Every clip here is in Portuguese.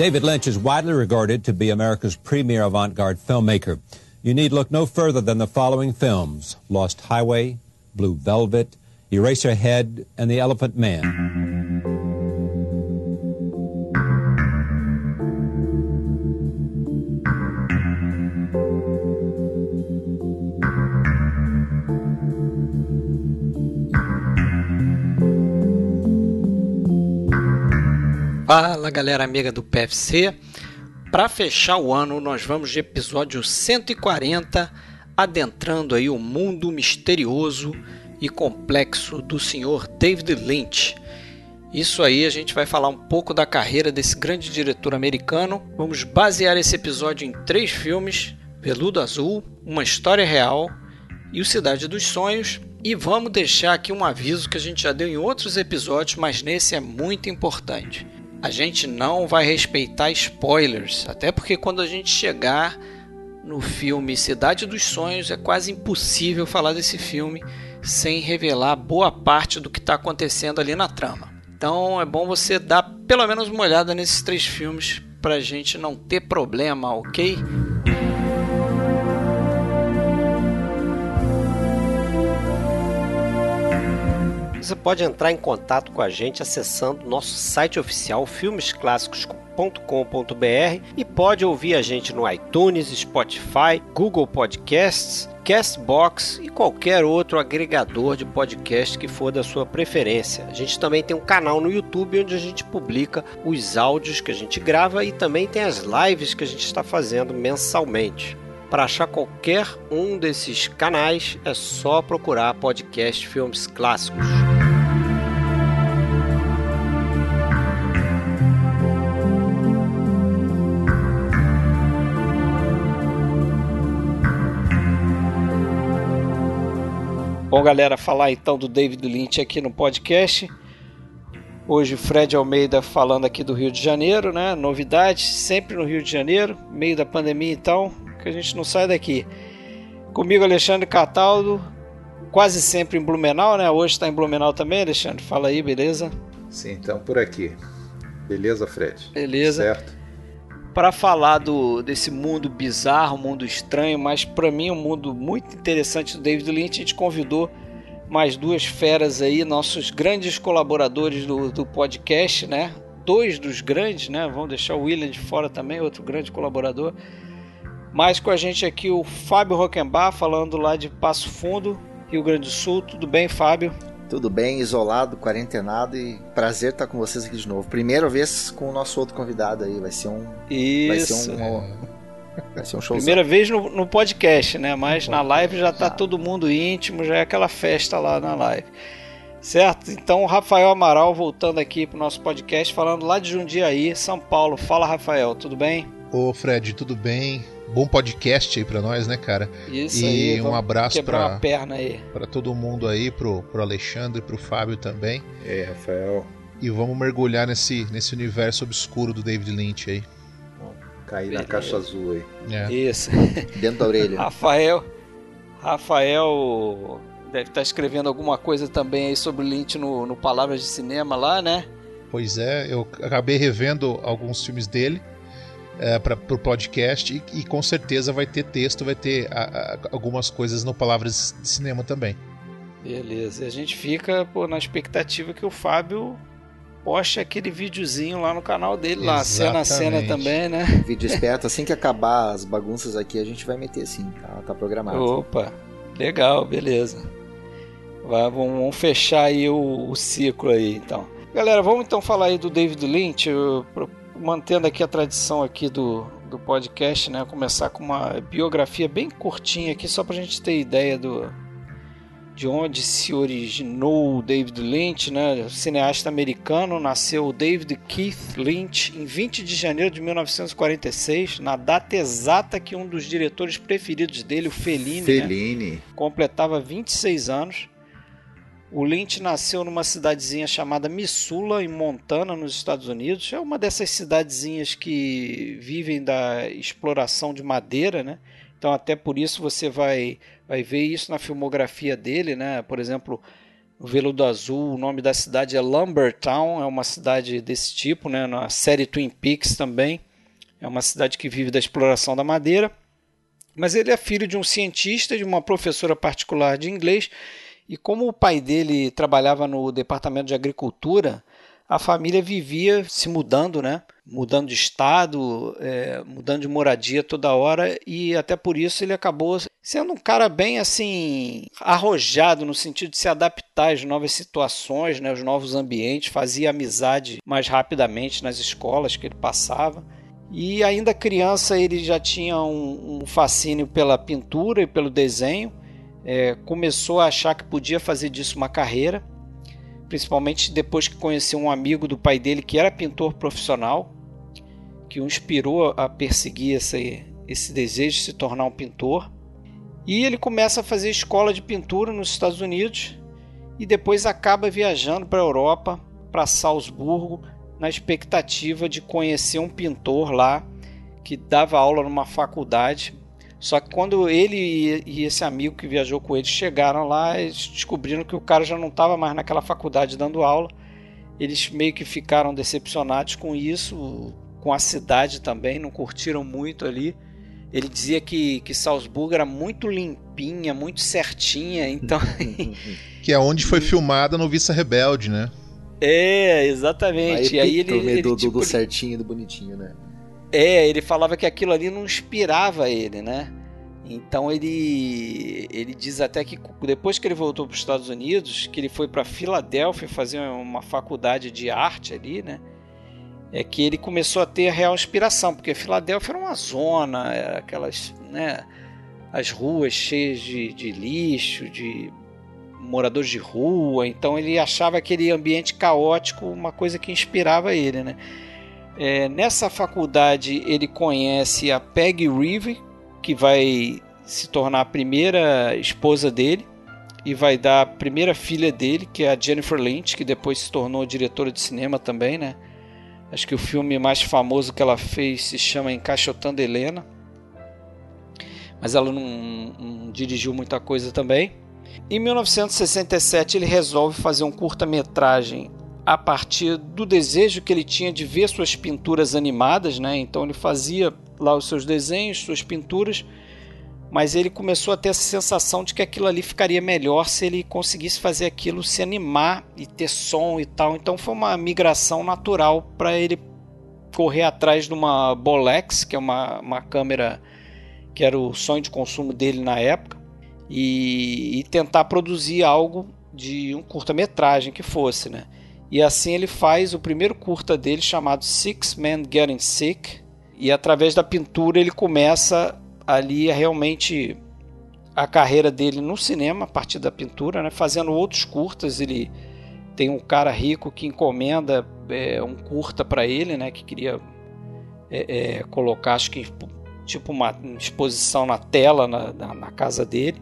David Lynch is widely regarded to be America's premier avant garde filmmaker. You need look no further than the following films Lost Highway, Blue Velvet, Eraserhead, and The Elephant Man. Fala galera amiga do PFC. Para fechar o ano, nós vamos de episódio 140, adentrando aí o mundo misterioso e complexo do senhor David Lynch. Isso aí, a gente vai falar um pouco da carreira desse grande diretor americano. Vamos basear esse episódio em três filmes: Veludo Azul, Uma História Real e O Cidade dos Sonhos. E vamos deixar aqui um aviso que a gente já deu em outros episódios, mas nesse é muito importante a gente não vai respeitar spoilers, até porque quando a gente chegar no filme Cidade dos Sonhos é quase impossível falar desse filme sem revelar boa parte do que está acontecendo ali na trama. Então é bom você dar pelo menos uma olhada nesses três filmes para a gente não ter problema, ok? Você pode entrar em contato com a gente acessando nosso site oficial filmesclássicos.com.br e pode ouvir a gente no iTunes, Spotify, Google Podcasts, Castbox e qualquer outro agregador de podcast que for da sua preferência. A gente também tem um canal no YouTube onde a gente publica os áudios que a gente grava e também tem as lives que a gente está fazendo mensalmente. Para achar qualquer um desses canais é só procurar podcast Filmes Clássicos. Bom, galera, falar então do David Lynch aqui no podcast. Hoje Fred Almeida falando aqui do Rio de Janeiro, né? Novidade, sempre no Rio de Janeiro, meio da pandemia então, que a gente não sai daqui. Comigo Alexandre Cataldo, quase sempre em Blumenau, né? Hoje está em Blumenau também, Alexandre. Fala aí, beleza? Sim, então por aqui. Beleza, Fred? Beleza. Certo para falar do, desse mundo bizarro, mundo estranho, mas para mim um mundo muito interessante do David Lynch. A gente convidou mais duas feras aí, nossos grandes colaboradores do, do podcast, né? Dois dos grandes, né? Vamos deixar o William de fora também, outro grande colaborador. Mais com a gente aqui o Fábio Roquembar, falando lá de Passo Fundo, Rio Grande do Sul. Tudo bem, Fábio? Tudo bem, isolado, quarentenado e prazer estar com vocês aqui de novo. Primeira vez com o nosso outro convidado aí, vai ser um. Isso. Vai ser um. Vai ser um show. Primeira vez no, no, podcast, né? Mas no na live já tá já. todo mundo íntimo, já é aquela festa lá na live. Certo? Então, o Rafael Amaral voltando aqui pro nosso podcast, falando lá de Jundiaí, São Paulo. Fala, Rafael, tudo bem? Ô, Fred, tudo bem? Bom podcast aí para nós, né, cara? Isso e aí, um abraço para perna aí. Para todo mundo aí, pro, pro Alexandre, pro Fábio também. É, Rafael. E vamos mergulhar nesse, nesse universo obscuro do David Lynch aí. Cair Beleza. na caixa azul aí. É. Isso. Dentro da orelha. Rafael. Rafael deve estar tá escrevendo alguma coisa também aí sobre Lynch no, no Palavras de Cinema lá, né? Pois é, eu acabei revendo alguns filmes dele é, para o podcast e, e, com certeza vai ter texto, vai ter a, a, algumas coisas no Palavras de Cinema também. Beleza, e a gente fica pô, na expectativa que o Fábio poste aquele videozinho lá no canal dele, lá, cena a cena também, né? Vídeo esperto, assim que acabar as bagunças aqui, a gente vai meter sim, tá, tá programado. Opa, legal, beleza. Vai, vamos, fechar aí o, o, ciclo aí, então. Galera, vamos então falar aí do David Lynch. Eu, mantendo aqui a tradição aqui do, do podcast, né? Começar com uma biografia bem curtinha aqui, só para a gente ter ideia do, de onde se originou o David Lynch, né? cineasta americano, nasceu David Keith Lynch em 20 de janeiro de 1946, na data exata que um dos diretores preferidos dele, o Fellini, Fellini. Né? completava 26 anos. O Lynch nasceu numa cidadezinha chamada Missoula, em Montana, nos Estados Unidos. É uma dessas cidadezinhas que vivem da exploração de madeira, né? Então, até por isso você vai, vai ver isso na filmografia dele, né? Por exemplo, O Veludo Azul, o nome da cidade é Lumbertown, é uma cidade desse tipo, né? Na série Twin Peaks também. É uma cidade que vive da exploração da madeira. Mas ele é filho de um cientista, de uma professora particular de inglês, e como o pai dele trabalhava no departamento de agricultura, a família vivia se mudando, né? Mudando de estado, é, mudando de moradia toda hora, e até por isso ele acabou sendo um cara bem assim arrojado no sentido de se adaptar às novas situações, né, aos novos ambientes, fazia amizade mais rapidamente nas escolas que ele passava. E ainda criança ele já tinha um, um fascínio pela pintura e pelo desenho. É, começou a achar que podia fazer disso uma carreira, principalmente depois que conheceu um amigo do pai dele que era pintor profissional, que o inspirou a perseguir esse, esse desejo de se tornar um pintor. E ele começa a fazer escola de pintura nos Estados Unidos e depois acaba viajando para a Europa, para Salzburgo, na expectativa de conhecer um pintor lá que dava aula numa faculdade. Só que quando ele e esse amigo que viajou com ele chegaram lá, eles descobriram que o cara já não estava mais naquela faculdade dando aula. Eles meio que ficaram decepcionados com isso, com a cidade também, não curtiram muito ali. Ele dizia que, que Salzburgo era muito limpinha, muito certinha, então. que é onde foi filmada no Vista Rebelde, né? É, exatamente. Aí, e aí ele, ele do, tipo, do certinho, do bonitinho, né? É, ele falava que aquilo ali não inspirava ele, né? Então ele ele diz até que depois que ele voltou para os Estados Unidos, que ele foi para Filadélfia fazer uma faculdade de arte ali, né? É que ele começou a ter a real inspiração, porque Filadélfia era uma zona, era aquelas, né? As ruas cheias de, de lixo, de moradores de rua, então ele achava aquele ambiente caótico uma coisa que inspirava ele, né? É, nessa faculdade ele conhece a Peggy Reeve, que vai se tornar a primeira esposa dele e vai dar a primeira filha dele, que é a Jennifer Lynch, que depois se tornou diretora de cinema também, né? Acho que o filme mais famoso que ela fez se chama Encaixotando Helena. Mas ela não, não dirigiu muita coisa também. Em 1967, ele resolve fazer um curta-metragem a partir do desejo que ele tinha de ver suas pinturas animadas, né? Então ele fazia lá os seus desenhos, suas pinturas, mas ele começou a ter essa sensação de que aquilo ali ficaria melhor se ele conseguisse fazer aquilo se animar e ter som e tal. Então foi uma migração natural para ele correr atrás de uma Bolex, que é uma, uma câmera que era o sonho de consumo dele na época e, e tentar produzir algo de um curta-metragem que fosse, né? E assim ele faz o primeiro curta dele chamado Six Men Getting Sick. E através da pintura ele começa ali realmente a carreira dele no cinema a partir da pintura, né? fazendo outros curtas. Ele tem um cara rico que encomenda é, um curta para ele, né? que queria é, é, colocar, acho que tipo uma exposição na tela na, na, na casa dele.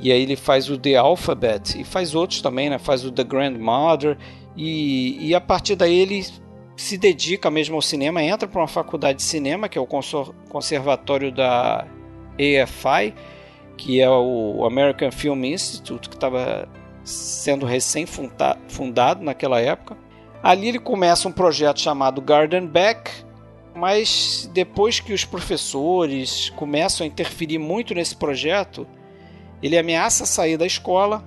E aí ele faz o The Alphabet e faz outros também, né? Faz o The Grandmother e, e a partir daí ele se dedica mesmo ao cinema, entra para uma faculdade de cinema, que é o conservatório da AFI, que é o American Film Institute, que estava sendo recém-fundado naquela época. Ali ele começa um projeto chamado Garden Back, mas depois que os professores começam a interferir muito nesse projeto, ele ameaça sair da escola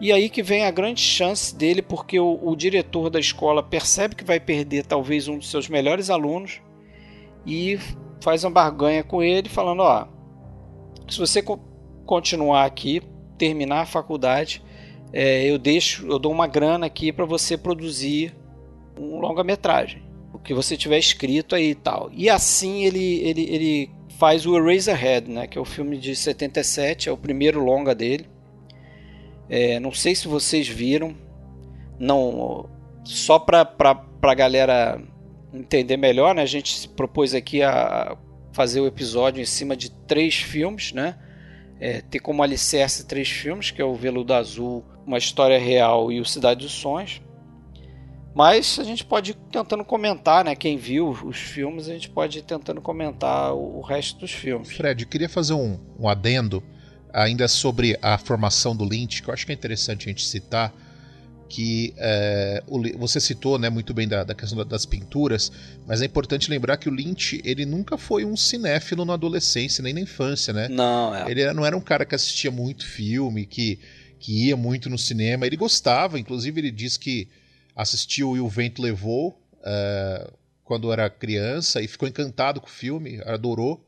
e aí que vem a grande chance dele, porque o, o, diretor da escola percebe que vai perder talvez um dos seus melhores alunos e faz uma barganha com ele, falando: ó, se você co continuar aqui, terminar a faculdade, é, eu deixo, eu dou uma grana aqui para você produzir um longa-metragem, o que você tiver escrito aí e tal. E assim ele, ele, ele faz o Eraserhead, né, que é o filme de 77, é o primeiro longa dele. É, não sei se vocês viram, não só para a galera entender melhor, né, a gente se propôs aqui a fazer o episódio em cima de três filmes, né? É, ter como alicerce três filmes, que é o Veludo Azul, Uma História Real e o Cidade dos Sonhos. Mas a gente pode ir tentando comentar, né? Quem viu os filmes, a gente pode ir tentando comentar o, resto dos filmes. Fred, queria fazer um, um adendo. Ainda sobre a formação do Lynch, que eu acho que é interessante a gente citar, que é, o, você citou né, muito bem da, da questão das pinturas, mas é importante lembrar que o Lynch ele nunca foi um cinéfilo na adolescência nem na infância, né? Não, é. Ele não era um cara que assistia muito filme, que, que ia muito no cinema. Ele gostava, inclusive ele diz que assistiu E o Vento Levou é, quando era criança e ficou encantado com o filme, adorou.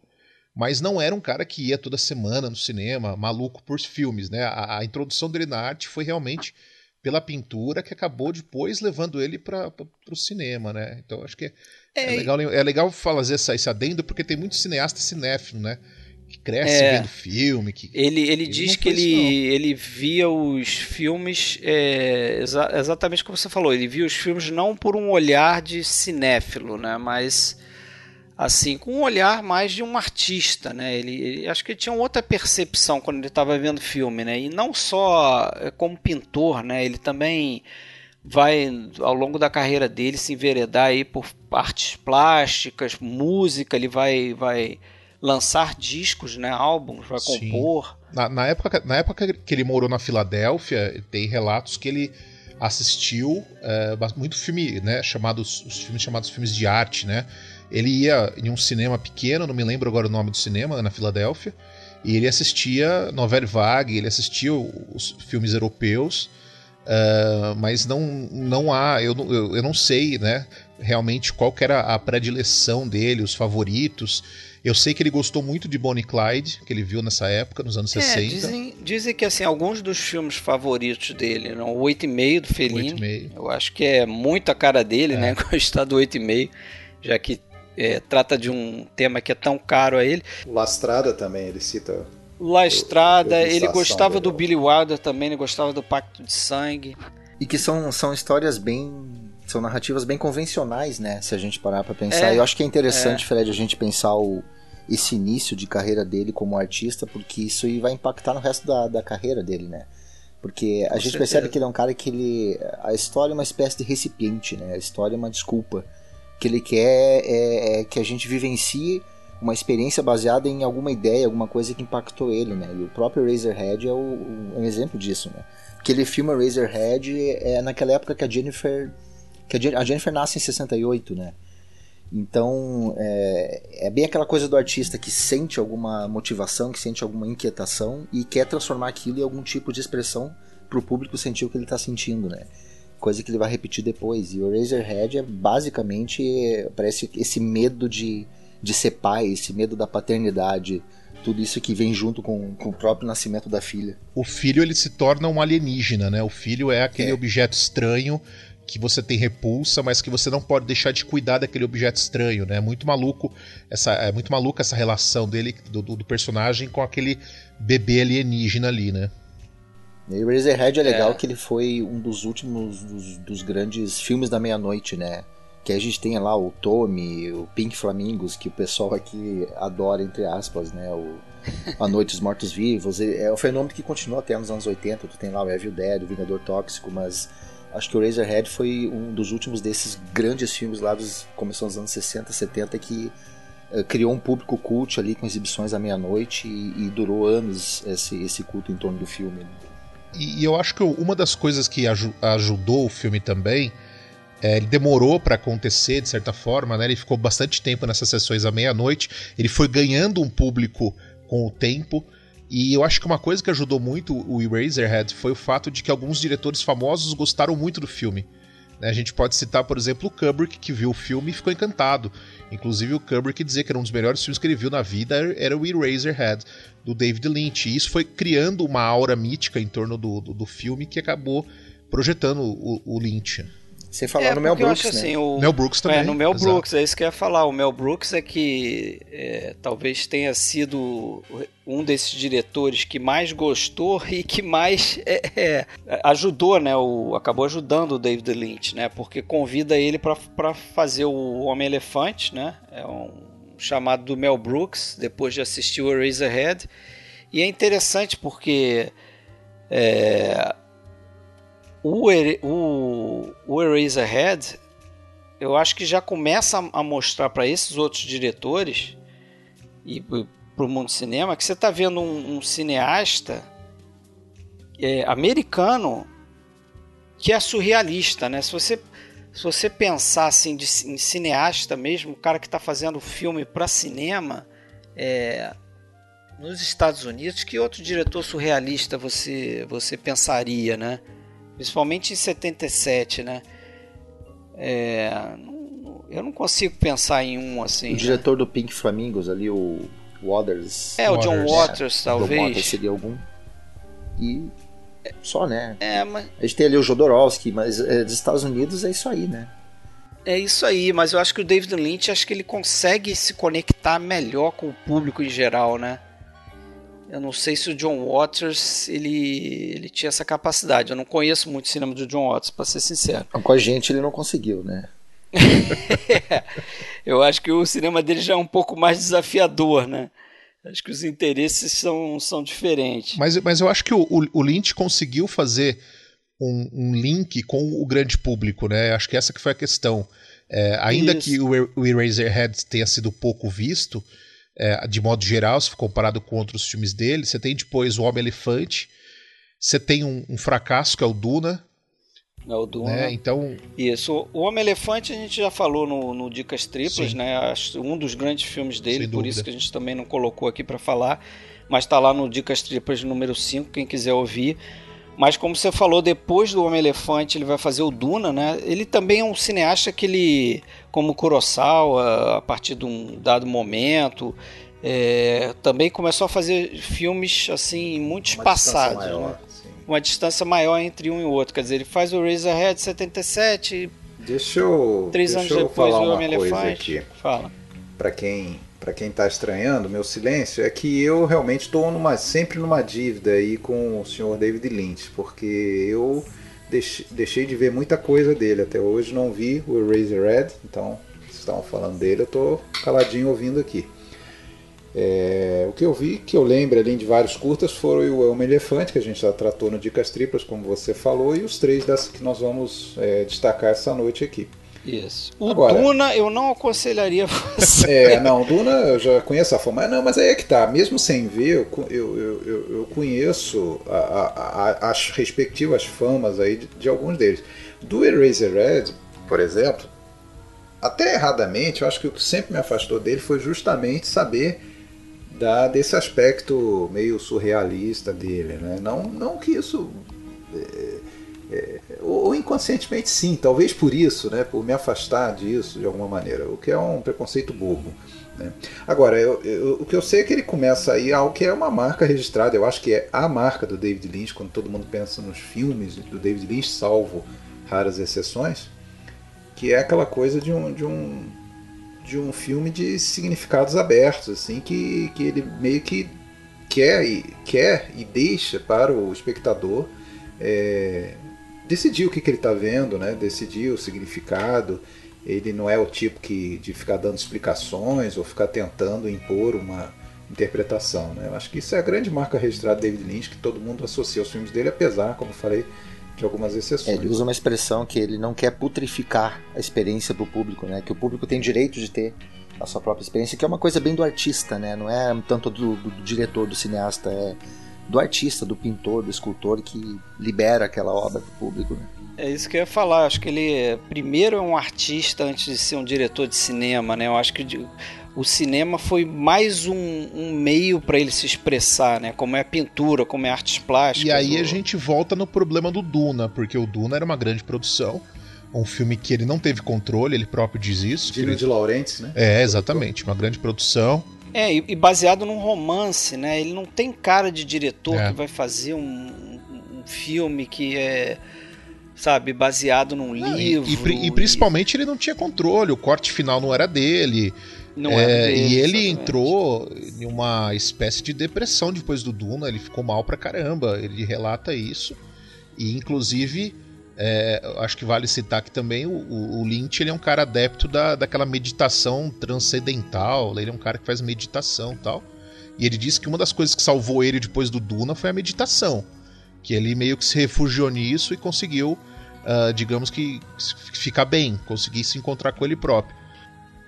Mas não era um cara que ia toda semana no cinema, maluco por filmes, né? A, a introdução dele na arte foi realmente pela pintura que acabou depois levando ele para o cinema, né? Então acho que é, é, legal, é legal fazer essa, esse adendo porque tem muito cineasta cinéfilo, né? Que cresce é, vendo filme. Que, ele, ele, ele diz que ele, ele via os filmes é, exa exatamente como você falou, ele via os filmes não por um olhar de cinéfilo, né? Mas assim, com um olhar mais de um artista, né? Ele, ele acho que ele tinha outra percepção quando ele estava vendo filme, né? E não só é, como pintor, né? Ele também vai ao longo da carreira dele se enveredar aí por artes plásticas, música, ele vai vai lançar discos, né, álbuns, vai Sim. compor. Na, na, época, na época que ele morou na Filadélfia, tem relatos que ele assistiu é, muito filme, né, chamados os filmes chamados filmes de arte, né? Ele ia em um cinema pequeno, não me lembro agora o nome do cinema, na Filadélfia, e ele assistia Nouvelle Vague, ele assistia os filmes europeus, uh, mas não, não há, eu, eu, eu não sei, né, realmente qual era a predileção dele, os favoritos. Eu sei que ele gostou muito de Bonnie Clyde, que ele viu nessa época, nos anos é, 60. Dizem, dizem que assim, alguns dos filmes favoritos dele, não, o 8,5 do Fellini, eu acho que é muito a cara dele, é. né, gostar do 8,5, já que é, trata de um tema que é tão caro a ele. Lastrada também, ele cita. Lastrada, ele gostava dele. do Billy Wilder também, ele gostava do Pacto de Sangue. E que são, são histórias bem. São narrativas bem convencionais, né? Se a gente parar pra pensar. É, Eu acho que é interessante, é. Fred, a gente pensar o, esse início de carreira dele como artista, porque isso aí vai impactar no resto da, da carreira dele, né? Porque a Com gente certeza. percebe que ele é um cara que ele. A história é uma espécie de recipiente, né? A história é uma desculpa que ele quer é, é, que a gente vivencie uma experiência baseada em alguma ideia, alguma coisa que impactou ele, né? E o próprio Razorhead é, o, o, um exemplo disso, né? Porque ele filma Razorhead é naquela época que a Jennifer que a Jennifer nasce em 68, né? Então é, é bem aquela coisa do artista que sente alguma motivação, que sente alguma inquietação e quer transformar aquilo em algum tipo de expressão para o público sentir o que ele está sentindo, né? coisa que ele vai repetir depois. E o Razorhead é basicamente parece esse medo de, de ser pai, esse medo da paternidade, tudo isso que vem junto com, com o próprio nascimento da filha. O filho ele se torna um alienígena, né? O filho é aquele é. objeto estranho que você tem repulsa, mas que você não pode deixar de cuidar daquele objeto estranho, né? É muito maluco essa é muito maluca essa relação dele do, do personagem com aquele bebê alienígena ali, né? E o Razorhead é legal é. que ele foi um dos últimos dos, dos grandes filmes da meia-noite, né? Que a gente tem lá o Tommy, o Pink Flamingos, que o pessoal aqui adora, entre aspas, né? O A Noite dos Mortos Vivos. É um fenômeno que continua até nos anos 80. Tu tem lá o Evil Dead, o Vingador Tóxico, mas acho que o Razorhead foi um dos últimos desses grandes filmes lá dos começou nos anos 60, 70 que uh, criou um público cult ali com exibições à meia-noite e, e, durou anos esse, esse culto em torno do filme. E, e eu acho que uma das coisas que aj ajudou o filme também, é, ele demorou para acontecer de certa forma, né? Ele ficou bastante tempo nessas sessões à meia-noite. Ele foi ganhando um público com o tempo. E eu acho que uma coisa que ajudou muito o Eraserhead foi o fato de que alguns diretores famosos gostaram muito do filme. Né? A gente pode citar, por exemplo, o Kubrick, que viu o filme e ficou encantado. Inclusive o Kubrick dizia que era um dos melhores filmes que ele viu na vida era o Eraserhead, do David Lynch. E isso foi criando uma aura mítica em torno do, do, do filme que acabou projetando o, o Lynch. Sem falar é, no Mel Brooks, né? Assim, o... Mel Brooks também. É, no Mel exato. Brooks, é isso que eu ia falar. O Mel Brooks é que é, talvez tenha sido um desses diretores que mais gostou e que mais é, é, ajudou, né? O, acabou ajudando o David Lynch, né? Porque convida ele para fazer o Homem-Elefante, né? É um chamado do Mel Brooks, depois de assistir o Eraserhead. E é interessante porque é, o, o, o Eraserhead, eu acho que já começa a mostrar para esses outros diretores, e para o mundo do cinema que você está vendo um, um cineasta é, americano que é surrealista, né? Se você, se você pensar assim de, em cineasta mesmo, o cara que está fazendo filme para cinema, é, nos Estados Unidos, que outro diretor surrealista você, você pensaria, né? Principalmente em 77, né? É, eu não consigo pensar em um assim. O né? diretor do Pink Flamingos ali, o Waters. É, o John Waters, é, talvez. John Waters seria algum. E só, né? É, mas... A gente tem ali o Jodorowsky, mas é, dos Estados Unidos é isso aí, né? É isso aí, mas eu acho que o David Lynch acho que ele consegue se conectar melhor com o público em geral, né? Eu não sei se o John Waters ele, ele tinha essa capacidade. Eu não conheço muito o cinema do John Waters, para ser sincero. Com a gente ele não conseguiu, né? eu acho que o cinema dele já é um pouco mais desafiador, né? Acho que os interesses são, são diferentes. Mas, mas eu acho que o, o Lynch conseguiu fazer um, um, link com o grande público, né? Acho que essa que foi a questão. É, ainda Isso. que o, o Eraserhead tenha sido pouco visto, é, de modo geral, se comparado com outros filmes dele, você tem depois o Homem-Elefante, você tem um, um fracasso que é o Duna, é o Duna. Né? Então... Isso. O Homem-Elefante a gente já falou no, no Dicas Triplas, Sim. né? Um dos grandes filmes dele, por isso que a gente também não colocou aqui para falar. Mas está lá no Dicas Triplas número 5, quem quiser ouvir. Mas como você falou, depois do Homem-Elefante ele vai fazer o Duna, né? Ele também é um cineasta que ele, como Kurosawa, a partir de um dado momento, é, também começou a fazer filmes assim muito espaçados. Né? uma distância maior entre um e outro. Quer dizer, ele faz o Razorhead 77. Deixa eu. Três deixa anos eu depois falar o Homem Elefante. Fala. Para quem para quem está estranhando meu silêncio é que eu realmente estou numa sempre numa dívida aí com o senhor David Lynch, porque eu deixei, deixei de ver muita coisa dele até hoje, não vi o Razorhead, então vocês estavam falando dele, eu estou caladinho ouvindo aqui. É, o que eu vi, que eu lembro além de vários curtas, foi o Homem Elefante, que a gente já tratou no Dicas Triplas, como você falou, e os três das que nós vamos é, destacar essa noite aqui. Isso. O Agora, Duna eu não aconselharia você. É, não, Duna eu já conheço a fama. Não, mas aí é que tá. Mesmo sem ver, eu, eu, eu, eu conheço a, a, a, as respectivas famas aí de, de alguns deles. Do Eraserhead, por exemplo, até erradamente, eu acho que o que sempre me afastou dele foi justamente saber da, desse aspecto meio surrealista dele. Né? Não, não que isso. É, é, ou inconscientemente sim, talvez por isso, né? por me afastar disso de alguma maneira, o que é um preconceito bobo. Né? Agora, eu, eu, o que eu sei é que ele começa aí algo que é uma marca registrada, eu acho que é a marca do David Lynch, quando todo mundo pensa nos filmes do David Lynch, salvo raras exceções, que é aquela coisa de um, de um de um filme de significados abertos, assim, que, que ele meio que quer e, quer e deixa para o espectador é, decidir o que, que ele está vendo, né? decidir o significado. Ele não é o tipo que de ficar dando explicações ou ficar tentando impor uma interpretação. Né? Eu acho que isso é a grande marca registrada de David Lynch, que todo mundo associa aos filmes dele, apesar, como falei, de algumas exceções. É, ele usa uma expressão que ele não quer putrificar a experiência para o público, né? Que o público tem direito de ter a sua própria experiência, que é uma coisa bem do artista, né? Não é tanto do, do, do diretor, do cineasta, é do artista, do pintor, do escultor que libera aquela obra para o público. Né? É isso que eu ia falar. Acho que ele primeiro é um artista antes de ser um diretor de cinema, né? Eu acho que o cinema foi mais um, um meio para ele se expressar, né? Como é a pintura, como é artes plásticas. E aí a gente volta no problema do Duna, porque o Duna era uma grande produção. Um filme que ele não teve controle, ele próprio diz isso. Dino de Laurentiis, né? É, exatamente. Uma grande produção. É, e, baseado num romance, né? Ele não tem cara de diretor é. que vai fazer um, um filme que é sabe, baseado num não, livro. E, e, e, principalmente ele não tinha controle, o corte final não era dele. Não é, dele, e ele exatamente. entrou em uma espécie de depressão depois do Duna, ele ficou mal pra caramba, ele relata isso. E inclusive, é, acho que vale citar que também o, o, Lynch ele é um cara adepto da, daquela meditação transcendental, ele é um cara que faz meditação e tal. E ele disse que uma das coisas que salvou ele depois do Duna foi a meditação. Que ele meio que se refugiou nisso e conseguiu, uh, digamos que, ficar bem, conseguir se encontrar com ele próprio.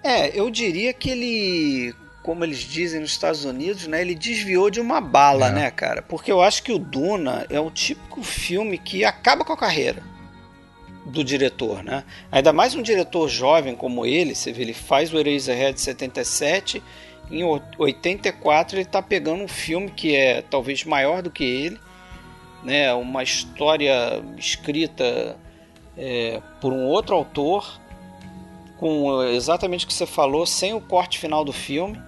É, eu diria que ele como eles dizem nos Estados Unidos, né? Ele desviou de uma bala, é. né, cara? Porque eu acho que o Duna é o típico filme que acaba com a carreira do diretor, né? Ainda mais um diretor jovem como ele, você vê, ele faz o Eraserhead 77, em 84 ele está pegando um filme que é talvez maior do que ele, né? Uma história escrita é, por um outro autor, com exatamente o que você falou, sem o corte final do filme,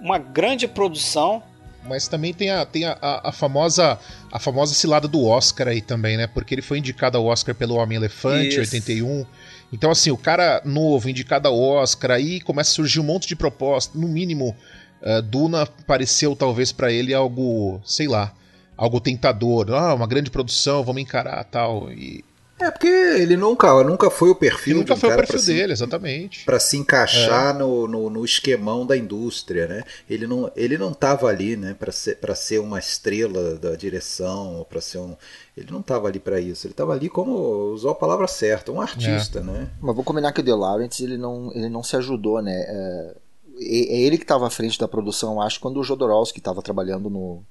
uma grande produção mas também tem a, tem a, a, a, famosa a famosa cilada do Oscar aí também, né? Porque ele foi indicado ao Oscar pelo Homem-Elefante, 81. Então, assim, o cara novo, indicado ao Oscar, aí começa a surgir um monte de propostas. No mínimo, uh, Duna pareceu talvez para ele algo, sei lá, algo tentador. Ah, uma grande produção, vamos encarar tal. E é porque ele nunca, nunca foi o perfil. nunca foi o perfil dele, se, exatamente. Para se encaixar é. no, no, no, esquemão da indústria, né? Ele não, ele não tava ali, né? Para ser, para ser uma estrela da direção, para ser um, ele não tava ali para isso. Ele tava ali como usou a palavra certa, um artista, é. né? Mas vou combinar que o De Laurentiis ele não, ele não se ajudou, né? É, é ele que estava à frente da produção, acho, quando o Jodorowsky estava trabalhando no,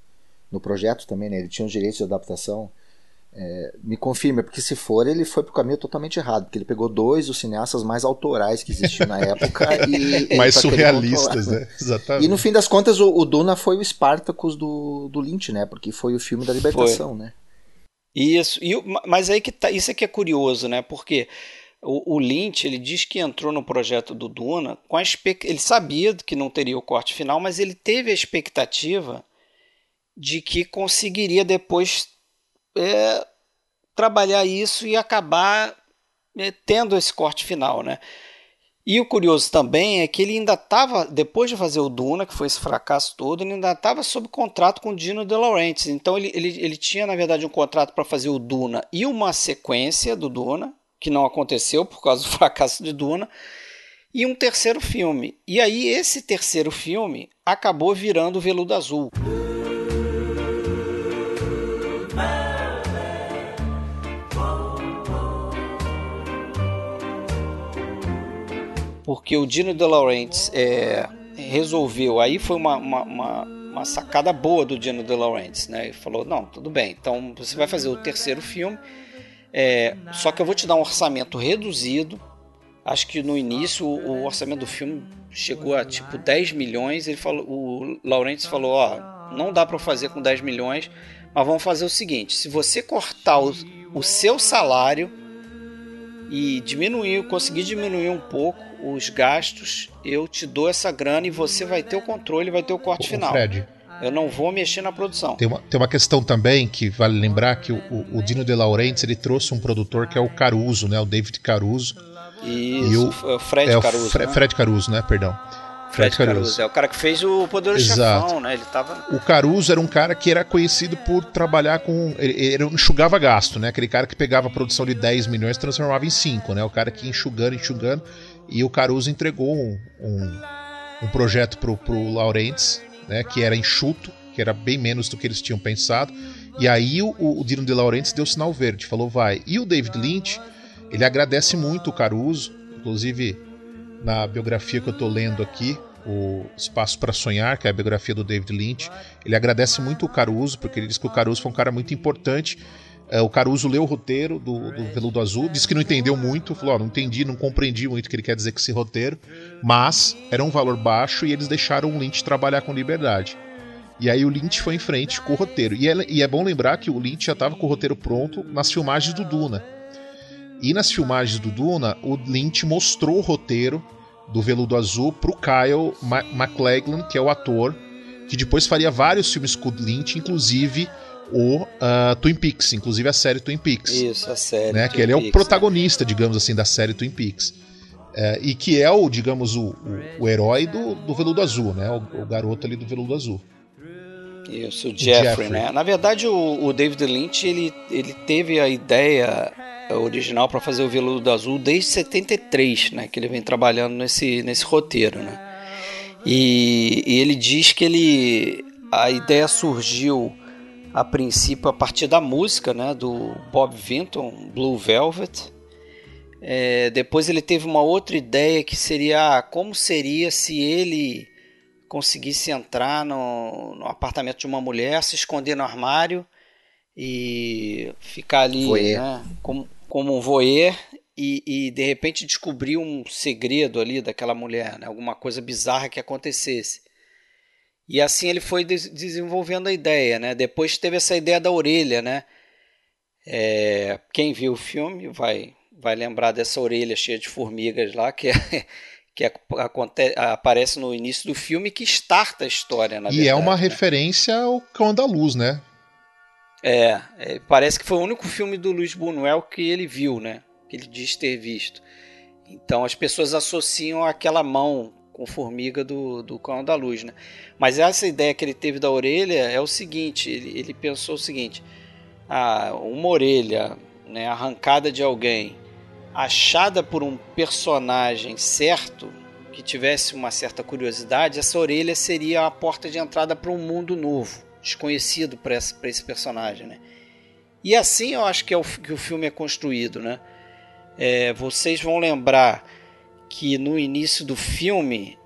no projeto também, né? Ele tinha os direitos de adaptação. É, me confirma, porque se for, ele foi pro caminho totalmente errado, porque ele pegou dois dos cineastas mais autorais que existiam na época e. mais surrealistas, né? Exatamente. E no fim das contas, o, o Duna foi o Spartacus do, do Lynch, né? Porque foi o filme da libertação, foi. né? Isso, e, mas aí que tá, isso é que é curioso, né? Porque o, o Lynch ele diz que entrou no projeto do Duna com a ele sabia que não teria o corte final, mas ele teve a expectativa de que conseguiria depois é, trabalhar isso e acabar é, tendo esse corte final, né? E o curioso também é que ele ainda estava, depois de fazer o Duna, que foi esse fracasso todo, ele ainda estava sob contrato com o Dino De Laurentiis. Então ele, ele, ele tinha, na verdade, um contrato para fazer o Duna e uma sequência do Duna, que não aconteceu por causa do fracasso de Duna, e um terceiro filme. E aí esse terceiro filme acabou virando o Veludo Azul. Porque o Dino De Laurentiis é, resolveu, aí foi uma, uma, uma, uma, sacada boa do Dino De Laurentiis, né? Ele falou, não, tudo bem, então você vai fazer o terceiro filme, é, só que eu vou te dar um orçamento reduzido, acho que no início o orçamento do filme chegou a tipo 10 milhões, ele falou, o Laurentiis falou, ó, não dá para fazer com 10 milhões, mas vamos fazer o seguinte, se você cortar o, o seu salário e diminuir, conseguir diminuir um pouco os gastos, eu te dou essa grana e você vai ter o controle, vai ter o corte o final. Fred. Eu não vou mexer na produção. Tem uma, tem uma questão também que vale lembrar que o, o, o Dino De Laurentiis ele trouxe um produtor que é o Caruso, né? O David Caruso. Isso, e o, Fred é Caruso. Fre, né? Fred Caruso, né? Perdão. Fred, Caruso. Caruso. É o cara que fez o Poder. Chefão, né? Ele tava... O Caruso era um cara que era conhecido por trabalhar com. Ele, ele enxugava gasto, né? Aquele cara que pegava a produção de 10 milhões e transformava em 5, né? O cara que ia enxugando, enxugando. E o Caruso entregou um, um, um projeto pro, pro Laurentiis, né? Que era enxuto, que era bem menos do que eles tinham pensado. E aí o, o Dino de Laurentiis deu sinal verde, falou vai. E o David Lynch, ele agradece muito o Caruso, inclusive na biografia que eu estou lendo aqui, o Espaço para Sonhar, que é a biografia do David Lynch. Ele agradece muito o Caruso, porque ele diz que o Caruso foi um cara muito importante. É, o Caruso leu o roteiro do, do Veludo Azul, disse que não entendeu muito, falou: oh, não entendi, não compreendi muito o que ele quer dizer com esse roteiro, mas era um valor baixo e eles deixaram o Lynch trabalhar com liberdade. E aí o Lynch foi em frente com o roteiro. E é, e é bom lembrar que o Lynch já estava com o roteiro pronto nas filmagens do Duna. E nas filmagens do Duna, o Lynch mostrou o roteiro do Veludo Azul pro Kyle MacLachlan, que é o ator que depois faria vários filmes com o Lynch, inclusive o uh, Twin Peaks, inclusive a série Twin Peaks. Isso, a série. Né? que ele é o protagonista, né? digamos assim, da série Twin Peaks. Uh, e que é o, digamos, o, o, o herói do, do Veludo Azul, né? O, o, garoto ali do Veludo Azul. Isso, o Jeffrey, Jeffrey. né? Na verdade, o, o David Lynch ele, ele teve a ideia original para fazer o Veludo Azul desde 73, né, que ele vem trabalhando nesse, nesse roteiro, né? E, e, ele diz que ele a ideia surgiu a princípio a partir da música, né, do Bob Vinton, Blue Velvet. É, depois ele teve uma outra ideia que seria ah, como seria se ele conseguisse entrar no, no apartamento de uma mulher, se esconder no armário e ficar ali né, como, como um voyeur e, e, de repente descobrir um segredo ali daquela mulher, né, alguma coisa bizarra que acontecesse. E assim ele foi des desenvolvendo a ideia, né? Depois teve essa ideia da orelha, né? É, quem viu o filme vai vai lembrar dessa orelha cheia de formigas lá que é, que acontece, aparece no início do filme que starta a história, na E verdade, é uma né? referência ao Cão da Luz, né? É, é, parece que foi o único filme do Luiz Buñuel que ele viu, né? Que ele diz ter visto. Então as pessoas associam aquela mão com formiga do, do Cão da Luz, né? Mas essa ideia que ele teve da orelha é o seguinte, ele, ele pensou o seguinte, ah, uma orelha né, arrancada de alguém achada por um personagem certo, que tivesse uma certa curiosidade, essa orelha seria a porta de entrada para um mundo novo, desconhecido para esse, esse, personagem. Né? E assim eu acho que é o que o filme é construído. Né? É, vocês vão lembrar que no início do filme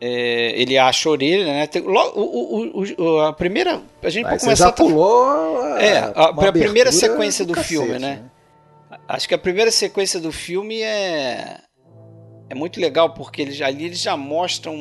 é, ele acha a orelha, né? Tem, logo, o, o, o, a primeira. A gente pode começar. Já pulou a, é, a, a primeira sequência do, do cacete, filme, né? né? Acho que a primeira sequência do filme é é muito legal porque eles, ali eles já mostram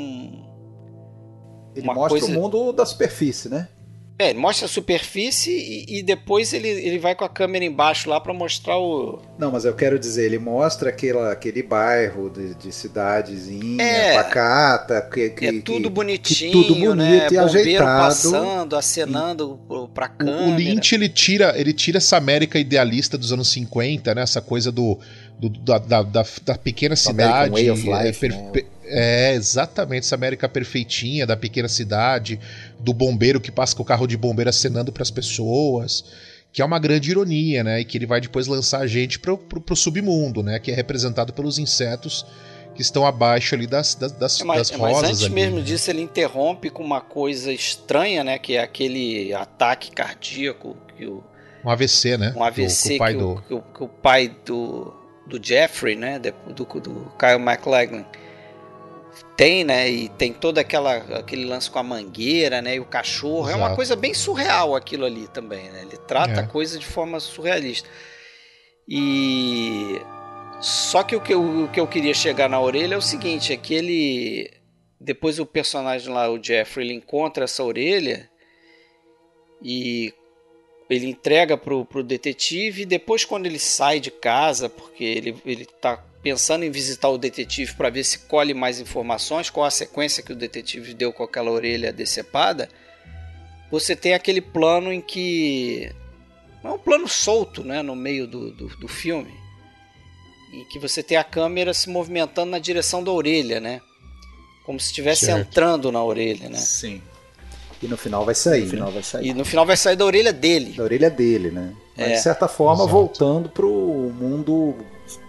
ele mostra coisa... o mundo da superfície, né? É, ele mostra a superfície e, e, depois ele, ele vai com a câmera embaixo lá para mostrar o. Não, mas eu quero dizer, ele mostra aquela, aquele bairro de, de cidadezinha, é, pacata, que, que, é tudo que, bonitinho, que tudo bonito né? e ajeitado. passando, acenando e... pra câmera. O, o Lynch ele tira, ele tira essa América idealista dos anos 50, né? Essa coisa do, do da, da, da, da, pequena cidade. Way of life, é, né? É, exatamente, essa América perfeitinha da pequena cidade, do bombeiro que passa com o carro de bombeiro acenando para as pessoas, que é uma grande ironia, né? E que ele vai depois lançar a gente pro, pro, pro submundo, né? Que é representado pelos insetos que estão abaixo ali das, das, das, é, mas, das rosas. Mas antes ali, mesmo né? disso, ele interrompe com uma coisa estranha, né? Que é aquele ataque cardíaco que o. Um AVC, né? Um AVC que, o pai, que, do... o, que, o, que o pai do, do Jeffrey, né? Do, do, do Kyle MacLachlan tem, né? E tem todo aquela, aquele lance com a mangueira, né? E o cachorro. Exato. É uma coisa bem surreal aquilo ali também, né? Ele trata é. a coisa de forma surrealista. E. Só que o que, eu, o que eu queria chegar na orelha é o seguinte: é que ele. Depois o personagem lá, o Jeffrey, ele encontra essa orelha e ele entrega pro, pro detetive. E depois, quando ele sai de casa, porque ele, ele tá pensando em visitar o detetive para ver se colhe mais informações, qual a sequência que o detetive deu com aquela orelha decepada, você tem aquele plano em que. É um plano solto né, no meio do, do, do filme, em que você tem a câmera se movimentando na direção da orelha, né? Como se estivesse entrando na orelha, né? Sim. E no final vai sair. No final né? vai sair. E no final vai sair da orelha dele. Da orelha dele, né? Mas, é. de certa forma, Exato. voltando pro mundo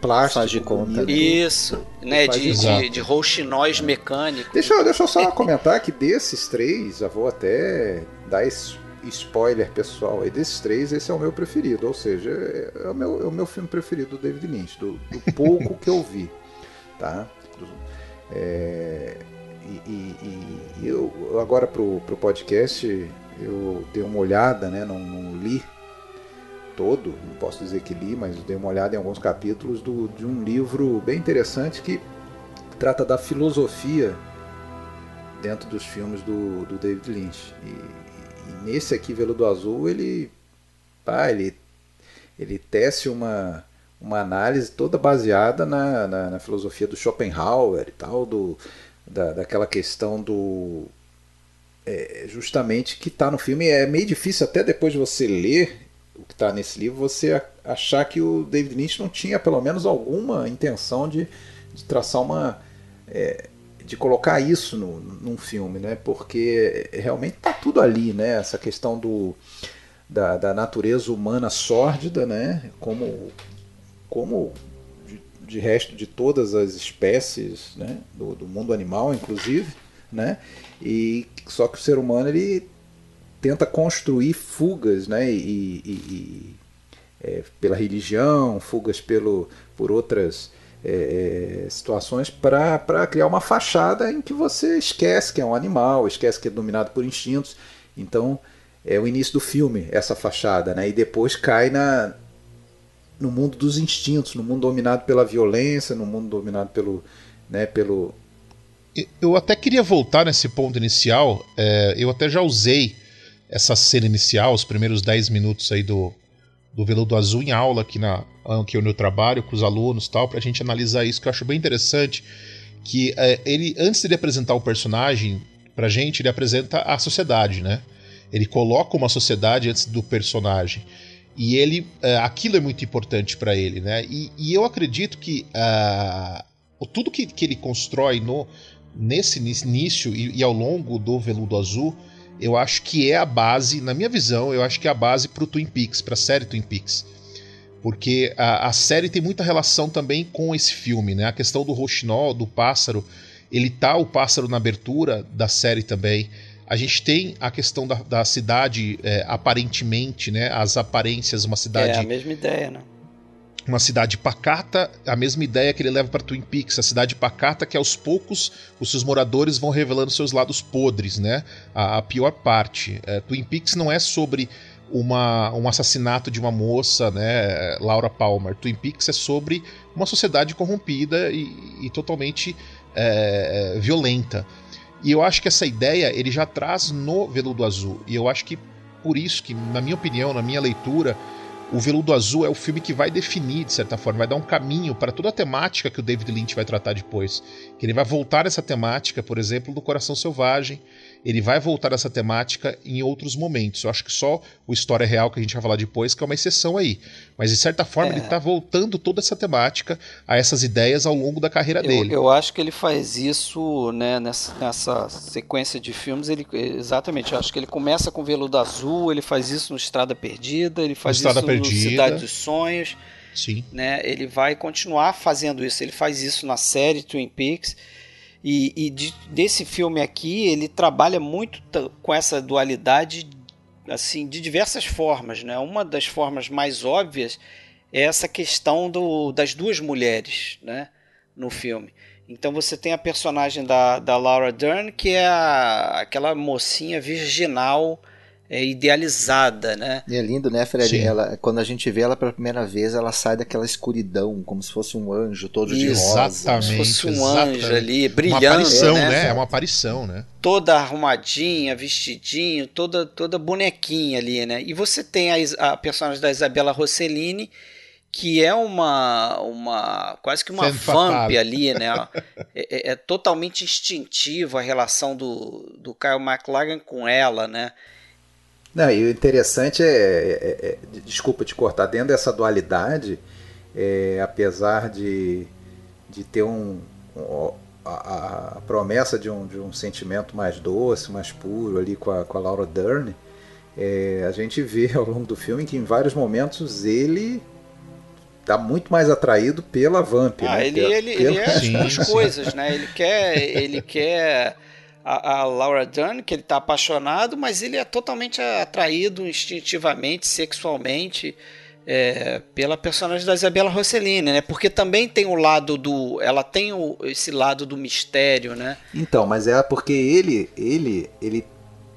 plástico. Faz de conta. Né? Isso, né? De, de, de rouxinóis mecânicos. Deixa, deixa eu só comentar que desses três, já vou até dar esse spoiler pessoal aí, desses três, esse é o meu preferido. Ou seja, é o meu, é o meu filme preferido do David Lynch, do, do pouco que eu vi. Tá? É, e, e, e, eu agora pro, pro podcast eu dei uma olhada, né? Não, não li todo, não posso dizer que li, mas dei uma olhada em alguns capítulos do, de um livro bem interessante que trata da filosofia dentro dos filmes do, do David Lynch. E, e, nesse aqui, Veludo Azul, ele, pá, ele, ele tece uma, uma análise toda baseada na, na, na filosofia do Schopenhauer e tal, do, da, daquela questão do. É, justamente que está no filme. É meio difícil até depois de você ler o que está nesse livro, você achar que o David Lynch não tinha pelo menos alguma intenção de, de traçar uma. É, de colocar isso no, num filme, né? Porque realmente está tudo ali, né? Essa questão do, da, da natureza humana sórdida, né? Como, como de, de resto de todas as espécies né? do, do mundo animal, inclusive, né? E só que o ser humano ele tenta construir fugas, né? E, e, e é, pela religião, fugas pelo, por outras é, é situações para criar uma fachada em que você esquece que é um animal, esquece que é dominado por instintos. Então é o início do filme essa fachada, né? E depois cai na no mundo dos instintos, no mundo dominado pela violência, no mundo dominado pelo, né, pelo eu até queria voltar nesse ponto inicial. É, eu até já usei essa cena inicial, os primeiros 10 minutos aí do, do Veludo Azul em aula aqui, na, onde eu trabalho com os alunos tal, pra gente analisar isso, que eu acho bem interessante. Que é, ele, antes de apresentar o personagem pra gente, ele apresenta a sociedade, né? Ele coloca uma sociedade antes do personagem. E ele, é, aquilo é muito importante para ele, né? E, e, eu acredito que uh, tudo que, que ele constrói no, nesse início e, e, ao longo do Veludo Azul, eu acho que é a base, na minha visão, eu acho que é a base pro Twin Peaks, pra série Twin Peaks. Porque a, a série tem muita relação também com esse filme, né? A questão do roxinol, do pássaro, ele tá o pássaro na abertura da série também. A gente tem a questão da, da cidade, é, aparentemente, né? As aparências, uma cidade. É a mesma ideia, né? Uma cidade pacata, a mesma ideia que ele leva para Twin Peaks, a cidade pacata que aos poucos os seus moradores vão revelando seus lados podres, né? A, a pior parte. É, Twin Peaks não é sobre uma, um assassinato de uma moça, né, Laura Palmer. Twin Peaks é sobre uma sociedade corrompida e, e totalmente é, violenta. E eu acho que essa ideia ele já traz no Veludo Azul. E eu acho que por isso que, na minha opinião, na minha leitura, o Veludo Azul é o filme que vai definir, de certa forma, vai dar um caminho para toda a temática que o David Lynch vai tratar depois. Que ele vai voltar essa temática, por exemplo, do Coração Selvagem, ele vai voltar essa temática em outros momentos. Eu acho que só o História Real, que a gente vai falar depois, que é uma exceção aí. Mas, de certa forma, é. ele está voltando toda essa temática a essas ideias ao longo da carreira eu, dele. Eu acho que ele faz isso né, nessa, nessa sequência de filmes. Ele, exatamente, eu acho que ele começa com Veludo Azul, ele faz isso no Estrada Perdida, ele faz Estrada isso Perdida. no Cidade dos Sonhos. Sim. Né, ele vai continuar fazendo isso. Ele faz isso na série Twin Peaks. E, e de, desse filme aqui, ele trabalha muito com essa dualidade assim de diversas formas. Né? Uma das formas mais óbvias é essa questão do, das duas mulheres né? no filme. Então você tem a personagem da, da Laura Dern, que é a, aquela mocinha virginal é, idealizada, né? E é lindo, né, Fred? Ela, quando a gente vê ela pela primeira vez, ela sai daquela escuridão, como se fosse um anjo todo de rosa. Exatamente. Como se fosse um exatamente. anjo ali, brilhando. Uma aparição, né? né? É uma aparição, né? Toda arrumadinha, vestidinho, toda, toda bonequinha ali, né? E você tem a, a personagem da Isabela Rossellini, que é uma, uma quase que uma vamp ali, né? É, é, é, totalmente instintivo a relação do, do Kyle MacLachlan com ela, né? Não, e o interessante é, é, é, desculpa te cortar, dentro dessa dualidade, é, apesar de, de ter um, um a, a, promessa de um, de um sentimento mais doce, mais puro ali com a, com a Laura Dern, é, a gente vê ao longo do filme que em vários momentos ele está muito mais atraído pela Vamp. Ah, né? ele, pela, ele, pela... ele é as coisas, né? Ele quer, ele quer a, a Laura Dern, que ele está apaixonado, mas ele é totalmente atraído instintivamente, sexualmente. É, pela personagem da Isabela Rossellini, né? Porque também tem o lado do, ela tem o, esse lado do mistério, né? Então, mas é porque ele, ele, ele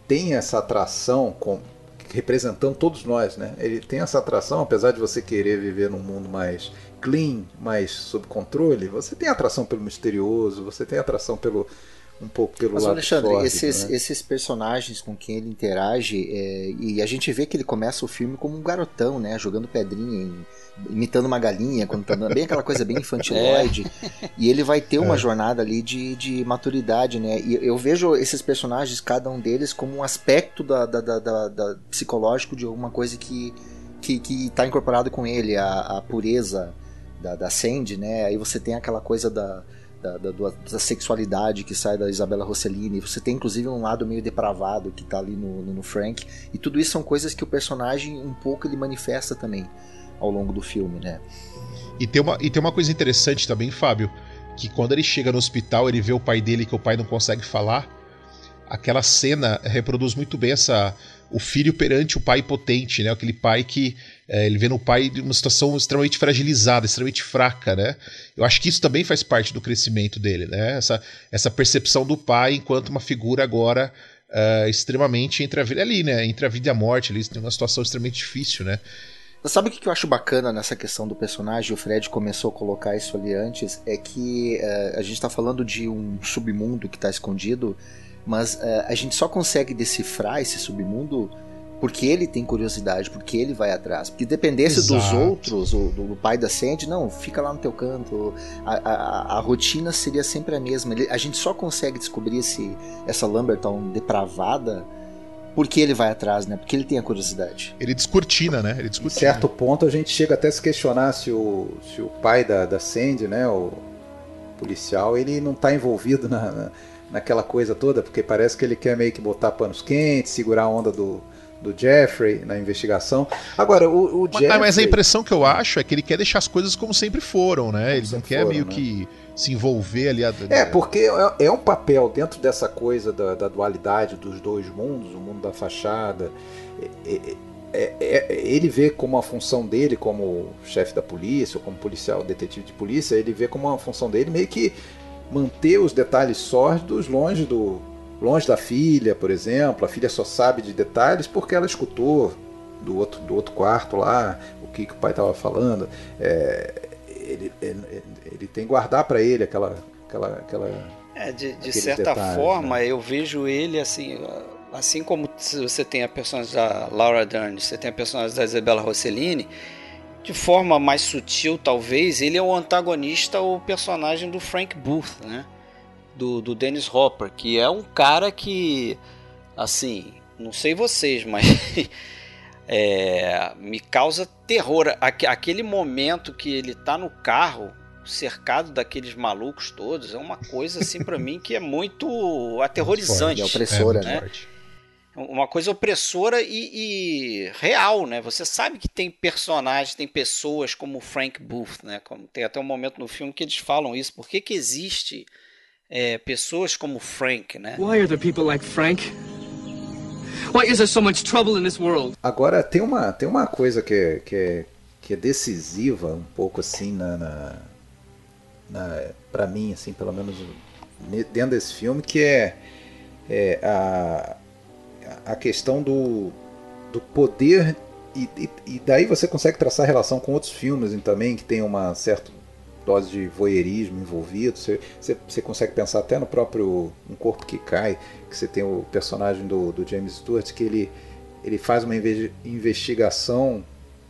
tem essa atração com representando todos nós, né? Ele tem essa atração, apesar de você querer viver num mundo mais clean, mais sob controle, você tem atração pelo misterioso, você tem atração pelo um pouco pelo Mas, lado Alexandre, sórdido, esses, né? esses personagens com quem ele interage, é, e a gente vê que ele começa o filme como um garotão, né? Jogando pedrinha, em, imitando uma galinha, quando tá bem aquela coisa bem infantiloide. É. E ele vai ter uma é. jornada ali de, de maturidade, né? E eu vejo esses personagens, cada um deles, como um aspecto da, da, da, da, da psicológico de alguma coisa que que, que tá incorporado com ele, a, a pureza da, da Sandy, né? Aí você tem aquela coisa da da, da, da, sexualidade que sai da Isabela Rossellini. Você tem inclusive um lado meio depravado que tá ali no, no, Frank. E tudo isso são coisas que o personagem um pouco ele manifesta também ao longo do filme, né? E tem uma, e tem uma coisa interessante também, Fábio, que quando ele chega no hospital, ele vê o pai dele que o pai não consegue falar. aquela cena reproduz muito bem essa o filho perante o pai potente, né? Aquele pai que é, ele vê no pai uma situação extremamente fragilizada, extremamente fraca, né? Eu acho que isso também faz parte do crescimento dele, né? Essa, essa percepção do pai enquanto uma figura agora uh, extremamente entre a vida ali, né? Entre a vida e a morte, ele tem uma situação extremamente difícil, né? Sabe o que eu acho bacana nessa questão do personagem? O Fred começou a colocar isso ali antes. É que uh, a gente está falando de um submundo que está escondido mas uh, a gente só consegue decifrar esse submundo porque ele tem curiosidade, porque ele vai atrás. Porque dependesse Exato. dos outros, o, do, do, pai da Sandy, não, fica lá no teu canto. A, a, a rotina seria sempre a mesma. Ele, a gente só consegue descobrir esse, essa Lamberton depravada porque ele vai atrás, né? Porque ele tem a curiosidade. Ele descortina, né? Ele descortina. Em certo ponto a gente chega até a se questionar se o, se o pai da, da Sandy, né? O policial, ele não está envolvido na, na naquela coisa toda, porque parece que ele quer meio que botar panos quentes, segurar a onda do, do Jeffrey na investigação. Agora, o, o Jeffrey... Mas a impressão que eu acho é que ele quer deixar as coisas como sempre foram, né? Ele não quer foram, meio né? que se envolver ali. A... É, porque é, é, um papel dentro dessa coisa da, da, dualidade dos dois mundos, o mundo da fachada. É, é, é, ele vê como a função dele, como chefe da polícia, ou como policial, detetive de polícia, ele vê como uma função dele meio que manter os detalhes sórdidos longe do longe da filha, por exemplo. A filha só sabe de detalhes porque ela escutou do outro, do outro quarto lá o que, que o pai estava falando. É, ele, ele, ele, tem que guardar para ele aquela. aquela, aquela é, de, de certa detalhes, forma, né? eu vejo ele assim. Assim como você tem a personagem da Laura Dern, você tem a personagem da Isabella Rossellini, de forma mais sutil, talvez, ele é o antagonista, o personagem do Frank Booth, né? Do, do Dennis Hopper, que é um cara que, assim, não sei vocês, mas é, me causa terror. Aquele momento que ele tá no carro, cercado daqueles malucos todos, é uma coisa, assim, para mim que é muito aterrorizante. É opressora, né? né? uma coisa opressora e, e, real, né? Você sabe que tem personagens, tem pessoas como Frank Booth, né? Como tem até um momento no filme que eles falam isso. Por que que existe é, pessoas como Frank, né? Why are there people like Frank? Why is there so much trouble in this world? Agora tem uma tem uma coisa que é, que é, que é decisiva um pouco assim na, na, na para mim assim pelo menos dentro desse filme que é, é a a questão do, do poder e, e, e, daí você consegue traçar relação com outros filmes também que tem uma certa dose de voyeurismo envolvido. Você, você, você, consegue pensar até no próprio Um Corpo que Cai, que você tem o personagem do, do James Stewart, que ele, ele faz uma investigação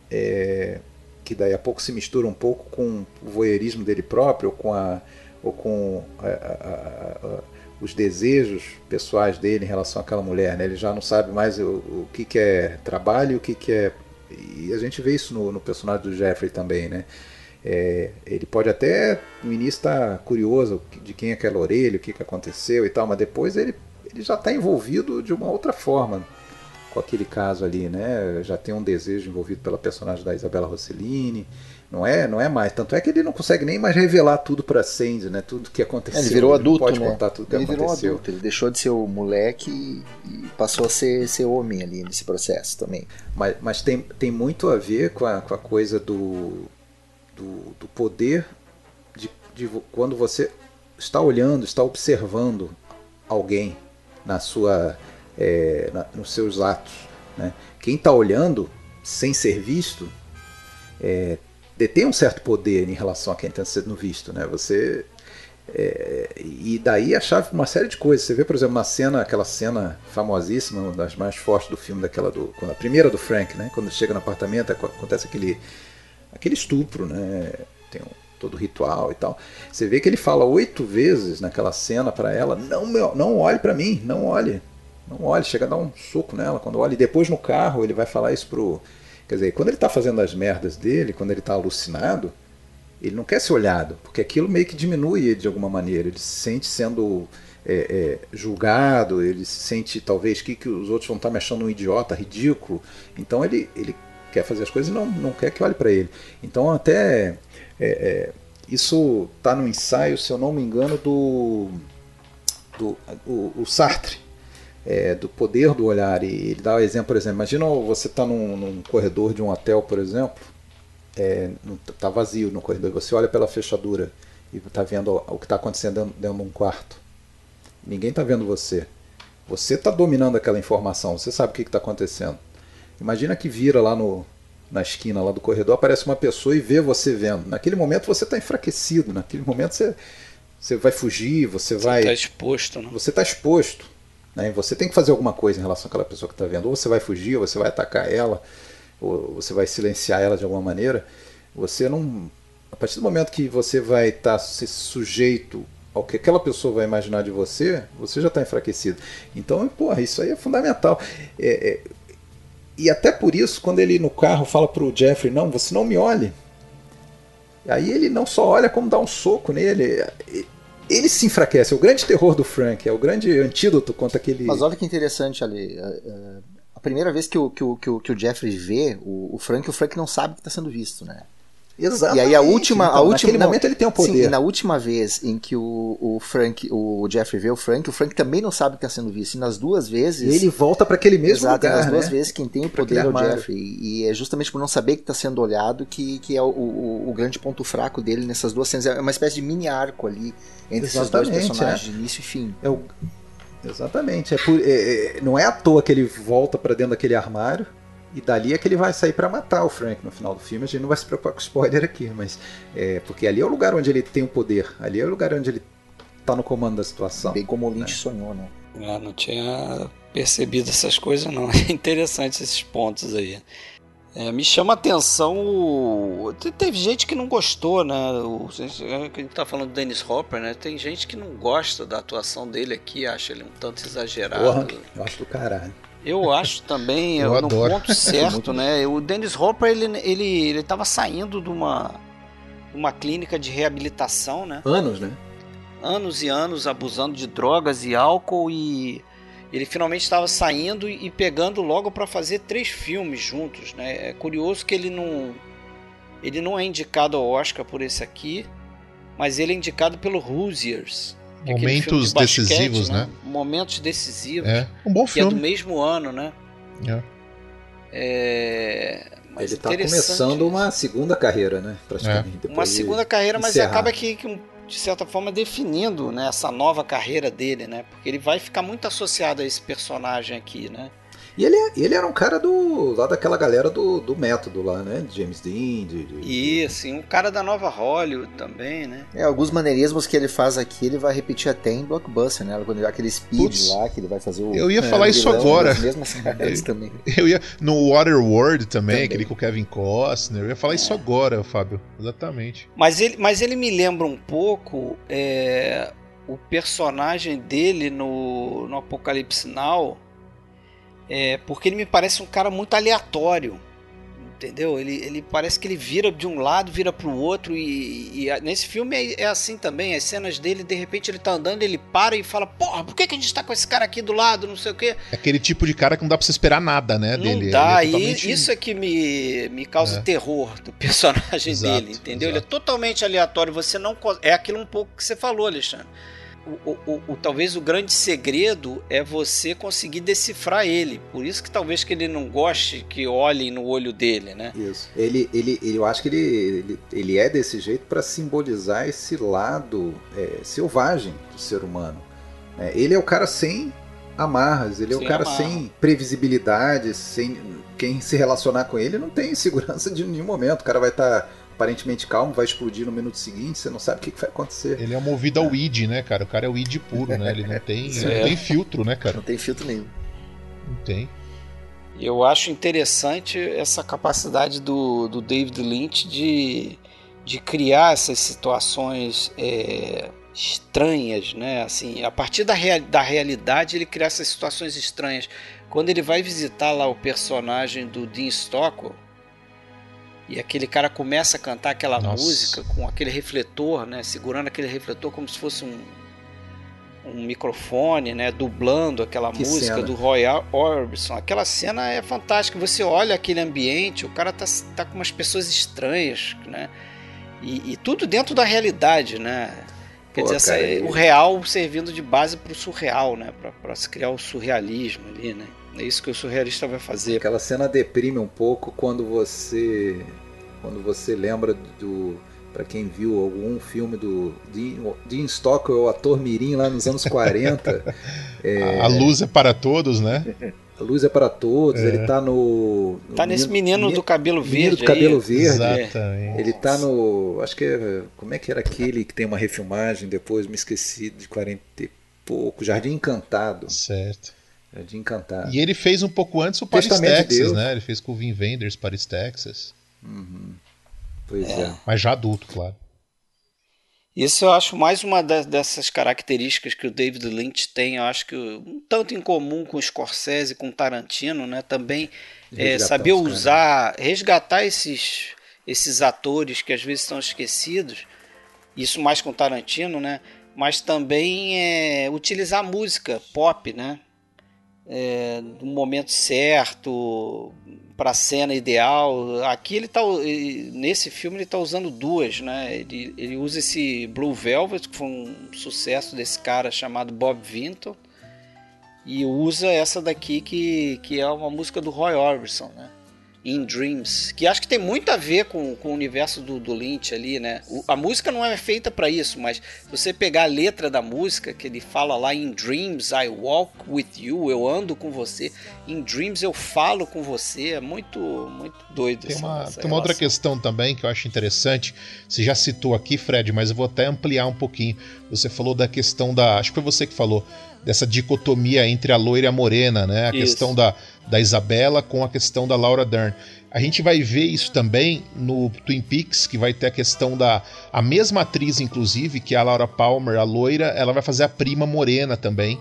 é, que daí a pouco se mistura um pouco com o voyeurismo dele próprio, ou com a, ou com a, a, os desejos pessoais dele em relação àquela mulher. Né? Ele já não sabe mais o, o que, que é trabalho e o que, que é. E a gente vê isso no, no personagem do Jeffrey também. Né? É, ele pode até no início estar tá curioso de quem é aquela orelha, o que, que aconteceu e tal, mas depois ele, ele já está envolvido de uma outra forma com aquele caso ali, né? Já tem um desejo envolvido pela personagem da Isabela Rossellini. Não é, não é mais. Tanto é que ele não consegue nem mais revelar tudo para Sandy, né? Tudo que aconteceu. Ele virou ele adulto, pode né? contar tudo que ele aconteceu. virou adulto. Ele deixou de ser o moleque e passou a ser, ser homem ali nesse processo também. Mas, mas tem, tem muito a ver com a, com a coisa do, do, do poder de, de quando você está olhando, está observando alguém na sua, é, na, nos seus atos. Né? Quem está olhando sem ser visto é, detém um certo poder em relação a quem está sendo visto, né? Você é, e daí a chave uma série de coisas. Você vê, por exemplo, na cena, aquela cena famosíssima, uma das mais fortes do filme, daquela do, a primeira do Frank, né? Quando chega no apartamento, acontece aquele, aquele estupro, né? Tem um, todo o ritual e tal. Você vê que ele fala oito vezes naquela cena para ela: não, meu, não olhe para mim, não olhe, não olhe. Chega a dar um soco nela quando olha. E depois no carro ele vai falar isso pro Quer dizer, quando ele está fazendo as merdas dele, quando ele está alucinado, ele não quer ser olhado, porque aquilo meio que diminui ele de alguma maneira. Ele se sente sendo é, é, julgado, ele se sente talvez que, que os outros vão estar tá me achando um idiota, ridículo. Então ele, ele quer fazer as coisas e não, não quer que olhe para ele. Então até é, é isso está no ensaio, se eu não me engano, do, do o, o Sartre é, do poder do olhar. E ele dá o um exemplo, por exemplo, imagina você está num, num, corredor de um hotel, por exemplo, é, tá vazio no corredor, você olha pela fechadura e está vendo o que está acontecendo dentro de um quarto. Ninguém está vendo você. Você está dominando aquela informação, você sabe o que está acontecendo. Imagina que vira lá no, na esquina lá do corredor, aparece uma pessoa e vê você vendo. Naquele momento você está enfraquecido, naquele momento você, você vai fugir, você, você vai. Você está exposto, né? Você está exposto. Né? Você tem que fazer alguma coisa em relação àquela pessoa que está vendo. Ou você vai fugir, ou você vai atacar ela, ou você vai silenciar ela de alguma maneira. Você não. A partir do momento que você vai estar tá sujeito ao que aquela pessoa vai imaginar de você, você já está enfraquecido. Então, porra, isso aí é fundamental. É, é, e até por isso, quando ele no carro fala para o Jeffrey: Não, você não me olhe. Aí ele não só olha, como dá um soco nele ele se enfraquece. É o grande terror do Frank, é o grande antídoto contra aquele. Mas olha que interessante ali. É, é, a primeira vez que o, que o, que o, que o Jeffrey vê o, o Frank, o Frank não sabe que está sendo visto, né? Exatamente. E aí a última, então, a última naquele momento ele tem o poder. Sim, e na última vez em que o, o Frank, o Jeffrey vê o Frank, o Frank também não sabe que está sendo visto. E nas duas vezes. E ele volta para aquele mesmo exato, lugar. nas duas né? vezes quem tem o poder é o Jeffrey. E é justamente por não saber que está sendo olhado que, que é o, o, o, grande ponto fraco dele nessas duas cenas. É uma espécie de mini arco ali entre esses dois personagens, é. de início e fim. É o... Exatamente. É por... É, não é à toa que ele volta para dentro daquele armário e dali é que ele vai sair para matar o Frank no final do filme. A gente não vai se preocupar com spoiler aqui, mas é, porque ali é o lugar onde ele tem o poder, ali é o lugar onde ele tá no comando da situação. Bem como o Lynch né? sonhou, né? Eu não tinha percebido essas coisas, não. É interessante esses pontos aí. É, me chama a atenção. O... Teve gente que não gostou, né? O... A gente tá falando do Dennis Hopper, né? Tem gente que não gosta da atuação dele aqui, acha ele um tanto exagerado. Porra, eu acho do caralho. Eu acho também, eu no ponto certo, né? O Dennis Hopper, ele, ele, ele tava saindo de uma, uma clínica de reabilitação, né? Anos, né? Anos e anos abusando de drogas e álcool e ele finalmente estava saindo e pegando logo para fazer três filmes juntos, né? É curioso que ele não ele não é indicado ao Oscar por esse aqui, mas ele é indicado pelo Hoosiers, Momentos de basquete, decisivos, né? né? Momentos decisivos. É, um bom filme. Que é do mesmo ano, né? É. é... Ele está começando uma segunda carreira, né? Praticamente. É. Uma segunda carreira, mas acaba que, que, de certa forma, definindo né, essa nova carreira dele, né? Porque ele vai ficar muito associado a esse personagem aqui, né? E ele, ele era um cara do. lá daquela galera do, do método lá, né? De James Dean. De, de... Isso, um cara da nova Hollywood também, né? É, alguns maneirismos que ele faz aqui, ele vai repetir até em Blockbuster, né? Quando aquele speed Puts, lá, que ele vai fazer o. Eu ia é, falar isso agora. Mesmas eu, também. Eu ia. No Waterworld também, também, aquele com o Kevin Costner. Eu ia falar é. isso agora, Fábio. Exatamente. Mas ele, mas ele me lembra um pouco. É, o personagem dele no, no Apocalipse Now é, porque ele me parece um cara muito aleatório. Entendeu? Ele, ele parece que ele vira de um lado, vira pro outro. E, e nesse filme é, é, assim também. As cenas dele, de repente, ele tá andando, ele para e fala: Porra, por que, que a gente tá com esse cara aqui do lado? Não sei o quê. É aquele tipo de cara que não dá pra você esperar nada, né? Não dele. dá, é totalmente... e isso é que me, me causa é. terror do personagem exato, dele, entendeu? Exato. Ele é totalmente aleatório. Você não. É aquilo um pouco que você falou, Alexandre o, o, o, talvez o grande segredo é você conseguir decifrar ele. Por isso que talvez que ele não goste que olhem no olho dele, né? Isso. Ele, ele, ele eu acho que ele, ele, ele é desse jeito para simbolizar esse lado é, selvagem do ser humano. É, ele é o cara sem amarras, ele é sem o cara amarra. sem previsibilidade, sem quem se relacionar com ele não tem segurança de nenhum momento. O cara vai estar tá aparentemente calmo, vai explodir no minuto seguinte, você não sabe o que, que vai acontecer. Ele é movido ao id, né, cara? O cara é o id puro, né? Ele não tem, ele não tem filtro, né, cara? Não tem filtro nenhum. Não tem. Eu acho interessante essa capacidade do, do David Lynch de, de criar essas situações é, estranhas, né? Assim, a partir da, real, da realidade ele cria essas situações estranhas. Quando ele vai visitar lá o personagem do Dean Stockwell, e aquele cara começa a cantar aquela Nossa. música com aquele refletor, né, segurando aquele refletor como se fosse um, um microfone, né, dublando aquela que música cena. do Roy Orbison. Aquela cena é fantástica. Você olha aquele ambiente, o cara tá, tá com umas pessoas estranhas, né? E, e tudo dentro da realidade, né? Quer Pô, dizer, cara, o real servindo de base para o surreal, né? Para se criar o surrealismo ali, né? É isso que o surrealista vai fazer. Aquela cena deprime um pouco quando você quando você lembra do para quem viu algum filme do Dean Stockwell, o ator mirim lá nos anos 40. é... A luz é para todos, né? A luz é para todos, é. ele tá no, no. Tá nesse menino, menino, do cabelo verde. Menino do cabelo aí. verde. Exatamente. Ele tá no. Acho que é. Como é que era aquele que tem uma refilmagem depois? Me esqueci de 40 e pouco. Jardim Encantado. Certo. Jardim Encantado. E ele fez um pouco antes o Paris, Texas, de né? Ele fez com o Vin Vendors, Paris, Texas. Uhum. Pois é. é. Mas já adulto, claro. Isso eu acho mais uma dessas características que o David Lynch tem, eu acho que um tanto em comum com o Scorsese, com o Tarantino, né? Também é, saber usar, resgatar esses, esses atores que às vezes estão esquecidos, isso mais com o Tarantino, né? Mas também é, utilizar música pop, né? É, no momento certo, para a cena ideal. Aqui ele tá nesse filme ele está usando duas, né? Ele, ele usa esse Blue Velvet que foi um sucesso desse cara chamado Bob Vinton e usa essa daqui que, que é uma música do Roy Orbison, né? In Dreams, que acho que tem muito a ver com, com o universo do, do Lynch ali, né? O, a música não é feita para isso, mas se você pegar a letra da música, que ele fala lá In Dreams I walk with you, eu ando com você. In Dreams eu falo com você, é muito muito doido. Tem uma, essa tem uma outra questão também que eu acho interessante. Você já citou aqui, Fred, mas eu vou até ampliar um pouquinho. Você falou da questão da, acho que foi você que falou dessa dicotomia entre a loira e a morena, né? A isso. questão da da Isabela com a questão da Laura Dern. A gente vai ver isso também no Twin Peaks, que vai ter a questão da. A mesma atriz, inclusive, que é a Laura Palmer, a loira, ela vai fazer a prima morena também.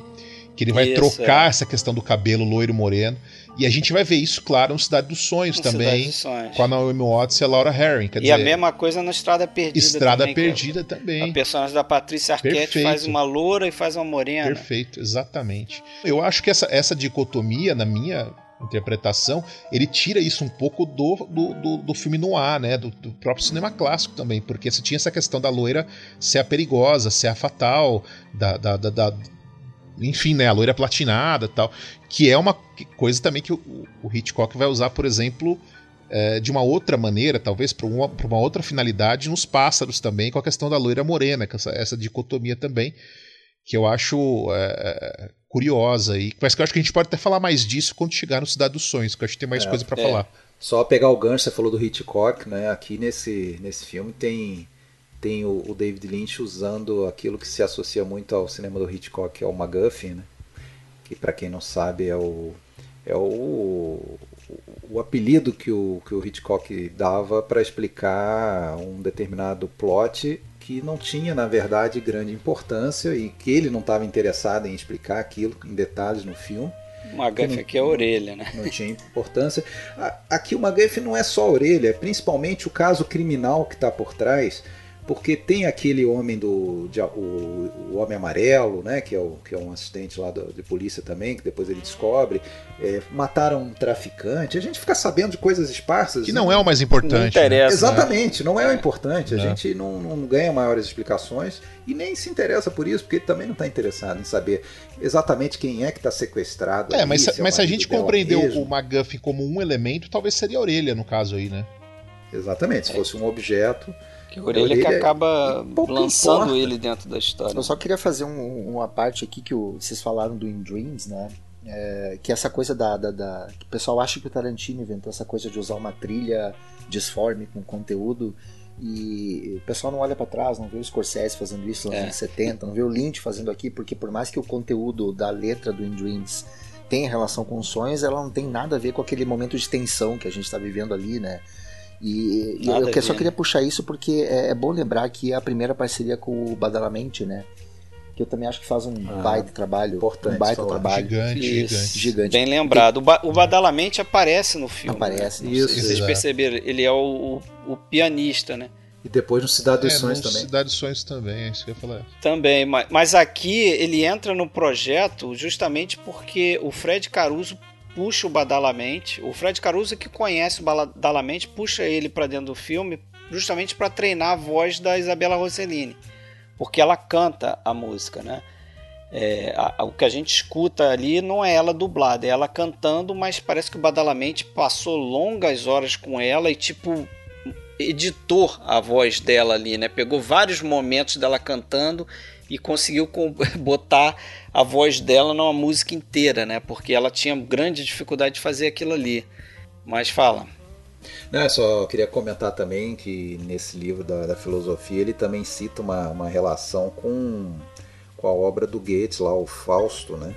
Que ele vai isso, trocar é. essa questão do cabelo loiro moreno. E a gente vai ver isso, claro, no Cidade dos Sonhos no também. Dos Sonhos. Com a Naomi Watts e a Laura Herring. e dizer, a mesma coisa na Estrada Perdida. Estrada também, Perdida também. A personagem da Patrícia Arquette Perfeito. faz uma loura e faz uma morena. Perfeito, exatamente. Eu acho que essa, essa dicotomia, na minha interpretação, ele tira isso um pouco do, do, do, do filme noir, né? Do, do, próprio cinema clássico também, porque você tinha essa questão da loira ser a perigosa, ser a fatal, da, da, da, da enfim, né, a loira platinada tal, que é uma coisa também que o, o Hitchcock vai usar, por exemplo, é, de uma outra maneira, talvez para uma, uma, outra finalidade, nos pássaros também, com a questão da loira morena, essa, essa dicotomia também, que eu acho é, curiosa. E, mas que eu acho que a gente pode até falar mais disso quando chegar no Cidade dos Sonhos, que eu acho que tem mais é, coisa para é. falar. Só pegar o gancho, você falou do Hitchcock, né? Aqui nesse, nesse filme tem, tem o, o David Lynch usando aquilo que se associa muito ao cinema do Hitchcock, que é o MacGuffin, né? Que para quem não sabe é o é o, o apelido que o, que o Hitchcock dava para explicar um determinado plot que não tinha, na verdade, grande importância e que ele não estava interessado em explicar aquilo em detalhes no filme. O McGuffin aqui é a orelha, né? Não tinha importância. Aqui o McGuffin não é só a orelha, é principalmente o caso criminal que está por trás porque tem aquele homem do de, o, o, homem amarelo, né, que é, o, que é um assistente lá do, de polícia também, que depois ele descobre, é, mataram um traficante. A gente fica sabendo de coisas esparsas. Que não né? é o mais importante. Não interessa. Né? Exatamente, não é o importante. A é. gente não, não ganha maiores explicações e nem se interessa por isso, porque ele também não está interessado em saber exatamente quem é que está sequestrado. É, ali, mas, se, é mas se a gente compreendeu o McGuffin como um elemento, talvez seria a orelha no caso aí, né? Exatamente, se fosse um objeto. Que orelha, orelha que acaba lançando importa. ele dentro da história. Eu só queria fazer um, uma parte aqui que o, vocês falaram do In Dreams, né? É, que essa coisa da, da, da, que o pessoal acha que o Tarantino inventou essa coisa de usar uma trilha disforme com conteúdo e o pessoal não olha para trás, não vê o Scorsese fazendo isso nos é. anos 70, não vê o Lynch fazendo aqui, porque por mais que o conteúdo da letra do In Dreams tenha relação com sonhos, ela não tem nada a ver com aquele momento de tensão que a gente está vivendo ali, né? E, e eu só queria puxar isso porque é, é, bom lembrar que é a primeira parceria com o Badalamente, né? Que eu também acho que faz um ah, baita trabalho. Importante, um baita trabalho. Gigante, gigante. gigante. Bem lembrado. O, Badalamente aparece no filme. Aparece. Né? Isso. Vocês perceberam, ele é o, o, o pianista, né? E depois no Cidade dos é, Sonhos também. Cidade dos Sonhos também, é isso que eu ia falar. Também, mas, mas aqui ele entra no projeto justamente porque o Fred Caruso puxa o Badalamente. O Fred Caruso, que conhece o Badalamente, puxa ele para dentro do filme justamente para treinar a voz da Isabela Rossellini. porque ela canta a música, né? É, a, a, o que a gente escuta ali não é ela dublada, é ela cantando, mas parece que o Badalamente passou longas horas com ela e tipo editou a voz dela ali, né? Pegou vários momentos dela cantando e conseguiu botar a voz dela numa música inteira, né? Porque ela tinha grande dificuldade de fazer aquilo ali. Mas fala. Não, eu só queria comentar também que nesse livro da, da filosofia ele também cita uma, uma relação com, com a obra do Goethe, lá o Fausto, né?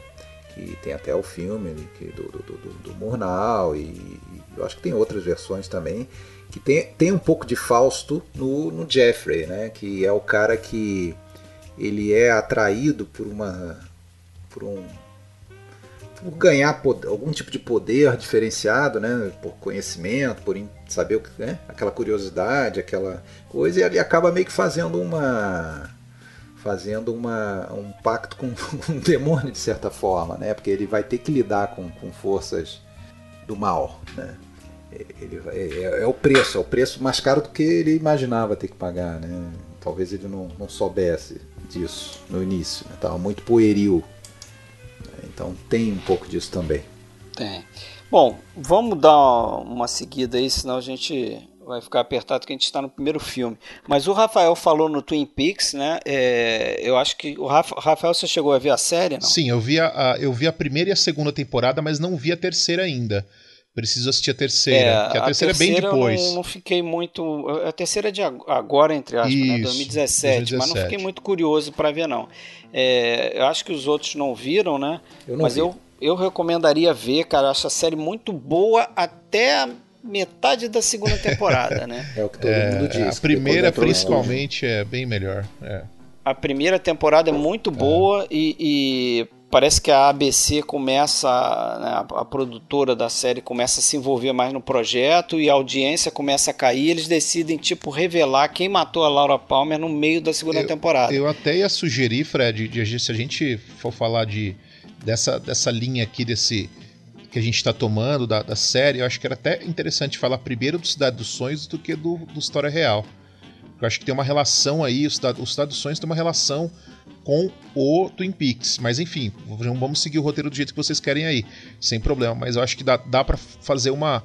Que tem até o filme que, do, do, do, do Murnau e, e eu acho que tem outras versões também que tem, tem um pouco de Fausto no, no Jeffrey, né? Que é o cara que ele é atraído por uma por um por ganhar poder, algum tipo de poder diferenciado, né, por conhecimento, por saber o que, né, aquela curiosidade, aquela coisa, e ele acaba meio que fazendo uma fazendo uma, um pacto com, com um demônio de certa forma, né, porque ele vai ter que lidar com, com forças do mal, né. Ele, é, é, o preço, é o preço mais caro do que ele imaginava ter que pagar, né? Talvez ele não, não soubesse disso no início, estava né? muito pueril. Então tem um pouco disso também. Tem. Bom, vamos dar uma seguida aí, senão a gente vai ficar apertado que a gente está no primeiro filme. Mas o Rafael falou no Twin Peaks, né? É, eu acho que o Rafael você chegou a ver a série, não? Sim, eu vi a, eu vi a primeira e a segunda temporada, mas não vi a terceira ainda. Preciso assistir a terceira, é, porque a, a terceira, terceira, é bem depois. Eu não, não, fiquei muito. A terceira é de agora, entre aspas, né, Isso, né? 2017, 2017, mas não fiquei muito curioso para ver, não. É, eu acho que os outros não viram, né? Eu não mas vi. eu, eu recomendaria ver, cara. Acho a série muito boa até a metade da segunda temporada, né? É o que todo é, mundo diz. A primeira, principalmente, é bem melhor. É. A primeira temporada é muito boa e, e parece que a ABC começa, né, a, a, produtora da série começa a se envolver mais no projeto e a audiência começa a cair. Eles decidem, tipo, revelar quem matou a Laura Palmer no meio da segunda eu, temporada. Eu até ia sugerir, Fred, de, se a gente for falar de, dessa, dessa linha aqui, desse que a gente está tomando da, da, série, eu acho que era até interessante falar primeiro do Cidade dos Sonhos do que do, do História Real. Eu acho que tem uma relação aí, o Cidade, o Cidade dos Sonhos tem uma relação com o Twin Peaks. Mas enfim, vamos seguir o roteiro do jeito que vocês querem aí, sem problema. Mas eu acho que dá, dá para fazer uma.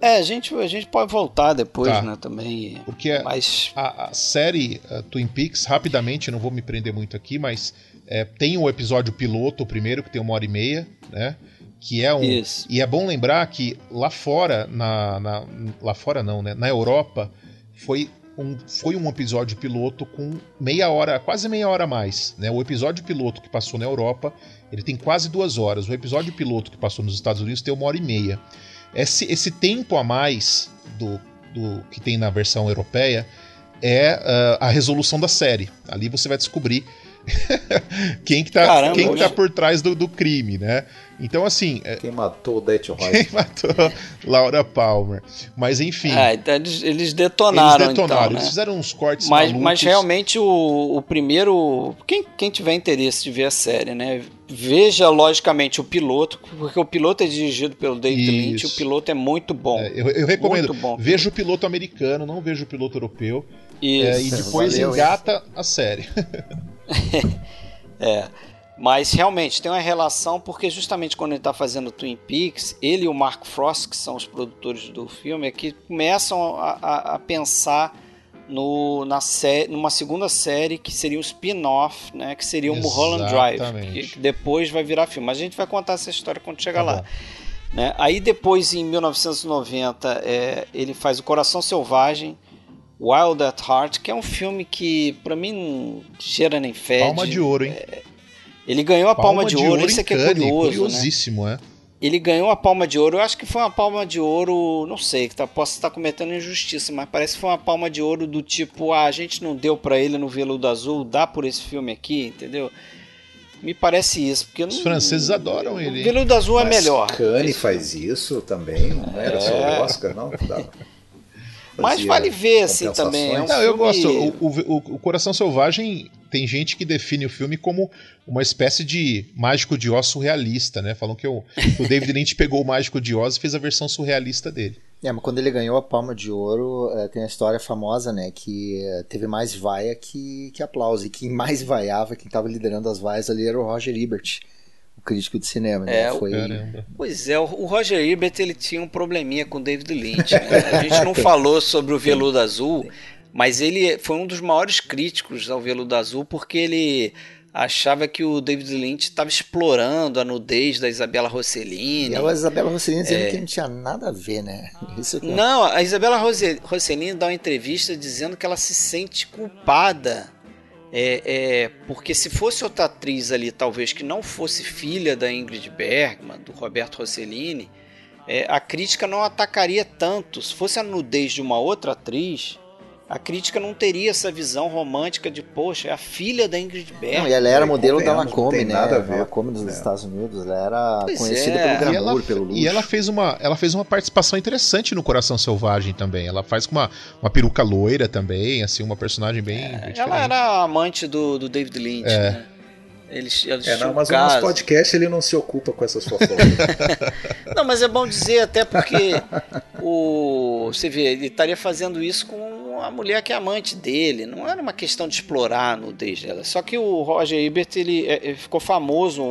É, a gente, a gente pode voltar depois, tá. né, também. Porque mas... a, a série a Twin Peaks, rapidamente, não vou me prender muito aqui, mas é, tem o episódio piloto, o primeiro, que tem uma hora e meia, né? Que é um. Isso. E é bom lembrar que lá fora, na, na, lá fora não, né? Na Europa, foi um, foi um episódio piloto com meia hora, quase meia hora a mais. Né? O episódio piloto que passou na Europa, ele tem quase duas horas. O episódio piloto que passou nos Estados Unidos tem uma hora e meia. Esse, esse tempo a mais do, do que tem na versão europeia é uh, a resolução da série. Ali você vai descobrir quem que tá, Caramba, quem que tá por trás do, do crime, né? Então, assim. É, quem matou o Death Quem matou Laura Palmer. Mas, enfim. É, então eles, eles detonaram. Eles detonaram, então, eles né? fizeram uns cortes mas, malucos. Mas realmente o, o primeiro. Quem, quem tiver interesse de ver a série, né? Veja, logicamente, o piloto, porque o piloto é dirigido pelo David Lynch, o piloto é muito bom. É, eu, eu, recomendo. Bom, veja o piloto americano, não veja o piloto europeu. Isso, é, e depois valeu, engata a série. é. Mas realmente tem uma relação, porque justamente quando ele está fazendo Twin Peaks, ele e o Mark Frost, que são os produtores do filme, é que começam a, a, a pensar no, na sé numa segunda série que seria um spin-off, né? Que seria o Mulholland Drive, que, que, depois vai virar filme. Mas a gente vai contar essa história quando chegar tá lá. Né? Aí depois, em 1990, é, ele faz O Coração Selvagem, Wild at Heart, que é um filme que para mim não cheira nem fede. Palma de ouro, hein? É, ele ganhou a palma, palma de, de, ouro, ouro isso aqui é curioso. Né? Curiosíssimo, né? é. Ele ganhou a palma de ouro, eu acho que foi uma palma de ouro, não sei, que tá, posso estar cometendo injustiça, mas parece que foi uma palma de ouro do tipo, ah, a gente não deu para ele no Veludo Azul, dá por esse filme aqui, entendeu? Me parece isso, porque os não, franceses adoram ele. O Veludo Azul é mas é melhor. Kanye faz isso também, não era é. só o Oscar, não? Mas vale ver, assim, também. É um não, eu gosto. O, o, o, Coração Selvagem tem gente que define o filme como uma espécie de mágico de Oz surrealista, né? Falam que o, o David Lynch pegou o mágico de Oz e fez a versão surrealista dele. É, mas quando ele ganhou a Palma de Ouro, é, tem a história famosa, né? Que é, teve mais vaia que, que aplauso. E quem mais vaiava, quem estava liderando as vaias ali era o Roger Ebert, o crítico de cinema. Né? É, Foi... Pois é, o Roger Ebert ele tinha um probleminha com o David Lynch. Né? A gente não falou sobre o Veludo Azul, mas ele foi um dos maiores críticos ao Veludo Azul porque ele achava que o David Lynch estava explorando a nudez da Isabela Rossellini. E a Isabela Rossellini dizendo é... que não tinha nada a ver, né? Isso que... Não, a Isabela Rossellini dá uma entrevista dizendo que ela se sente culpada. É, é, porque se fosse outra atriz ali, talvez que não fosse filha da Ingrid Bergman, do Roberto Rossellini, é, a crítica não atacaria tanto. Se fosse a nudez de uma outra atriz, a crítica não teria essa visão romântica de, poxa, é a filha da Ingrid Bergman. Não, e ela era modelo da Lacombe, né? Nada a ver. Lacombe dos é. Estados Unidos, ela era pois conhecida é. pelo glamour, pelo luxo. E ela fez uma, ela fez uma participação interessante no Coração Selvagem também. Ela faz com uma, uma peruca loira também, assim, uma personagem bem, é, Ela era amante do, do David Lynch, é. né? Eles, eles é, não, mas caso. o nosso podcast ele não se ocupa com essas fofocas. não, mas é bom dizer até porque o você vê, ele estaria fazendo isso com a mulher que é amante dele. Não era uma questão de explorar a nudez dela. Só que o Roger Ebert ele, ele é, é, ficou famoso,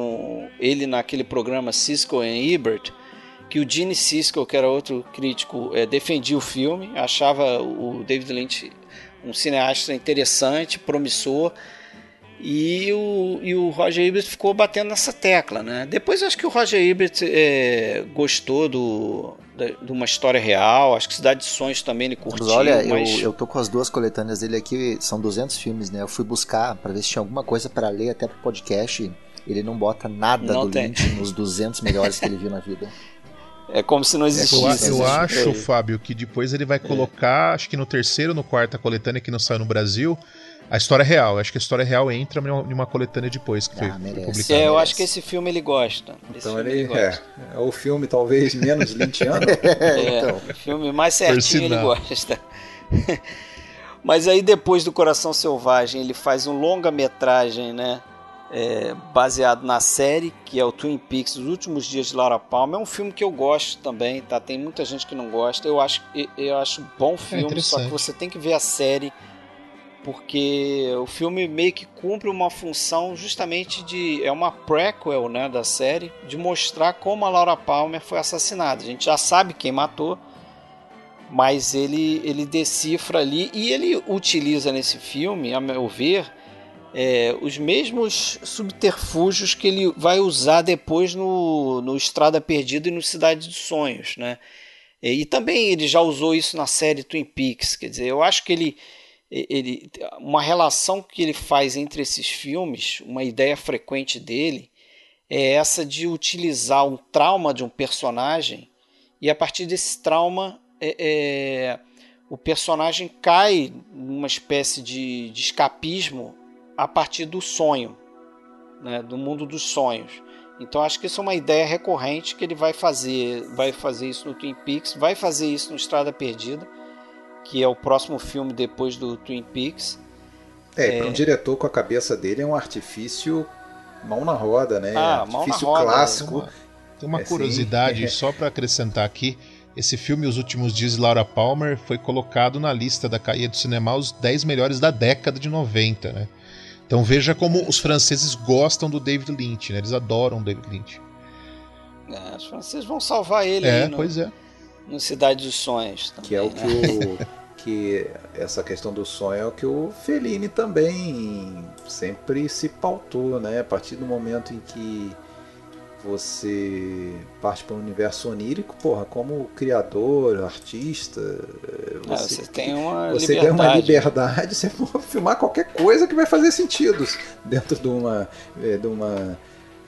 ele naquele programa Cisco e Ebert, que o Gene Cisco, que era outro crítico, é, defendia o filme, achava o David Lynch um cineasta interessante, promissor. E o, e o Roger Ebert ficou batendo nessa tecla, né? Depois acho que o Roger Ebert é, gostou do, de uma história real, acho que Cidade de Sonhos também ele curtiu. Mas olha, mas... Eu, eu tô com as duas coletâneas dele aqui, são 200 filmes, né? Eu fui buscar para ver se tinha alguma coisa para ler até pro podcast. Ele não bota nada não do tem. Lynch nos 200 melhores que ele viu na vida. É como se não existisse. Eu, eu acho, Fábio, que depois ele vai colocar, é. acho que no terceiro ou no quarto, a coletânea que não saiu no Brasil, a história é real. Acho que a história real entra em uma coletânea depois que foi, ah, foi publicada. É, eu acho que esse filme ele gosta. então ele, ele gosta. É, é o filme talvez menos lintiano. é, então. o filme mais certinho ele gosta. Mas aí depois do Coração Selvagem ele faz um longa-metragem, né? É, baseado na série, que é o Twin Peaks, Os Últimos Dias de Laura Palmer. É um filme que eu gosto também, tá? Tem muita gente que não gosta. Eu acho, eu acho bom é filme, é só que você tem que ver a série porque o filme meio que cumpre uma função justamente de é uma prequel, né, da série, de mostrar como a Laura Palmer foi assassinada. A gente já sabe quem matou, mas ele ele decifra ali e ele utiliza nesse filme, a meu ver, é, os mesmos subterfúgios que ele vai usar depois no, no Estrada Perdida e no Cidade dos Sonhos, né? E também ele já usou isso na série Twin Peaks, quer dizer, eu acho que ele ele, uma relação que ele faz entre esses filmes, uma ideia frequente dele, é essa de utilizar um trauma de um personagem e a partir desse trauma é, é, o personagem cai numa espécie de, de escapismo a partir do sonho, né, do mundo dos sonhos. Então acho que isso é uma ideia recorrente que ele vai fazer, vai fazer isso no Twin Peaks, vai fazer isso no Estrada Perdida que é o próximo filme depois do Twin Peaks. É, é... para um diretor com a cabeça dele é um artifício mão na roda, né? Ah, artifício roda, clássico. Né? Tem uma, é, curiosidade só para acrescentar aqui. Esse filme, Os Últimos Dias de Laura Palmer, foi colocado na lista da Caia do Cinema os 10 melhores da década de 90, né? Então veja como os franceses gostam do David Lynch, né? Eles adoram o David Lynch. É, os franceses vão salvar ele é, aí no, pois é. No Cidade dos Sonhos. Também, que é o que né? o que essa questão do sonho é o que o Fellini também sempre se pautou, né? A partir do momento em que você parte para o universo onírico, porra, como criador, artista, você, ah, você tem uma você liberdade. tem uma liberdade, você pode filmar qualquer coisa que vai fazer sentido dentro de uma, é, de uma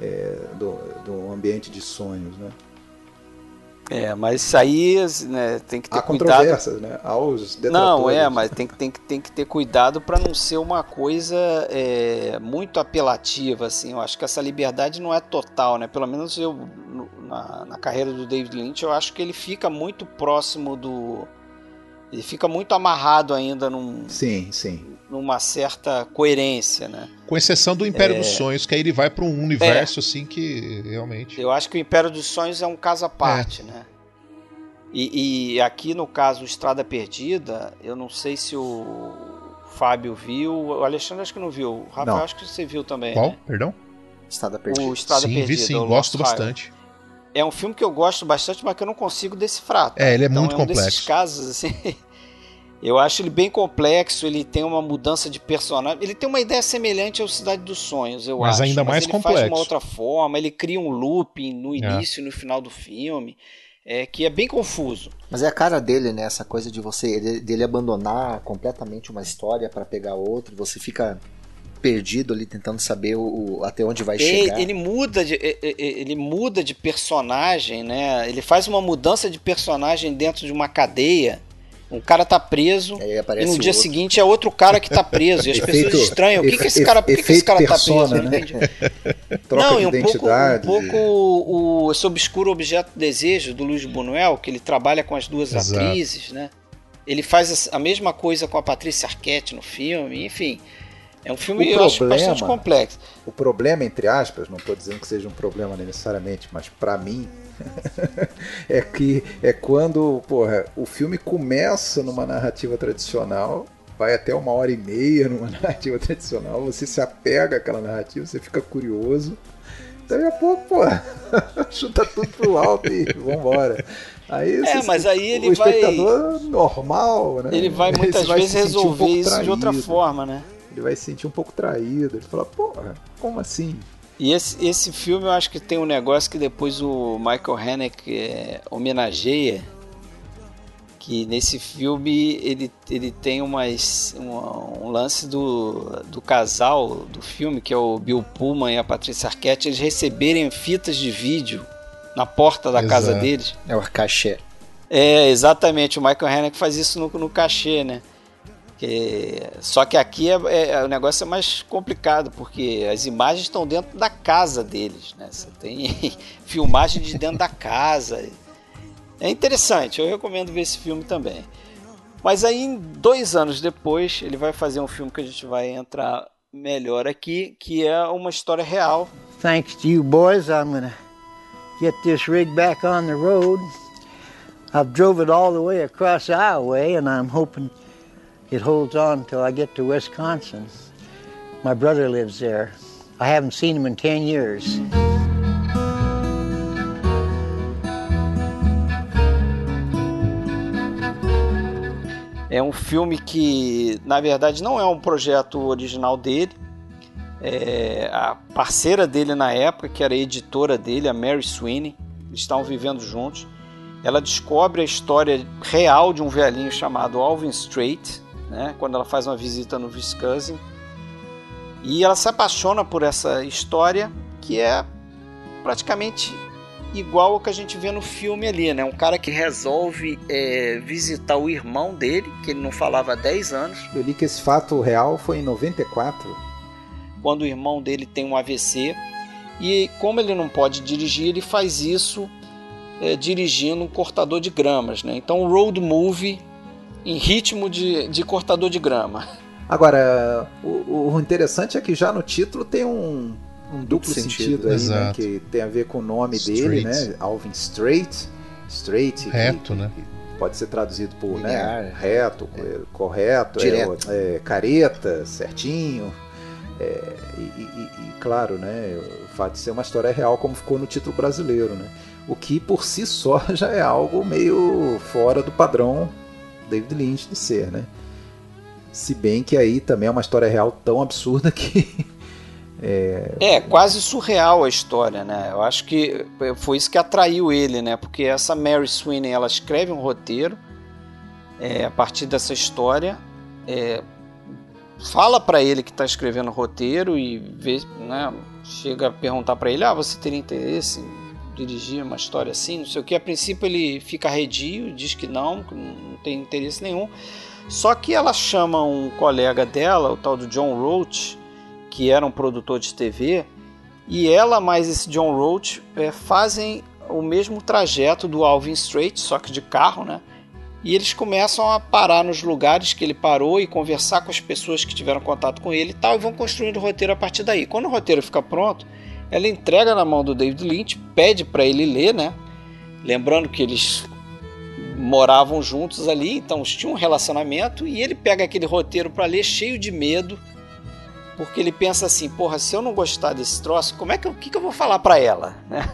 é, do, um ambiente de sonhos, né? É, mas isso aí né, tem que ter Há cuidado. controvérsias, né? Aos Não, é, mas tem que, tem que, tem que ter cuidado para não ser uma coisa é, muito apelativa, assim. Eu acho que essa liberdade não é total, né? Pelo menos eu, na, na carreira do David Lynch, eu acho que ele fica muito próximo do... Ele fica muito amarrado ainda num... Sim, sim numa certa coerência, né? Com exceção do Império é... dos Sonhos, que aí ele vai para um universo é... assim que realmente. Eu acho que o Império dos Sonhos é um caso à parte, é. né? E, e, aqui no caso Estrada Perdida, eu não sei se o Fábio viu, o Alexandre acho que não viu, o Rafael não. acho que você viu também. Qual? Né? Perdão? Estrada Perdida. O Estrada sim, Perdida. Vi, sim, gosto bastante. É um filme que eu gosto bastante, mas que eu não consigo decifrar. Tá? É, ele é então, muito é um complexo. Desses casos assim. Eu acho ele bem complexo, ele tem uma mudança de personagem. Ele tem uma ideia semelhante ao Cidade dos Sonhos, eu mas acho. Ainda mas mais ele complexo. faz de uma outra forma, ele cria um looping no é. início é. e no final do filme, é, que é bem confuso. Mas é a cara dele, né? Essa coisa de você dele abandonar completamente uma história para pegar outra, você fica perdido ali tentando saber o, o até onde vai ele, chegar. Ele muda de ele muda de personagem, né? Ele faz uma mudança de personagem dentro de uma cadeia um cara tá preso e no dia outro. seguinte é outro cara que tá preso. E as pessoas estranham. O que, que esse cara, por que, que esse cara persona, tá preso? Né? Não, não e um pouco, um pouco o, o, esse obscuro objeto de desejo do Luiz Buñuel, que ele trabalha com as duas Exato. atrizes, né? Ele faz a mesma coisa com a Patrícia Arquette no filme, enfim. É um filme eu acho bastante complexo. O problema, entre aspas, não estou dizendo que seja um problema necessariamente, mas para mim é que é quando porra, o filme começa numa narrativa tradicional, vai até uma hora e meia numa narrativa tradicional, você se apega àquela narrativa, você fica curioso. Daí a pouco, pô, chuta tudo pro alto e vambora. Aí, é, mas aí ele o espectador vai... normal, né? Ele vai muitas ele vezes vai resolver um isso de outra forma, né? Ele vai se sentir um pouco traído. Ele fala, porra, como assim? E esse, esse filme eu acho que tem um negócio que depois o Michael Haneke é, homenageia. Que nesse filme ele, ele tem umas, um, um lance do, do casal do filme, que é o Bill Pullman e a Patrícia Arquette, eles receberem fitas de vídeo na porta da Exato. casa deles. É o cachê. É, exatamente. O Michael Haneke faz isso no, no cachê, né? Que, só que aqui é, é, o negócio é mais complicado, porque as imagens estão dentro da casa deles. Né? Você tem filmagem de dentro da casa. É interessante, eu recomendo ver esse filme também. Mas aí, dois anos depois, ele vai fazer um filme que a gente vai entrar melhor aqui, que é uma história real. Thanks to you boys, I'm gonna get this rig back on the road. I've drove it all the way across Iowa, and I'm hoping it holds on until I get to Wisconsin. My brother lives there. I haven't seen him in 10 years. É um filme que, na verdade, não é um projeto original dele. É a parceira dele na época, que era a editora dele, a Mary Sweeney, eles estavam vivendo juntos. Ela descobre a história real de um velhinho chamado Alvin Strait, né, quando ela faz uma visita no Wisconsin. E ela se apaixona por essa história que é praticamente igual ao que a gente vê no filme ali, né? Um cara que resolve é, visitar o irmão dele, que ele não falava há 10 anos. Eu li que esse fato real foi em 94. Quando o irmão dele tem um AVC. E como ele não pode dirigir, ele faz isso é, dirigindo um cortador de gramas, né? Então o road movie em ritmo de, de cortador de grama. Agora, o, o interessante é que já no título tem um, um duplo sentido, sentido aí, né, que tem a ver com o nome Straight. dele, né? Alvin Straight. Straight. Reto, que, né? Que pode ser traduzido por né, reto, é. correto, Direto. É, é, careta, certinho. É, e, e, e, claro, né, o fato de ser uma história real, como ficou no título brasileiro, né? O que por si só já é algo meio fora do padrão David Lynch de ser, né? Se bem que aí também é uma história real tão absurda que. É... é quase surreal a história, né? Eu acho que foi isso que atraiu ele, né? Porque essa Mary Sweeney ela escreve um roteiro é, a partir dessa história, é, fala para ele que está escrevendo o roteiro e vê, né, chega a perguntar para ele: ah, você teria interesse dirigir uma história assim, não sei o que. A princípio ele fica arredio, diz que não, que não tem interesse nenhum. Só que ela chama um colega dela, o tal do John Roach, que era um produtor de TV, e ela mais esse John Roach é, fazem o mesmo trajeto do Alvin Strait, só que de carro, né? E eles começam a parar nos lugares que ele parou e conversar com as pessoas que tiveram contato com ele e tal, e vão construindo o roteiro a partir daí. Quando o roteiro fica pronto, ela entrega na mão do David Lynch, pede para ele ler, né? Lembrando que eles moravam juntos ali, então tinham um relacionamento e ele pega aquele roteiro para ler cheio de medo, porque ele pensa assim, porra, se eu não gostar desse troço, como é que, que, que eu vou falar para ela, né?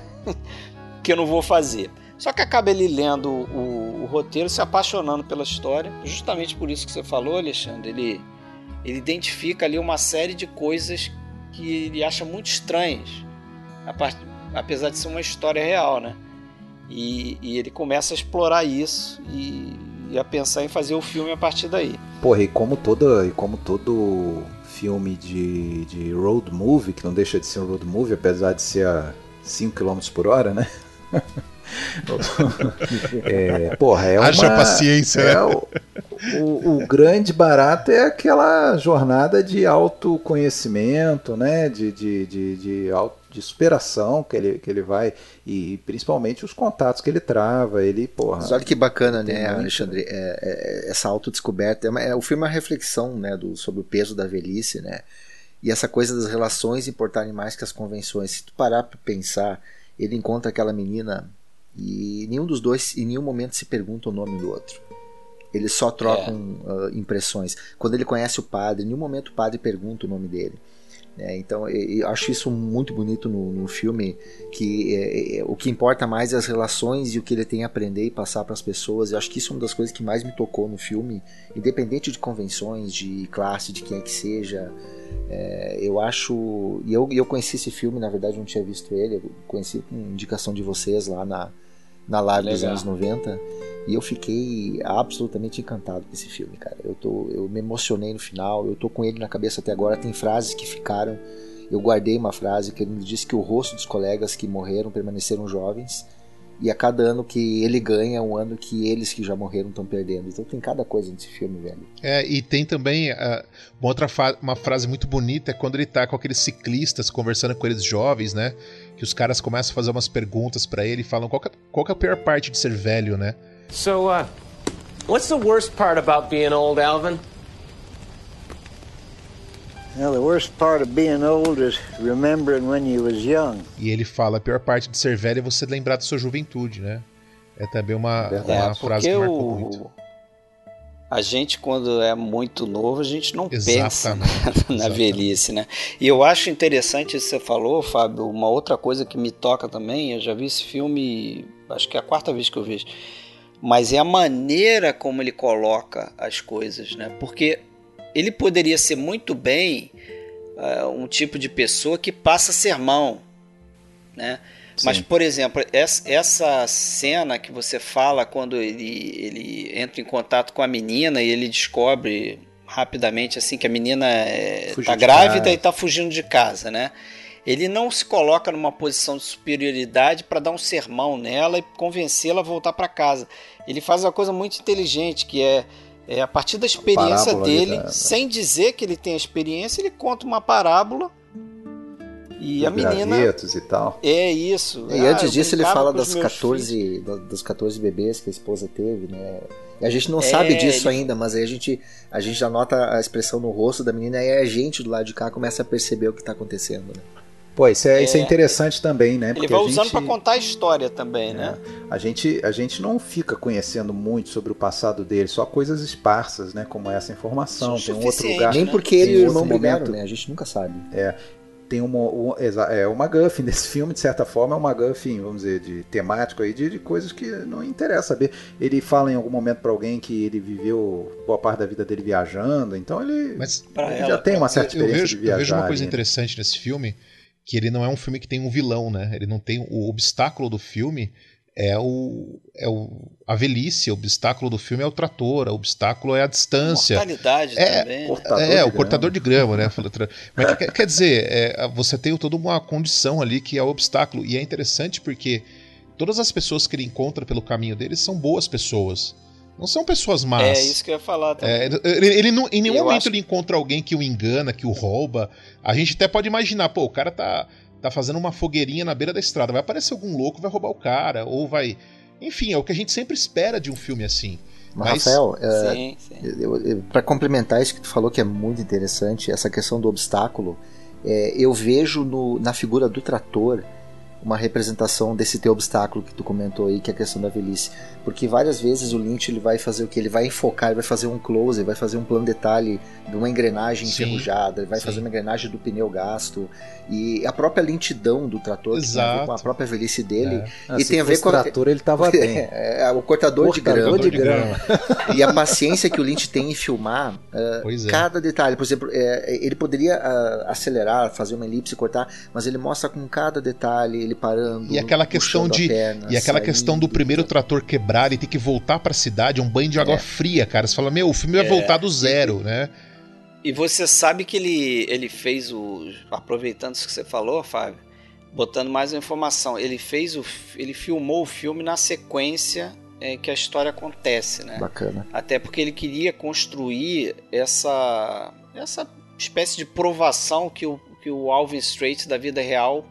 que eu não vou fazer. Só que acaba ele lendo o, o, roteiro, se apaixonando pela história, justamente por isso que você falou, Alexandre. Ele, ele identifica ali uma série de coisas que ele acha muito estranhas, apesar de ser uma história real, né? E, e ele começa a explorar isso e, e, a pensar em fazer o filme a partir daí. Porra, e como todo, e como todo filme de, de road movie, que não deixa de ser um road movie, apesar de ser a 5 km por hora, né? é, porra, é Haja uma, paciência. É, o, o, o, grande barato é aquela jornada de autoconhecimento, né? De, de, de, de, de superação que ele, que ele vai, e principalmente os contatos que ele trava. Ele, porra. Mas olha que bacana, né, muito... Alexandre? É, é, essa autodescoberta. É, é, o filme é uma reflexão né, do, sobre o peso da velhice, né? E essa coisa das relações importarem mais que as convenções. Se tu parar para pensar ele encontra aquela menina e nenhum dos dois em nenhum momento se pergunta o nome do outro. Eles só trocam é. uh, impressões. Quando ele conhece o padre, em nenhum momento o padre pergunta o nome dele. É, então eu acho isso muito bonito no, no filme que é, é, o que importa mais é as relações e o que ele tem a aprender e passar para as pessoas eu acho que isso é uma das coisas que mais me tocou no filme independente de convenções de classe de quem é que seja é, eu acho e eu, eu conheci esse filme na verdade não tinha visto ele eu conheci com indicação de vocês lá na na live Legal. dos anos 90 e eu fiquei absolutamente encantado com esse filme, cara. Eu, tô, eu me emocionei no final, eu tô com ele na cabeça até agora. Tem frases que ficaram. Eu guardei uma frase que ele disse que o rosto dos colegas que morreram permaneceram jovens. E a cada ano que ele ganha é um ano que eles que já morreram estão perdendo. Então tem cada coisa nesse filme, velho. É, e tem também uh, uma outra uma frase muito bonita é quando ele tá com aqueles ciclistas conversando com eles jovens, né? Que os caras começam a fazer umas perguntas para ele e falam qual que, é, qual que é a pior parte de ser velho, né? So, uh, what's the worst part about being old, Alvin? Well, the worst part of being old is remembering when you was young. E ele fala, a pior parte de ser velho é você lembrar da sua juventude, né? É também uma, uma frase que marcou o... muito. A gente, quando é muito novo, a gente não pensa na, na velhice, né? E eu acho interessante isso que você falou, Fábio. Uma outra coisa que me toca também, eu já vi esse filme, acho que é a quarta vez que eu vejo mas é a maneira como ele coloca as coisas, né? Porque ele poderia ser muito bem uh, um tipo de pessoa que passa sermão, né? Sim. Mas, por exemplo, essa cena que você fala quando ele, ele entra em contato com a menina e ele descobre rapidamente assim que a menina está é, grávida e está fugindo de casa, né? ele não se coloca numa posição de superioridade para dar um sermão nela e convencê-la a voltar para casa. Ele faz uma coisa muito inteligente, que é, é a partir da experiência dele, da... sem dizer que ele tem a experiência, ele conta uma parábola e a menina. e tal. É isso. E ah, antes disso, ele fala das 14, dos 14 bebês que a esposa teve, né? A gente não é, sabe disso ele... ainda, mas aí a gente, a gente já nota a expressão no rosto da menina e a gente do lado de cá começa a perceber o que está acontecendo, né? Pô, isso é, é, isso é interessante também, né? Porque Ele vai usando para contar a história também, é, né? A gente, a gente não fica conhecendo muito sobre o passado dele, só coisas esparsas, né? Como essa informação. Tem um outro lugar. Nem porque ele e o irmão brigaram, né? A gente nunca sabe. É. Tem uma, uma, é, uma MacGuffin desse filme, de certa forma, é uma MacGuffin, vamos dizer, de temático aí, de, de coisas que não interessa saber. Ele fala em algum momento para alguém que ele viveu boa parte da vida dele viajando, então ele, Mas, ele ela, já tem uma certa experiência eu vejo, de viajar. Eu vejo uma coisa ali, interessante nesse filme, que ele não é um filme que tem um vilão, né? Ele não tem o obstáculo do filme é o, é o a velhice, o obstáculo do filme é o trator, o obstáculo é a distância. Mortalidade é, também. Né? É, o cortador de grama, né? Mas quer, quer dizer, é, você tem toda uma condição ali que é o obstáculo e é interessante porque todas as pessoas que ele encontra pelo caminho dele são boas pessoas. Não são pessoas más. É isso que eu ia falar também. É, ele, ele não, em nenhum eu momento acho... ele encontra alguém que o engana, que o rouba. A gente até pode imaginar, pô, o cara tá, tá fazendo uma fogueirinha na beira da estrada. Vai aparecer algum louco, vai roubar o cara, ou vai. Enfim, é o que a gente sempre espera de um filme assim. Mas, Rafael, é, para complementar isso que tu falou, que é muito interessante, essa questão do obstáculo, é, eu vejo no, na figura do trator uma representação desse teu obstáculo que tu comentou aí, que é a questão da velhice. Porque várias vezes o Lynch ele vai fazer o que? Ele vai enfocar, ele vai fazer um close, ele vai fazer um plano detalhe de uma engrenagem sim, enferrujada, ele vai sim. fazer uma engrenagem do pneu gasto. E a própria lentidão do trator, que tem a ver com a própria velhice dele. É. Ah, e tem a ver com o trator, ele tava bem. É, é, o cortador, cortador de grama. De grama. e a paciência que o Lynch tem em filmar uh, cada detalhe. Por exemplo, é, ele poderia uh, acelerar, fazer uma elipse, cortar, mas ele mostra com cada detalhe, ele parando. E aquela questão de. Perna, e aquela saindo, questão do primeiro trator quebrar e ter que voltar para a cidade, um banho de água é. fria, cara. Você fala, meu, o filme vai voltar do zero, né? E você sabe que ele, ele fez o. Aproveitando isso que você falou, Fábio, botando mais uma informação, ele fez o. ele filmou o filme na sequência é, que a história acontece, né? Bacana. Até porque ele queria construir essa. essa espécie de provação que o, que o Alvin Strait da vida real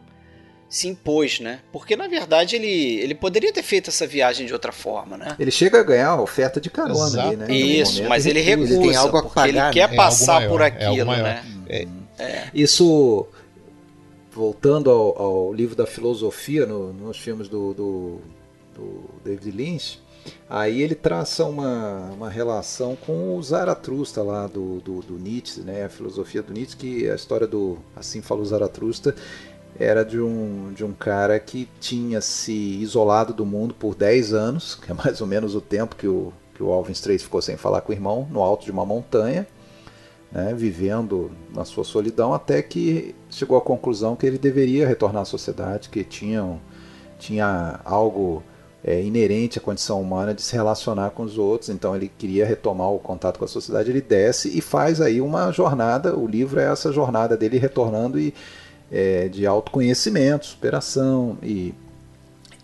se impôs, né? Porque na verdade ele, ele poderia ter feito essa viagem de outra forma, né? Ele chega a ganhar a oferta de carona Exato. ali, né? Isso, mas ele recusa, ele tem algo a pagar, ele né? quer é passar maior, por é aquilo, é né? É. É. Isso, voltando ao, ao, livro da filosofia, no, nos filmes do, do, do David Lynch, Aí ele traça uma, uma relação com o Zaratrusta lá do, do, do, Nietzsche, né? a filosofia do Nietzsche, que a história do Assim Falou Zaratrusta era de um, de um cara que tinha se isolado do mundo por 10 anos, que é mais ou menos o tempo que o, que o Alvin Strait ficou sem falar com o irmão, no alto de uma montanha, né, vivendo na sua solidão, até que chegou à conclusão que ele deveria retornar à sociedade, que tinha, tinha algo é, inerente à condição humana de se relacionar com os outros, então ele queria retomar o contato com a sociedade, ele desce e faz aí uma jornada, o livro é essa jornada dele retornando e é, de autoconhecimento, superação e,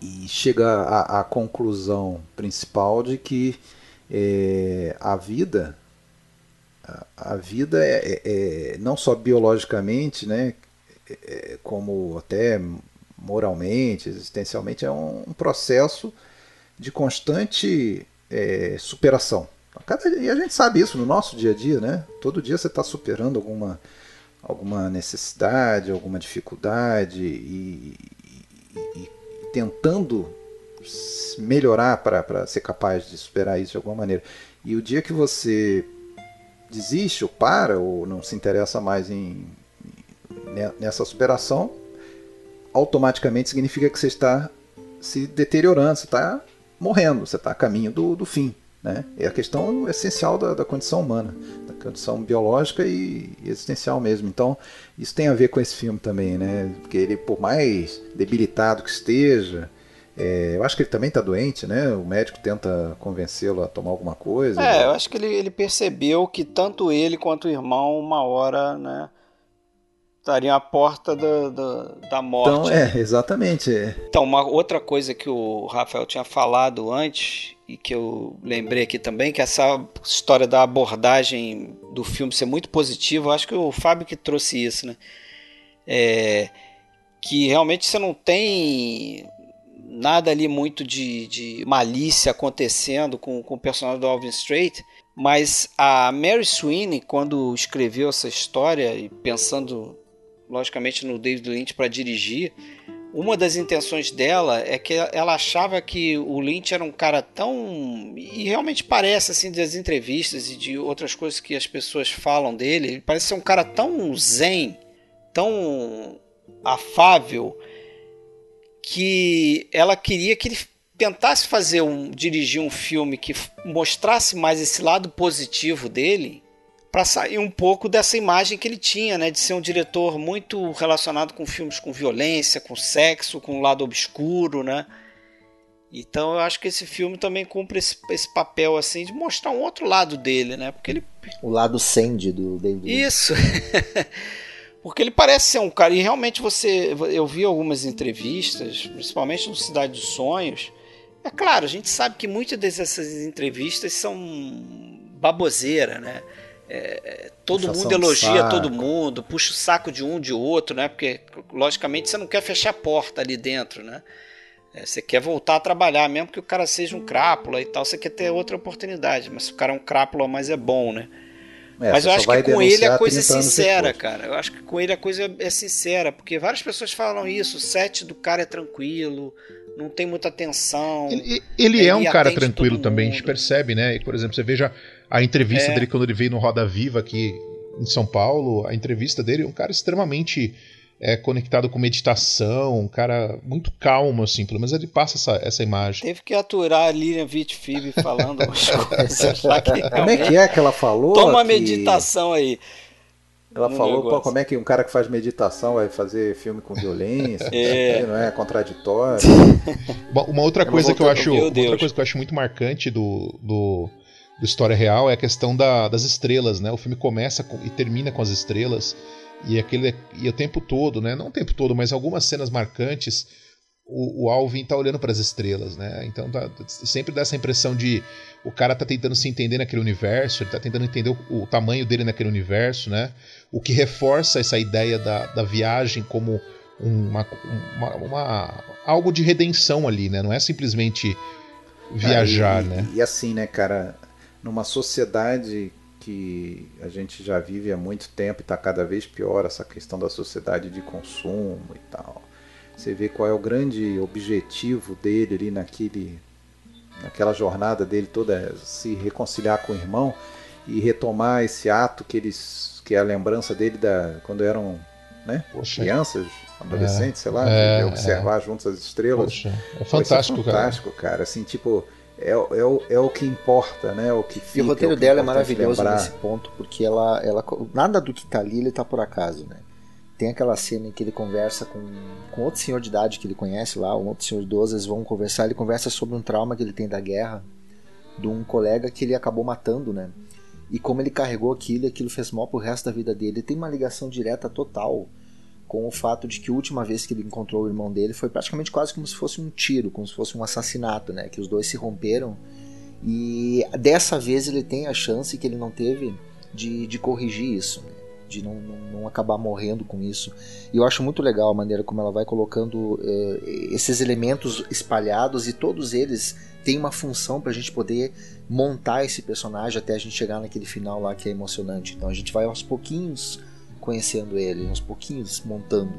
e chega à, à conclusão principal de que é, a vida a, vida é, é, é não só biologicamente, né, é, como até moralmente, existencialmente, é um, um processo de constante é, superação. E a gente sabe isso no nosso dia a dia, né? Todo dia você está superando alguma alguma necessidade, alguma dificuldade e, e, e tentando melhorar para ser capaz de superar isso de alguma maneira. E o dia que você desiste ou para ou não se interessa mais em, nessa superação, automaticamente significa que você está se deteriorando, você está morrendo, você está a caminho do, do fim. Né? É a questão essencial da, da condição humana, condição biológica e, existencial mesmo. Então, isso tem a ver com esse filme também, né? Porque ele, por mais debilitado que esteja, é, eu acho que ele também está doente, né? O médico tenta convencê-lo a tomar alguma coisa. É, eu acho que ele, ele percebeu que tanto ele quanto o irmão, uma hora, né? estariam à porta da, da, da morte. Então, é, exatamente. Então, uma outra coisa que o Rafael tinha falado antes e que eu lembrei aqui também, que essa história da abordagem do filme ser muito positiva, eu acho que o Fábio que trouxe isso, né? É, que realmente você não tem nada ali muito de, de malícia acontecendo com, com o personagem do Alvin Strait, mas a Mary Sweeney, quando escreveu essa história, e pensando logicamente no David Lynch para dirigir, uma das intenções dela é que ela achava que o Lynch era um cara tão. E realmente parece, assim, das entrevistas e de outras coisas que as pessoas falam dele, ele parece ser um cara tão zen, tão afável, que ela queria que ele tentasse fazer um. dirigir um filme que mostrasse mais esse lado positivo dele para sair um pouco dessa imagem que ele tinha, né, de ser um diretor muito relacionado com filmes com violência, com sexo, com o lado obscuro, né? Então eu acho que esse filme também cumpre esse, esse papel assim de mostrar um outro lado dele, né? Porque ele o lado Sandy do David. Isso. Porque ele parece ser um cara e realmente você eu vi algumas entrevistas, principalmente no Cidade dos Sonhos. É claro, a gente sabe que muitas dessas entrevistas são baboseira, né? É, todo Puxação mundo elogia todo mundo, puxa o saco de um de outro, né? Porque, logicamente, você não quer fechar a porta ali dentro, né? É, você quer voltar a trabalhar, mesmo que o cara seja um crápula e tal, você quer ter outra oportunidade. Mas se o cara é um crápula, mas é bom, né? É, Mas eu acho que com ele a coisa é sincera, cara. Eu acho que com ele a coisa é sincera, porque várias pessoas falam isso, o set do cara é tranquilo, não tem muita tensão. Ele, ele, ele é um cara tranquilo também, a gente percebe, né? Por exemplo, você veja a entrevista é. dele quando ele veio no Roda Viva aqui em São Paulo, a entrevista dele, um cara extremamente é, conectado com meditação, um cara muito calmo, assim, pelo menos ele passa essa, essa imagem. Teve que aturar a Lilian Vitfib falando umas coisas lá que Como é que é que ela falou? Toma que... meditação aí. Ela falou, pô, como é que um cara que faz meditação vai fazer filme com violência? é. não é contraditório. Bom, uma outra coisa que eu acho, outra coisa que eu acho muito marcante do, do, do história real é a questão da, das estrelas, né? O filme começa com, e termina com as estrelas. E aquele e o tempo todo, né? Não o tempo todo, mas algumas cenas marcantes, o, o Alvin tá olhando para as estrelas, né? Então tá, sempre dá essa impressão de o cara tá tentando se entender naquele universo, ele tá tentando entender o, o tamanho dele naquele universo, né? O que reforça essa ideia da, da viagem como uma, uma, uma, algo de redenção ali, né? Não é simplesmente viajar, é, e, né? E assim, né, cara, numa sociedade que a gente já vive há muito tempo e está cada vez pior essa questão da sociedade de consumo e tal. Você vê qual é o grande objetivo dele ali naquele, naquela jornada dele toda, é se reconciliar com o irmão e retomar esse ato que eles, que é a lembrança dele da quando eram né, crianças, adolescentes, é, sei lá, é, de observar é. juntos as estrelas. Poxa, é fantástico, é fantástico, cara. cara. Assim, tipo é, é, o, é o que importa, né? O que fica, e o roteiro é o dela é maravilhoso lembrar. nesse ponto, porque ela, ela. Nada do que tá ali ele tá por acaso, né? Tem aquela cena em que ele conversa com, com outro senhor de idade que ele conhece lá, um outro senhor idoso, eles vão conversar, ele conversa sobre um trauma que ele tem da guerra, de um colega que ele acabou matando, né? E como ele carregou aquilo, aquilo fez mal pro resto da vida dele. Ele tem uma ligação direta total com o fato de que a última vez que ele encontrou o irmão dele foi praticamente quase como se fosse um tiro, como se fosse um assassinato, né? Que os dois se romperam e dessa vez ele tem a chance que ele não teve de, de corrigir isso, né? de não, não, não, acabar morrendo com isso. E eu acho muito legal a maneira como ela vai colocando uh, esses elementos espalhados e todos eles têm uma função para a gente poder montar esse personagem até a gente chegar naquele final lá que é emocionante. Então a gente vai aos pouquinhos conhecendo ele, uns pouquinhos montando.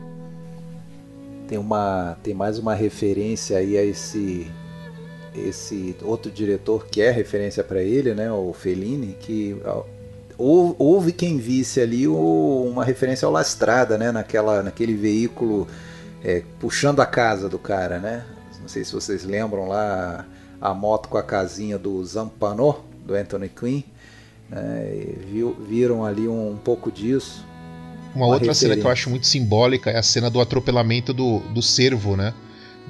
Tem uma tem mais uma referência aí a esse esse outro diretor que é referência para ele, né, o Fellini, que houve quem visse ali uma referência ao Lastrada, né, naquela naquele veículo é, puxando a casa do cara, né? Não sei se vocês lembram lá a moto com a casinha do Zampano, do Anthony Quinn. Né, viu, viram ali um, um pouco disso. Uma, uma outra cena que eu acho muito simbólica é a cena do atropelamento do, do cervo, né?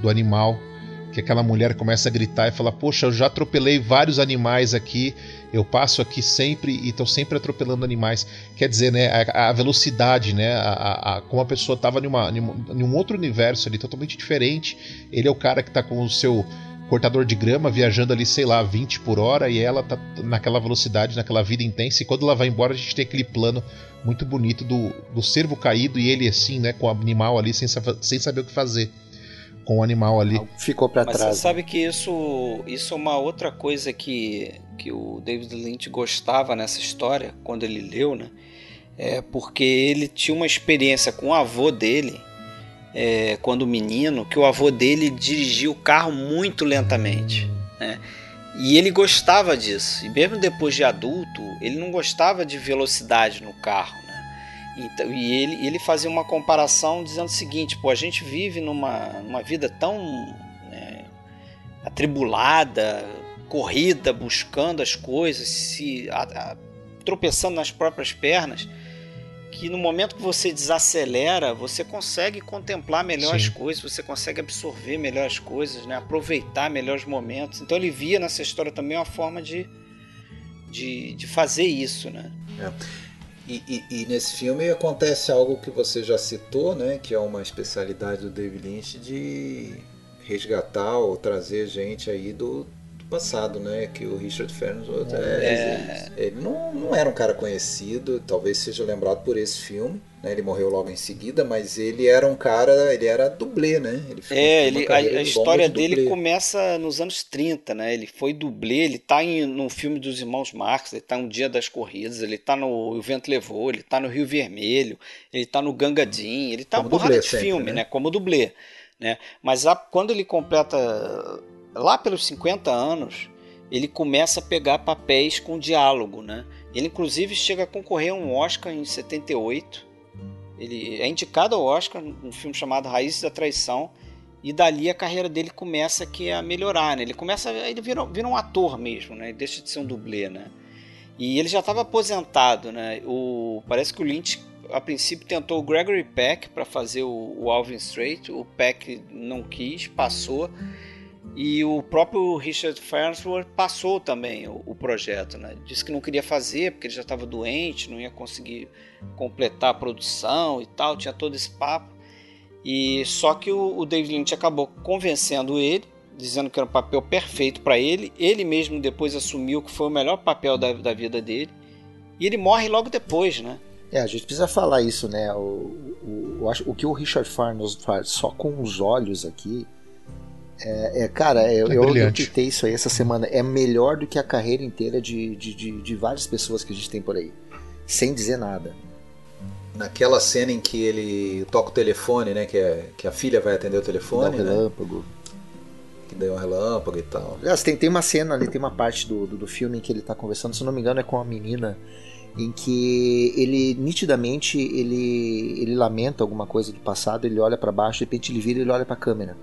Do animal. Que aquela mulher começa a gritar e fala: Poxa, eu já atropelei vários animais aqui, eu passo aqui sempre e estou sempre atropelando animais. Quer dizer, né? A, a velocidade, né? A, a, a, como a pessoa estava em um outro universo ali, totalmente diferente. Ele é o cara que está com o seu cortador de grama viajando ali, sei lá, 20 por hora e ela tá naquela velocidade, naquela vida intensa. E quando ela vai embora, a gente tem aquele plano muito bonito do, do cervo caído e ele assim, né, com o animal ali sem, sem saber o que fazer com o animal ali. Ficou para trás. Mas você sabe que isso, isso é uma outra coisa que, que o David Lynch gostava nessa história, quando ele leu, né? É porque ele tinha uma experiência com o avô dele, é, quando menino, que o avô dele dirigia o carro muito lentamente. Né? E ele gostava disso. E mesmo depois de adulto, ele não gostava de velocidade no carro. Né? Então, e ele, ele fazia uma comparação dizendo o seguinte: pô, a gente vive numa, numa vida tão né, atribulada, corrida, buscando as coisas, se a, a, tropeçando nas próprias pernas que no momento que você desacelera, você consegue contemplar melhor Sim. as coisas, você consegue absorver melhor as coisas, né? aproveitar melhor os momentos. Então ele via nessa história também uma forma de, de, de fazer isso. Né? É. E, e, e, nesse filme acontece algo que você já citou, né? que é uma especialidade do David Lynch de resgatar ou trazer gente aí do, passado, né? Que o Richard Farnsworth é, é, ele não, não era um cara conhecido, talvez seja lembrado por esse filme. Né? Ele morreu logo em seguida, mas ele era um cara, ele era dublê, né? Ele é, ele, a, a história de dele começa nos anos 30, né? Ele foi dublê, ele tá em, no filme dos irmãos Marx, ele tá no Dia das Corridas, ele tá no O Vento Levou, ele tá no Rio Vermelho, ele tá no Gangadin, ele tá Como uma porrada de sempre, filme, né? né? Como dublê. Né? Mas a, quando ele completa lá pelos 50 anos, ele começa a pegar papéis com diálogo, né? Ele inclusive chega a concorrer a um Oscar em 78. Ele é indicado ao Oscar um filme chamado Raízes da Traição e dali a carreira dele começa a melhorar, né? Ele começa, ele vira, vira um ator mesmo, né? Ele deixa de ser um dublê, né? E ele já estava aposentado, né? O, parece que o Lynch a princípio tentou o Gregory Peck para fazer o, o Alvin Strait, o Peck não quis, passou. E o próprio Richard Farnsworth passou também o, o, projeto, né? Disse que não queria fazer porque ele já estava doente, não ia conseguir completar a produção e tal, tinha todo esse papo. E só que o, o David Lynch acabou convencendo ele, dizendo que era um papel perfeito para ele. Ele mesmo depois assumiu que foi o melhor papel da, da vida dele. E ele morre logo depois, né? É, a gente precisa falar isso, né? O, o, o, o que o Richard Farnsworth faz só com os olhos aqui é, é, cara, é, é eu, eu titei isso aí essa semana. É melhor do que a carreira inteira de, de, de, de, várias pessoas que a gente tem por aí. Sem dizer nada. Naquela cena em que ele toca o telefone, né? Que, é, que a filha vai atender o telefone. Que dá um relâmpago. Né? Que deu um relâmpago e tal. Aliás, tem, tem uma cena ali, tem uma parte do, do, do filme em que ele tá conversando, se não me engano, é com a menina em que ele nitidamente ele, ele lamenta alguma coisa do passado, ele olha para baixo, de repente ele vira e ele olha para a câmera.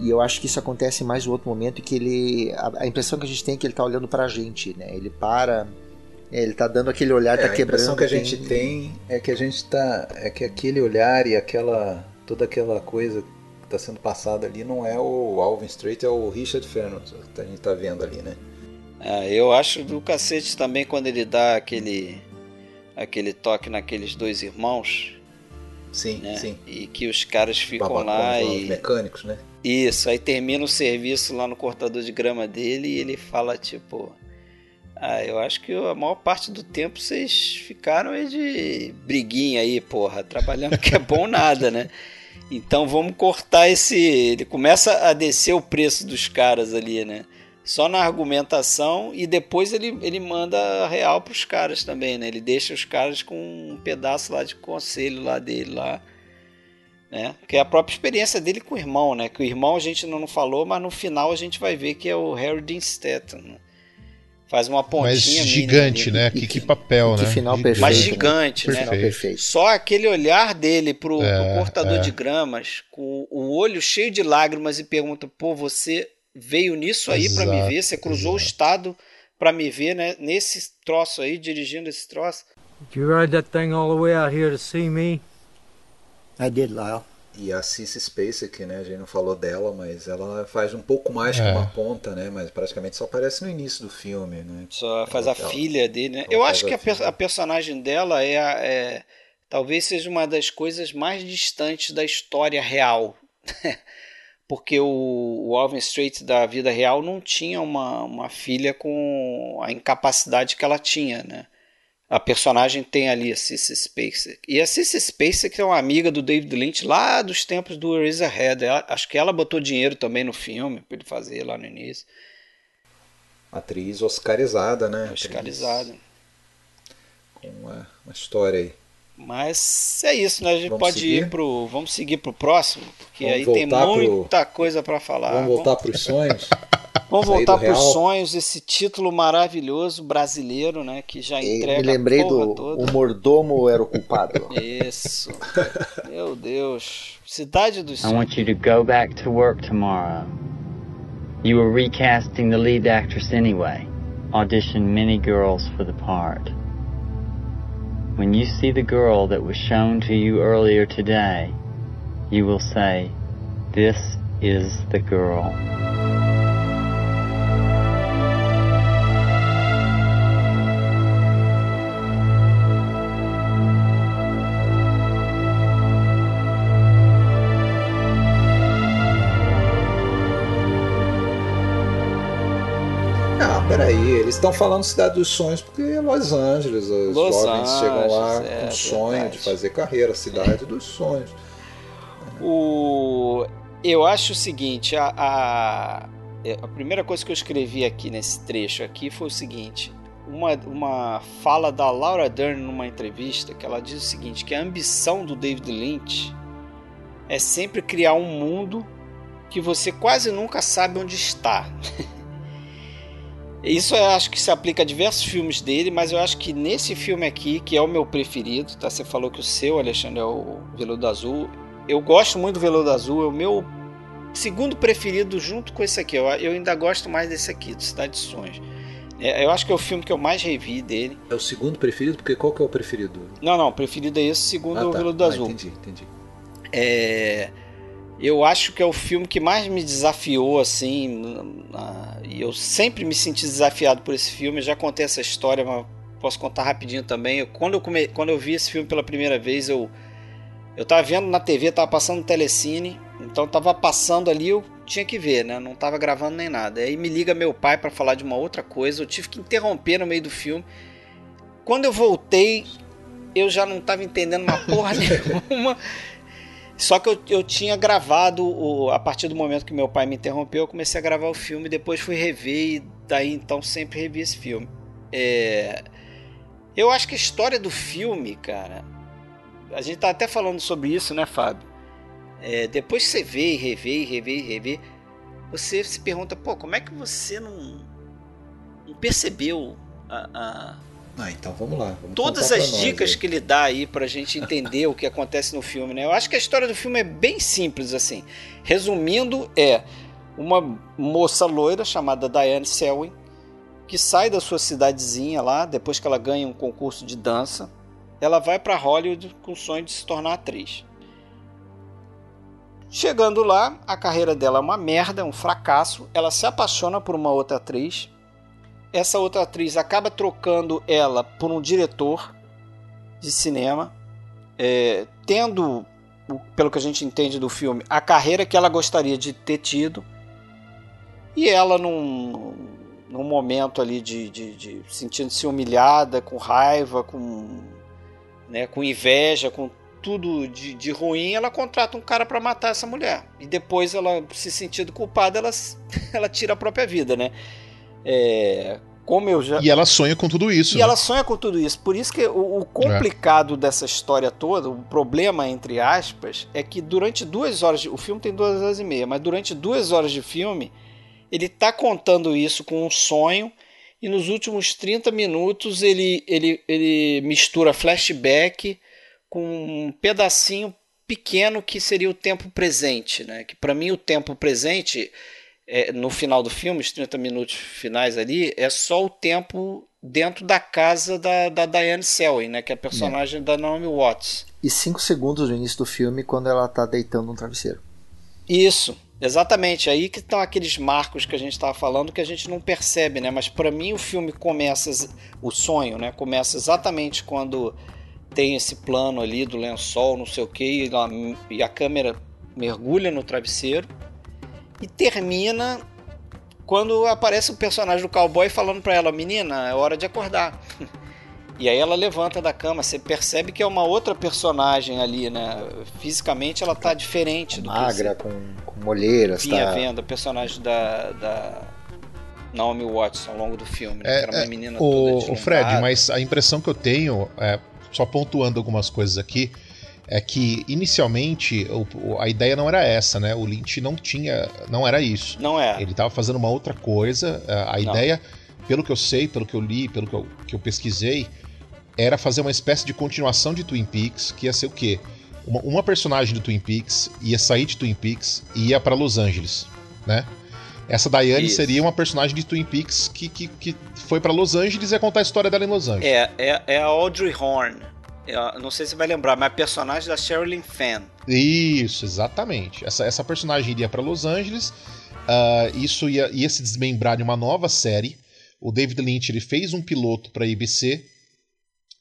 E eu acho que isso acontece mais no outro momento que ele. A, a impressão que a gente tem é que ele está olhando para a gente, né? Ele para. É, ele está dando aquele olhar, é, tá quebrando. A impressão que a gente tem é que a gente está. É que aquele olhar e aquela. toda aquela coisa que está sendo passada ali não é o Alvin Strait, é o Richard Fernandes que a gente está vendo ali, né? É, eu acho do cacete também quando ele dá aquele. aquele toque naqueles dois irmãos. Sim, né? sim. E que os caras ficam lá e. Os mecânicos, né? Isso, aí termina o serviço lá no cortador de grama dele e ele fala tipo. Ah, eu acho que a maior parte do tempo vocês ficaram aí de briguinha aí, porra, trabalhando que é bom nada, né? Então vamos cortar esse. Ele começa a descer o preço dos caras ali, né? Só na argumentação e depois ele, ele manda real pros caras também, né? Ele deixa os caras com um pedaço lá de conselho lá dele lá né? Que é a própria experiência dele com o irmão, né? Que o irmão a gente não falou, mas no final a gente vai ver que é o Harry Dean Stanton. Né? Faz uma pontinha. Mas gigante, né? Que, que, papel, que né? final perfeito. Mas gigante, né? Perfeito. perfeito. Só aquele olhar dele pro, é, pro cortador é. de gramas, com o olho cheio de lágrimas e pergunta: pô, você veio nisso aí para me ver? Você cruzou exato. o estado para me ver, né? Nesse troço aí, dirigindo esse troço. Did you ride that thing all the way out here to see me? I did, Lyle. E a Cissy Spacek, né? A gente não falou dela, mas ela faz um pouco mais é. que uma ponta, né? Mas praticamente só aparece no início do filme, né? Só faz ela, a filha dele, né? Eu acho que a, a, personagem dela é, é, talvez seja uma das coisas mais distantes da história real. Porque o, o Alvin Strait da vida real não tinha uma, uma filha com a incapacidade que ela tinha, né? A personagem tem ali a Cissy Spacek. E a Cissy Spacek é uma amiga do David Lynch lá dos tempos do Eraserhead. Acho que ela botou dinheiro também no filme para ele fazer lá no início. Atriz oscarizada, né? Oscarizada. Com uma, uma, história aí. Mas é isso, né? A gente vamos pode seguir? ir pro. Vamos seguir pro próximo, porque vamos aí tem muita pro... coisa para falar. Vamos voltar para os sonhos. Vamos voltar para os sonhos, esse título maravilhoso brasileiro, né? Que já entrega. Me lembrei do toda. O Mordomo era o culpado. Isso. Meu Deus. Cidade dos sonhos. I want you to go back to work tomorrow. You were recasting the lead actress anyway. Auditioned many girls for the part. When you see the girl that was shown to you earlier today, you will say, This is the girl. Eles estão falando Cidade dos Sonhos porque é Los Angeles, os Los jovens Angeles, chegam lá é, com o sonho verdade. de fazer carreira, Cidade dos Sonhos. O... Eu acho o seguinte, a, a, a primeira coisa que eu escrevi aqui nesse trecho aqui foi o seguinte, uma, uma fala da Laura Dern numa entrevista que ela diz o seguinte, que a ambição do David Lynch é sempre criar um mundo que você quase nunca sabe onde está. Isso eu acho que se aplica a diversos filmes dele, mas eu acho que nesse filme aqui, que é o meu preferido, tá? Você falou que o seu, Alexandre, é o Veludo Azul. Eu gosto muito do Veludo Azul, é o meu segundo preferido junto com esse aqui. Eu, eu ainda gosto mais desse aqui, do Cidade de Sonhos. É, eu acho que é o filme que eu mais revi dele. É o segundo preferido? Porque qual que é o preferido? Não, não, o preferido é esse, segundo Ah, o tá. Veludo Ah, Azul. entendi, entendi. É, eu acho que é o filme que mais me desafiou, assim. E eu sempre me senti desafiado por esse filme. Eu já contei essa história, mas posso contar rapidinho também. Quando, eu come- quando eu vi esse filme pela primeira vez, eu, eu tava vendo na TV, tava passando no Telecine. Então tava passando ali, eu tinha que ver, né? Não tava gravando nem nada. Aí me liga meu pai para falar de uma outra coisa. Eu tive que interromper no meio do filme. Quando eu voltei, eu já não tava entendendo uma porra nenhuma. Só que eu, eu tinha gravado, o, a partir do momento que meu pai me interrompeu, eu comecei a gravar o filme, depois fui rever e daí então sempre revi esse filme. É, eu acho que a história do filme, cara, a gente tá até falando sobre isso, né, Fábio? É, depois que você vê e revê e revê e revê, você se pergunta, pô, como é que você não, não percebeu a- a, Ah, então vamos lá. Vamos todas as dicas aí. que ele dá aí pra gente entender o que acontece no filme, né? Eu acho que a história do filme é bem simples, assim. Resumindo, é uma moça loira chamada Diane Selwyn que sai da sua cidadezinha lá, depois que ela ganha um concurso de dança, ela vai pra Hollywood com o sonho de se tornar atriz. Chegando lá, a carreira dela é uma merda, é um fracasso. Ela se apaixona por uma outra atriz. Essa outra atriz acaba trocando ela por um diretor de cinema, é, tendo, pelo que a gente entende do filme, a carreira que ela gostaria de ter tido. E ela, num, num momento ali de, de, de sentindo-se humilhada, com raiva, com, né, com inveja, com tudo de, de ruim, ela contrata um cara para matar essa mulher. E depois ela, se sentindo culpada, ela, ela tira a própria vida, né? É, como eu já. E ela sonha com tudo isso. E né? ela sonha com tudo isso. Por isso que o, o complicado dessa história toda, o problema, entre aspas, é que durante duas horas. De, o filme tem duas horas e meia, mas durante duas horas de filme, ele tá contando isso com um sonho. E nos últimos 30 minutos ele, ele, ele mistura flashback com um pedacinho pequeno que seria o tempo presente, né? Que para mim o tempo presente é, no final do filme, os 30 minutos finais ali, é só o tempo dentro da casa da, da Diane Selwyn, né? Que é a personagem da Naomi Watts. E cinco segundos no início do filme quando ela tá deitando um travesseiro. Isso, exatamente. Aí que estão aqueles marcos que a gente estava falando que a gente não percebe, né? Mas para mim o filme começa, o sonho, né? Começa exatamente quando tem esse plano ali do lençol, não sei o que, e, lá- e a câmera mergulha no travesseiro e termina quando aparece o personagem do cowboy falando para ela, menina, é hora de acordar. E aí ela levanta da cama, você percebe que é uma outra personagem ali, né? Fisicamente ela tá diferente do Magra, que com, com olheiras, você vinha tá? vendo, a personagem da, da Naomi Watts ao longo do filme, né? É, que era uma é, menina toda o, o Fred, mas a impressão que eu tenho, é, só pontuando algumas coisas aqui, é que inicialmente a ideia não era essa, né? O Lynch não tinha, não era isso. Não é. Ele estava fazendo uma outra coisa. A, Não. ideia, pelo que eu sei, pelo que eu li, pelo que eu, que eu pesquisei, era fazer uma espécie de continuação de Twin Peaks, que ia ser o quê? Uma, uma personagem do Twin Peaks ia sair de Twin Peaks e ia para Los Angeles, né? Essa Diane Isso. seria uma personagem de Twin Peaks que, que, que foi para Los Angeles e ia contar a história dela em Los Angeles. É, é, é a Audrey Horn. A- não sei se você vai lembrar, mas a personagem da Sherilyn Fenn. Isso, exatamente. Essa, essa personagem iria para Los Angeles. ah, isso ia, ia se desmembrar em uma nova série. O David Lynch ele fez um piloto para a ABC.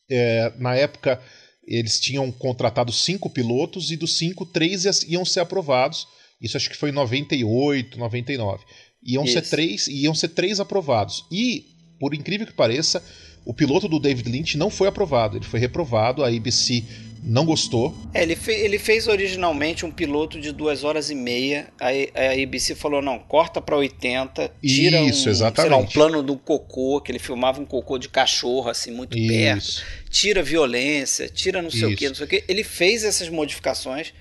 É, na época, eles tinham contratado cinco pilotos e dos cinco, três ia- iam ser aprovados. Isso acho que foi em 98, 99. Iam ser três, iam ser três aprovados. E, por incrível que pareça, o piloto do David Lynch não foi aprovado. Ele foi reprovado. A ABC não gostou. É, ele, fe ele fez originalmente um piloto de duas horas e meia. Aí a ABC falou: não, corta para 80, tira Isso, um, exatamente. Lá, um plano do cocô, que ele filmava um cocô de cachorro, assim, muito Isso. perto. Tira violência, tira não sei Isso. o que, não sei o que. Ele fez essas modificações.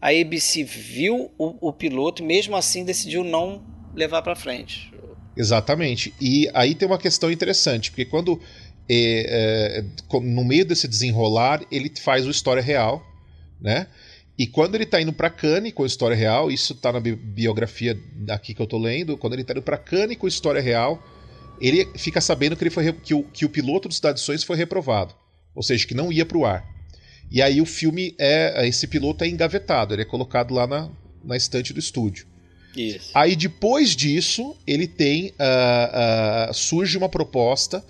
A ABC viu o, o piloto e mesmo assim decidiu não levar para frente. Exatamente. E aí tem uma questão interessante, porque quando é, é, no meio desse desenrolar ele faz o história real, né? E quando ele tá indo para Cannes com a história real, isso tá na bi biografia aqui que eu tô lendo, quando ele tá indo para Cannes com a história real, ele fica sabendo que ele foi que o, que o piloto do Cidade de Sonhos foi reprovado, ou seja, que não ia para o ar. E aí o filme é esse piloto é engavetado, ele é colocado lá na, na estante do estúdio. Isso. Aí depois disso, ele tem. Uh, uh, surge uma proposta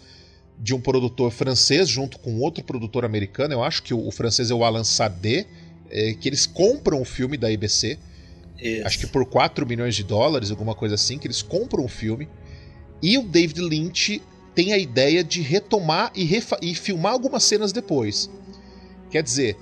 de um produtor francês junto com outro produtor americano. Eu acho que o, o francês é o Alan Sade, é, que eles compram o filme da IBC. Isso. Acho que por 4 milhões de dólares, alguma coisa assim, que eles compram o filme. E o David Lynch tem a ideia de retomar e, e filmar algumas cenas depois. Quer dizer,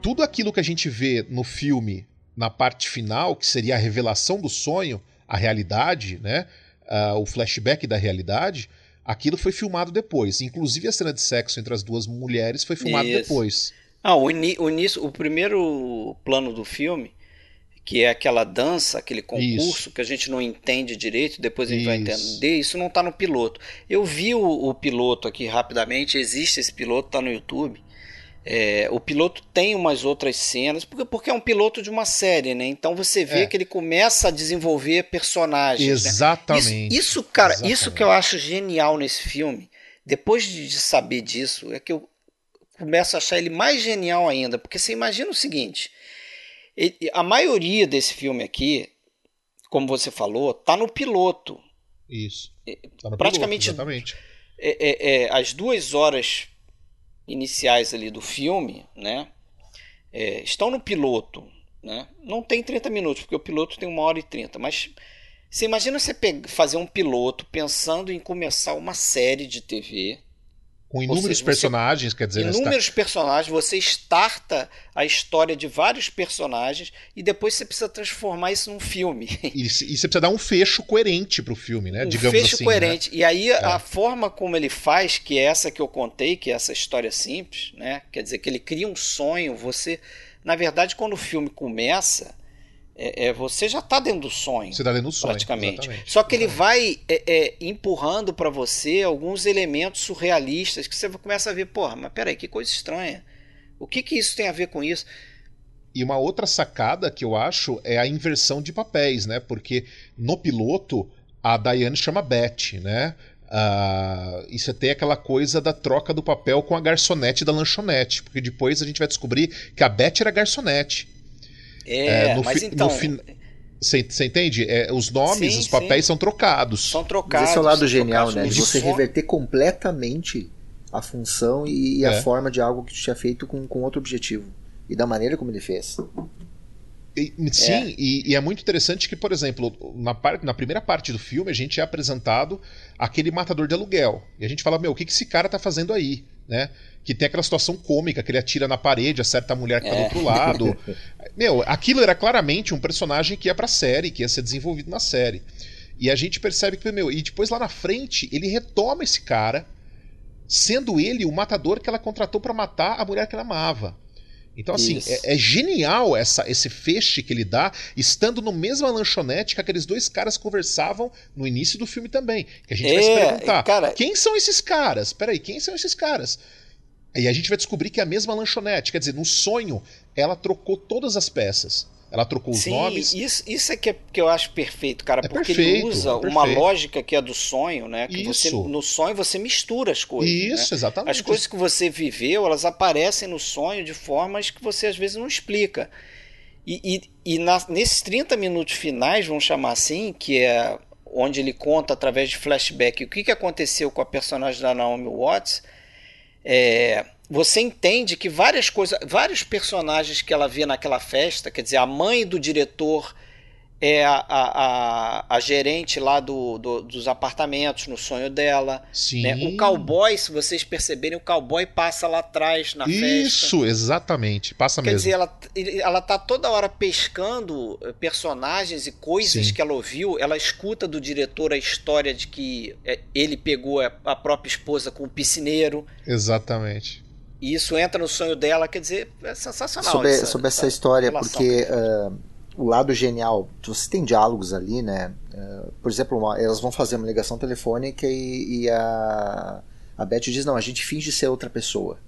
tudo aquilo que a gente vê no filme na parte final, que seria a revelação do sonho, a realidade, né? Uh, o flashback da realidade, aquilo foi filmado depois. Inclusive a cena de sexo entre as duas mulheres foi filmada Isso. depois. Ah, o, o, início, o primeiro plano do filme, que é aquela dança, aquele concurso Isso. que a gente não entende direito, depois a gente Isso. vai entender, isso não está no piloto. Eu vi o, o, piloto aqui rapidamente, existe esse piloto, está no YouTube. É, o piloto tem umas outras cenas, porque, porque é um piloto de uma série, né? Então você vê É. que ele começa a desenvolver personagens. né? Exatamente. Isso, isso, cara, Exatamente. isso que eu acho genial nesse filme, depois de, de saber disso, é que eu começo a achar ele mais genial ainda. Porque você imagina o seguinte: ele- a maioria desse filme aqui, como você falou, tá no piloto. Isso. Tá no praticamente- piloto, exatamente. É, é, é, as duas horas iniciais ali do filme, né? é, estão no piloto, né? Não tem 30 minutos, porque o piloto tem uma hora e 30, mas você imagina você fazer um piloto pensando em começar uma série de TV, Com inúmeros seja, você- personagens, quer dizer, né, tá- inúmeros personagens, você starta a história de vários personagens e depois você precisa transformar isso num filme. e, e você precisa dar um fecho coerente pro filme, né? um Digamos fecho assim. coerente. E aí É. a forma como ele faz, que é essa que eu contei, que é essa história simples, né? Quer dizer que ele cria um sonho. Você, na verdade, quando o filme começa, é, é, você já está dentro do sonho. Você tá dentro do sonho. praticamente. exatamente. Só que ele vai é, é, empurrando para você alguns elementos surrealistas que você começa a ver, porra, mas peraí, que coisa estranha. O que que isso tem a ver com isso? E uma outra sacada que eu acho é a inversão de papéis, né? Porque no piloto a Diane chama Beth, né? Ah, e você tem aquela coisa da troca do papel com a garçonete da lanchonete, porque depois a gente vai descobrir que a Beth era garçonete. É, É, no mas fi- então, Você você entende? É, os nomes, Sim, os papéis sim. são trocados. são Mas trocados. esse é o lado genial, trocados né? De você reverter completamente a função e, e É. a forma de algo que tu tinha feito com, com outro objetivo. E da maneira como ele fez. E- sim, E, e é muito interessante que, por exemplo, na, par- na primeira parte do filme a gente é apresentado aquele matador de aluguel. E a gente fala, meu, o que, que esse cara tá fazendo aí? Né? Que tem aquela situação cômica, que ele atira na parede, acerta a mulher que tá do É. outro lado. meu, aquilo era claramente um personagem que ia pra série, que ia ser desenvolvido na série. E a gente percebe que, meu, e depois lá na frente ele retoma esse cara, sendo ele o matador que ela contratou pra matar a mulher que ela amava. Então, assim, é, é genial essa, esse feixe que ele dá, estando no mesma lanchonete que aqueles dois caras conversavam no início do filme também. Que a gente vai se É, perguntar: cara- quem são esses caras? Peraí, quem são esses caras? E a gente vai descobrir que é a mesma lanchonete. Quer dizer, no sonho, ela trocou todas as peças. Ela trocou os Sim, nomes. Isso, isso é que, é que eu acho perfeito, cara, É porque perfeito, ele usa é uma lógica que é do sonho, né? Que você, Isso. no sonho você mistura as coisas. Isso, né? exatamente. As coisas que você viveu, elas aparecem no sonho de formas que você às vezes não explica. E, e, e na- nesses 30 minutos finais, vamos chamar assim, que é onde ele conta através de flashback o que, que aconteceu com a personagem da Naomi Watts, é, você entende que várias coisas, vários personagens que ela vê naquela festa, quer dizer, a mãe do diretor é a, a, a, a gerente lá do, do, dos apartamentos no sonho dela. Sim. Né? O cowboy, se vocês perceberem, o cowboy passa lá atrás na Isso, festa. Isso, exatamente. Passa Quer mesmo. dizer, ela, ela tá toda hora pescando eh, personagens e coisas Sim. que ela ouviu. Ela escuta do diretor a história de que eh, ele pegou a a própria esposa com o piscineiro. Exatamente. E isso entra no sonho dela. Quer dizer, é sensacional. sobre, essa- sobre essa essa história, relação. porque ah, o lado genial, você tem diálogos ali, né? Ah, por exemplo, uma- elas vão fazer uma ligação telefônica e, e a, a Beth diz: Não, a gente finge ser outra pessoa.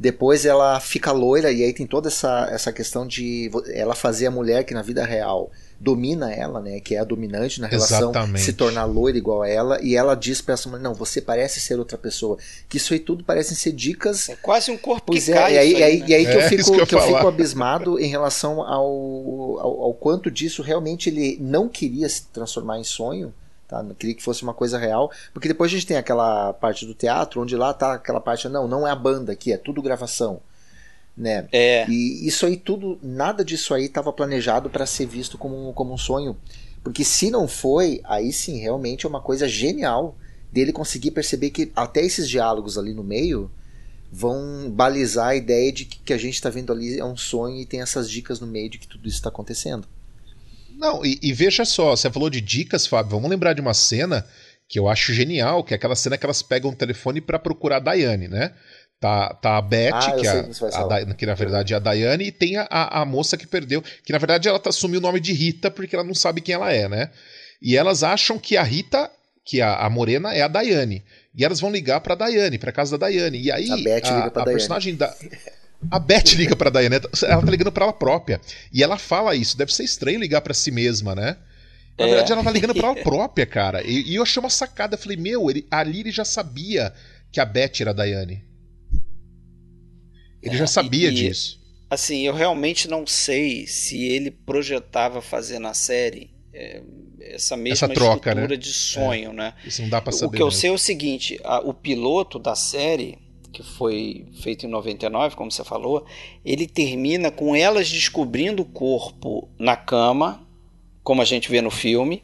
Depois ela fica loira e aí tem toda essa, essa questão de ela fazer a mulher que na vida real domina ela, né? Que é a dominante na relação, Exatamente. se tornar loira igual a ela. E ela diz pra essa mulher: Não, você parece ser outra pessoa. Que isso aí tudo parecem ser dicas É quase um corpo Pois que é, cai. e aí, e aí, né? e aí que, eu É, fico, isso que eu que eu fico abismado em relação ao, ao, ao quanto disso realmente ele não queria se transformar em sonho, tá? Não queria que fosse uma coisa real, porque depois a gente tem aquela parte do teatro, onde lá tá aquela parte, não, não é a banda aqui, é tudo gravação. Né? É. E isso aí tudo, nada disso aí estava planejado para ser visto como, como um sonho. Porque se não foi, aí sim, realmente é uma coisa genial dele conseguir perceber que até esses diálogos ali no meio vão balizar a ideia de que, que a gente está vendo ali é um sonho e tem essas dicas no meio de que tudo isso está acontecendo. Não, e, e veja só, você falou de dicas, Fábio. Vamos lembrar de uma cena que eu acho genial, que é aquela cena que elas pegam o telefone pra procurar a Daiane, né? Tá, tá a Beth, Ah, que, sei a, que a. Da- que na verdade é a Daiane, e tem a, a, a moça que perdeu, que na verdade ela tá, assumiu o nome de Rita porque ela não sabe quem ela é, né? E elas acham que a Rita, que a, a morena, é a Daiane. E elas vão ligar pra Daiane, pra casa da Daiane. E aí A Beth liga pra a Daiane. personagem da. A Beth liga pra Daiane, ela tá ligando pra ela própria. E ela fala isso, deve ser estranho ligar pra si mesma, né? Na É. verdade, ela tá ligando pra ela própria, cara. E, e eu achei uma sacada. Eu falei, meu, ele, ali ele já sabia que a Beth era a Daiane. Ele É, já sabia e- disso. Assim, eu realmente não sei se ele projetava fazer na série é, essa mesma Essa troca, estrutura né? de sonho, né? Isso não dá pra O saber. que eu mesmo. sei é o seguinte: a- o piloto da série, que foi feito em 99, como você falou, ele termina com elas descobrindo o corpo na cama, como a gente vê no filme.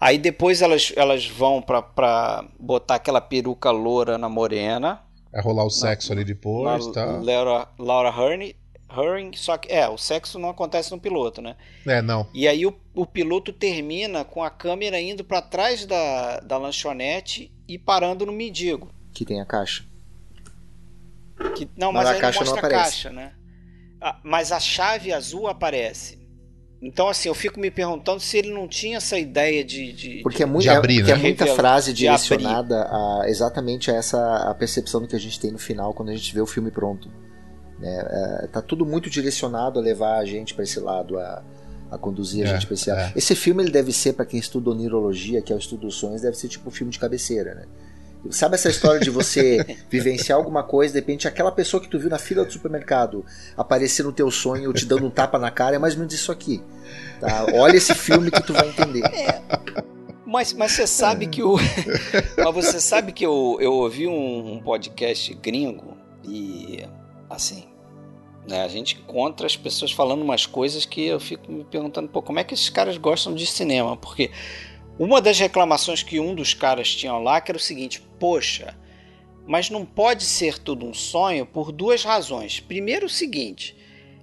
Aí depois elas, elas vão pra, pra botar aquela peruca loura na morena, Vai rolar o sexo ali depois, na tá? Laura, Laura Herring, Herring, só que é, o sexo não acontece no piloto, né? É, não. E aí o, o piloto termina com a câmera indo pra trás da, da lanchonete e parando no mendigo. Que tem a caixa. Que, não, Mas mas, a aí caixa não não mostra a aparece. caixa, né? Ah, mas a chave azul aparece. Então, assim, eu fico me perguntando se ele não tinha essa ideia de. de- Porque é, De muito, abrir, porque é né? muita Revela- frase de abrir. direcionada a, exatamente a essa a percepção do que a gente tem no final quando a gente vê o filme pronto. Né? É, tá tudo muito direcionado a levar a gente para esse lado, a, a conduzir a É, gente para esse lado. é. Esse filme ele deve ser, para quem estuda onirologia, que é o estudo dos sonhos, deve ser tipo um filme de cabeceira, né? Sabe essa história de você vivenciar alguma coisa, de repente aquela pessoa que tu viu na fila do supermercado aparecer no teu sonho te dando um tapa na cara, é mais ou menos isso aqui. Tá? Olha esse filme que tu vai entender. Mas, mas você sabe que o. mas você sabe que eu, eu ouvi um, um podcast gringo e assim. Né, a gente encontra as pessoas falando umas coisas que eu fico me perguntando, pô, como é que esses caras gostam de cinema? Porque uma das reclamações que um dos caras tinha lá que era o seguinte, poxa, mas não pode ser tudo um sonho por duas razões. Primeiro o seguinte,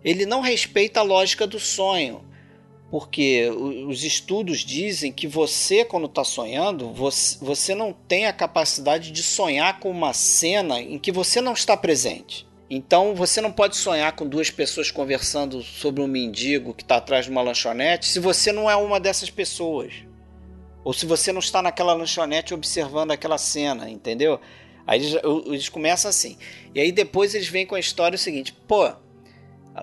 ele não respeita a lógica do sonho porque os estudos dizem que você, quando está sonhando, você, você não tem a capacidade de sonhar com uma cena em que você não está presente. Então você não pode sonhar com duas pessoas conversando sobre um mendigo que está atrás de uma lanchonete se você não é uma dessas pessoas. Ou se você não está naquela lanchonete observando aquela cena, entendeu? Aí eles, eles começam assim. E aí depois eles vêm com a história o seguinte: pô,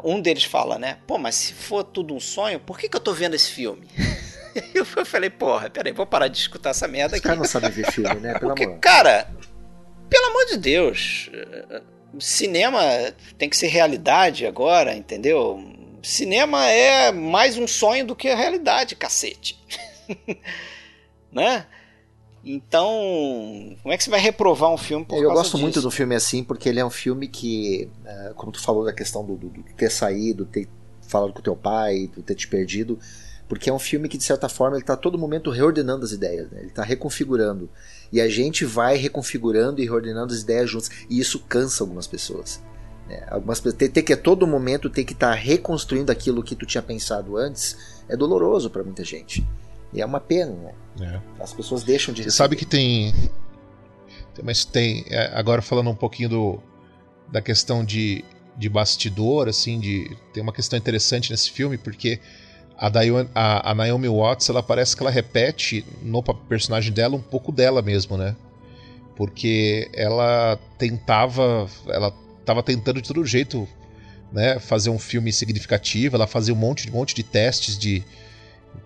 um deles fala, né? Pô, mas se for tudo um sonho, por que, que eu tô vendo esse filme? eu falei, porra, peraí, vou parar de escutar essa merda Os aqui. caras não sabem ver filme, né? Pelo Porque, amor. cara, pelo amor de Deus, cinema tem que ser realidade agora, entendeu? Cinema é mais um sonho do que a realidade, cacete. né? Então, como é que você vai reprovar um filme por Eu gosto muito disso? do filme assim, porque ele é um filme que, eh, como tu falou da questão do, do- do ter saído, ter falado com teu pai, do ter te perdido, porque é um filme que de certa forma ele está todo momento reordenando as ideias, né? ele está reconfigurando e a gente vai reconfigurando e reordenando as ideias juntos e isso cansa algumas pessoas. Né? Algumas pessoas ter, ter que a todo momento ter que estar tá reconstruindo aquilo que tu tinha pensado antes é doloroso para muita gente e é uma pena, né? É. As pessoas deixam de. Você sabe que tem, mas tem é, agora falando um pouquinho do da questão de, de bastidor, assim, de tem uma questão interessante nesse filme porque a, Dion, a, a Naomi Watts, ela parece que ela repete no personagem dela um pouco dela mesmo, né? Porque ela tentava, ela estava tentando de todo jeito, né, fazer um filme significativo, ela fazia um monte, um monte de testes de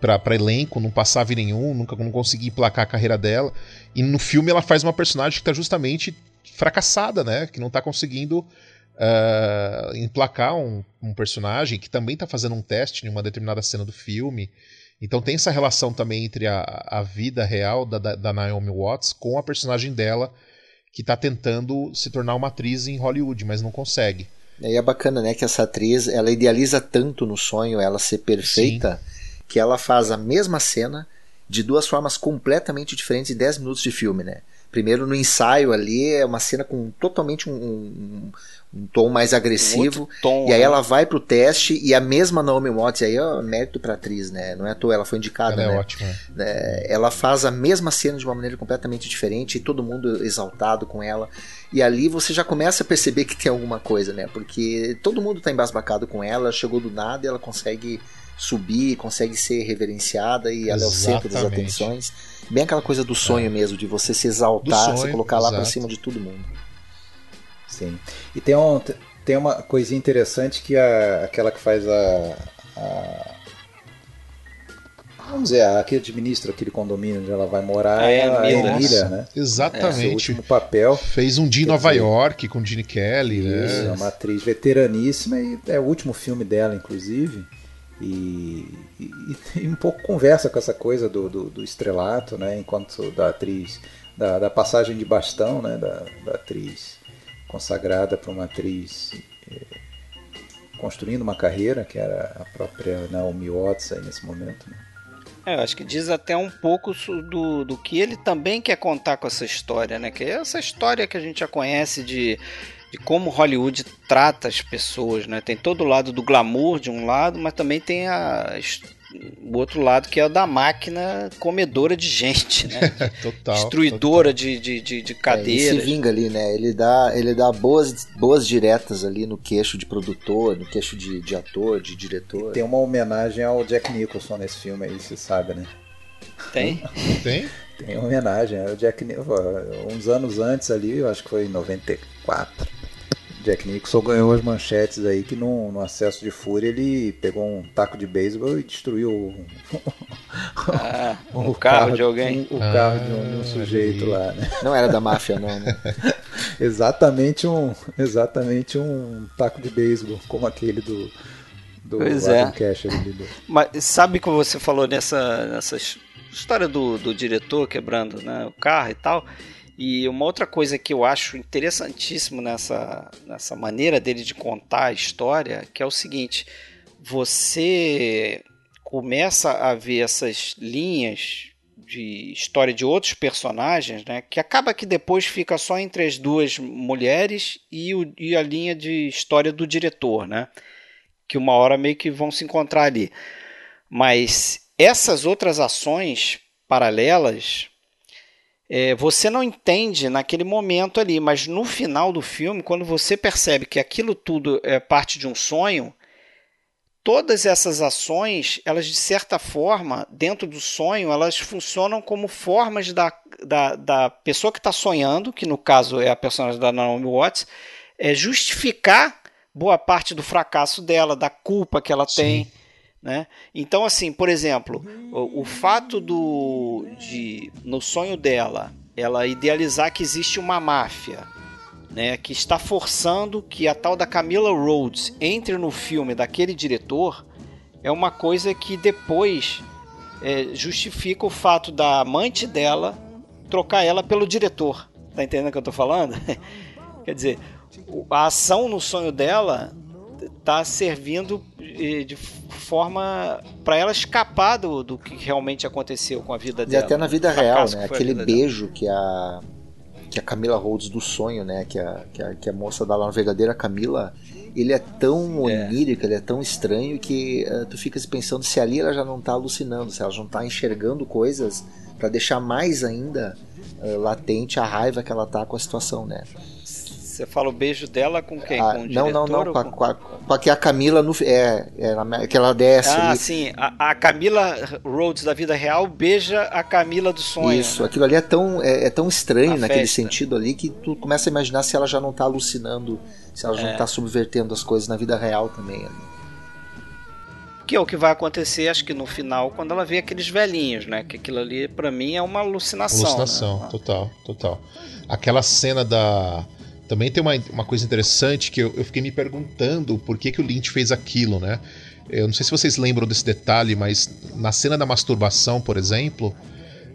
para elenco, não passava em nenhum, nunca não conseguia emplacar a carreira dela. E no filme ela faz uma personagem que está justamente fracassada, né? Que não está conseguindo uh, emplacar um, um, personagem que também está fazendo um teste em uma determinada cena do filme. Então tem essa relação também entre a, a vida real da, da, Naomi Watts com a personagem dela que está tentando se tornar uma atriz em Hollywood, mas não consegue. E é bacana, né, que essa atriz, ela idealiza tanto no sonho ela ser perfeita, Sim. Que ela faz a mesma cena de duas formas completamente diferentes em 10 minutos de filme, né? Primeiro no ensaio ali é uma cena com totalmente um, um, um tom mais agressivo. Um tom, e aí né? ela vai pro teste e a mesma Naomi Watts, aí é mérito pra atriz, né? Não é à toa, ela foi indicada, ela é né? É ótima. É, ela faz a mesma cena de uma maneira completamente diferente e todo mundo exaltado com ela. E ali você já começa a perceber que tem alguma coisa, né? Porque todo mundo tá embasbacado com ela, chegou do nada e ela consegue subir, consegue ser reverenciada e ela é o centro das atenções. Bem aquela coisa do sonho é. mesmo, de você se exaltar, sonho, se colocar lá para cima de todo mundo. Sim. E tem, um, tem uma coisinha interessante que a, aquela que faz a, a vamos dizer, a que administra aquele condomínio onde ela vai morar é, a Emília, né? Exatamente. É, o último papel. Fez um dia em Nova dizer, York com Gene Kelly, né? isso, né? É uma atriz veteraníssima e é o último filme dela, inclusive. E, e, e, um pouco conversa com essa coisa do, do, do estrelato, né? Enquanto da atriz, da, da, passagem de bastão, né? Da, da atriz consagrada para uma atriz é, construindo uma carreira, que era a própria Naomi Watts aí nesse momento. Né? É, eu acho que diz até um pouco do, do que ele também quer contar com essa história, né? Que é essa história que a gente já conhece de de como Hollywood trata as pessoas, né? Tem todo o lado do glamour de um lado, mas também tem a, o outro lado que é o da máquina comedora de gente, né? total. Destruidora total. De, de, de, de cadeiras. É, ele se vinga ali, né? Ele dá, ele dá boas, boas diretas ali no queixo de produtor, no queixo de, de ator, de diretor. Tem uma homenagem ao Jack Nicholson nesse filme aí, você sabe, né? Tem? Tem? Tem homenagem ao Jack Nicholson. Uns anos antes ali, eu acho que foi em 94 Jack Nixon ganhou as manchetes aí que no, no acesso de fúria ele pegou um taco de beisebol e destruiu o, ah, o, o carro, carro, de alguém. O, o ah, carro de um, de um sujeito lá, né? Não era da máfia, não, né? exatamente um exatamente um taco de beisebol como aquele do do pois Adam é. Cash ali do... Mas sabe como você falou nessa, nessa história do, do diretor quebrando né, o carro e tal? E uma outra coisa que eu acho interessantíssimo nessa, nessa maneira dele de contar a história, que é o seguinte: você começa a ver essas linhas de história de outros personagens, né, que acaba que depois fica só entre as duas mulheres e, o, e a linha de história do diretor, né, que uma hora meio que vão se encontrar ali. Mas essas outras ações paralelas é, você não entende naquele momento ali, mas no final do filme, quando você percebe que aquilo tudo é parte de um sonho, todas essas ações, elas de certa forma, dentro do sonho, elas funcionam como formas da, da, da pessoa que está sonhando, que no caso é a personagem da Naomi Watts, é justificar boa parte do fracasso dela, da culpa que ela Sim. tem. Né? Então, assim, por exemplo, o, o, fato do, de, no sonho dela, ela idealizar que existe uma máfia, né, que está forçando que a tal da Camila Rhodes entre no filme daquele diretor, é uma coisa que depois é, justifica o fato da amante dela trocar ela pelo diretor. Tá entendendo o que eu tô falando? Quer dizer, a ação no sonho dela tá servindo de forma para ela escapar do, do que realmente aconteceu com a vida dela. E até na vida real, né? Aquele beijo dela. que a que a Camila Rhodes do sonho, né? Que a, que a, que a moça dá lá na verdadeira Camila, ele é tão é. onírico, ele é tão estranho que uh, tu ficas pensando se ali ela já não tá alucinando, se ela já não tá enxergando coisas para deixar mais ainda uh, latente a raiva que ela tá com a situação, né? Você fala o beijo dela com quem? Ah, com o não, não, não, com a, com, a, com a que a Camila no, é, é que ela desce. Ah, ali. sim. A, a, Camila Rhodes da vida real beija a Camila do sonho. Isso, né? aquilo ali é tão, é, é tão estranho a naquele festa. sentido ali que tu começa a imaginar se ela já não tá alucinando, se ela já é. não tá subvertendo as coisas na vida real também ali que é o que vai acontecer, acho que no final, quando ela vê aqueles velhinhos, né? Que aquilo ali, para mim, é uma alucinação. Alucinação, né? total, total. Aquela cena da. Também tem uma, uma coisa interessante que eu, eu fiquei me perguntando por que, que o Lynch fez aquilo, né? Eu não sei se vocês lembram desse detalhe, mas na cena da masturbação, por exemplo,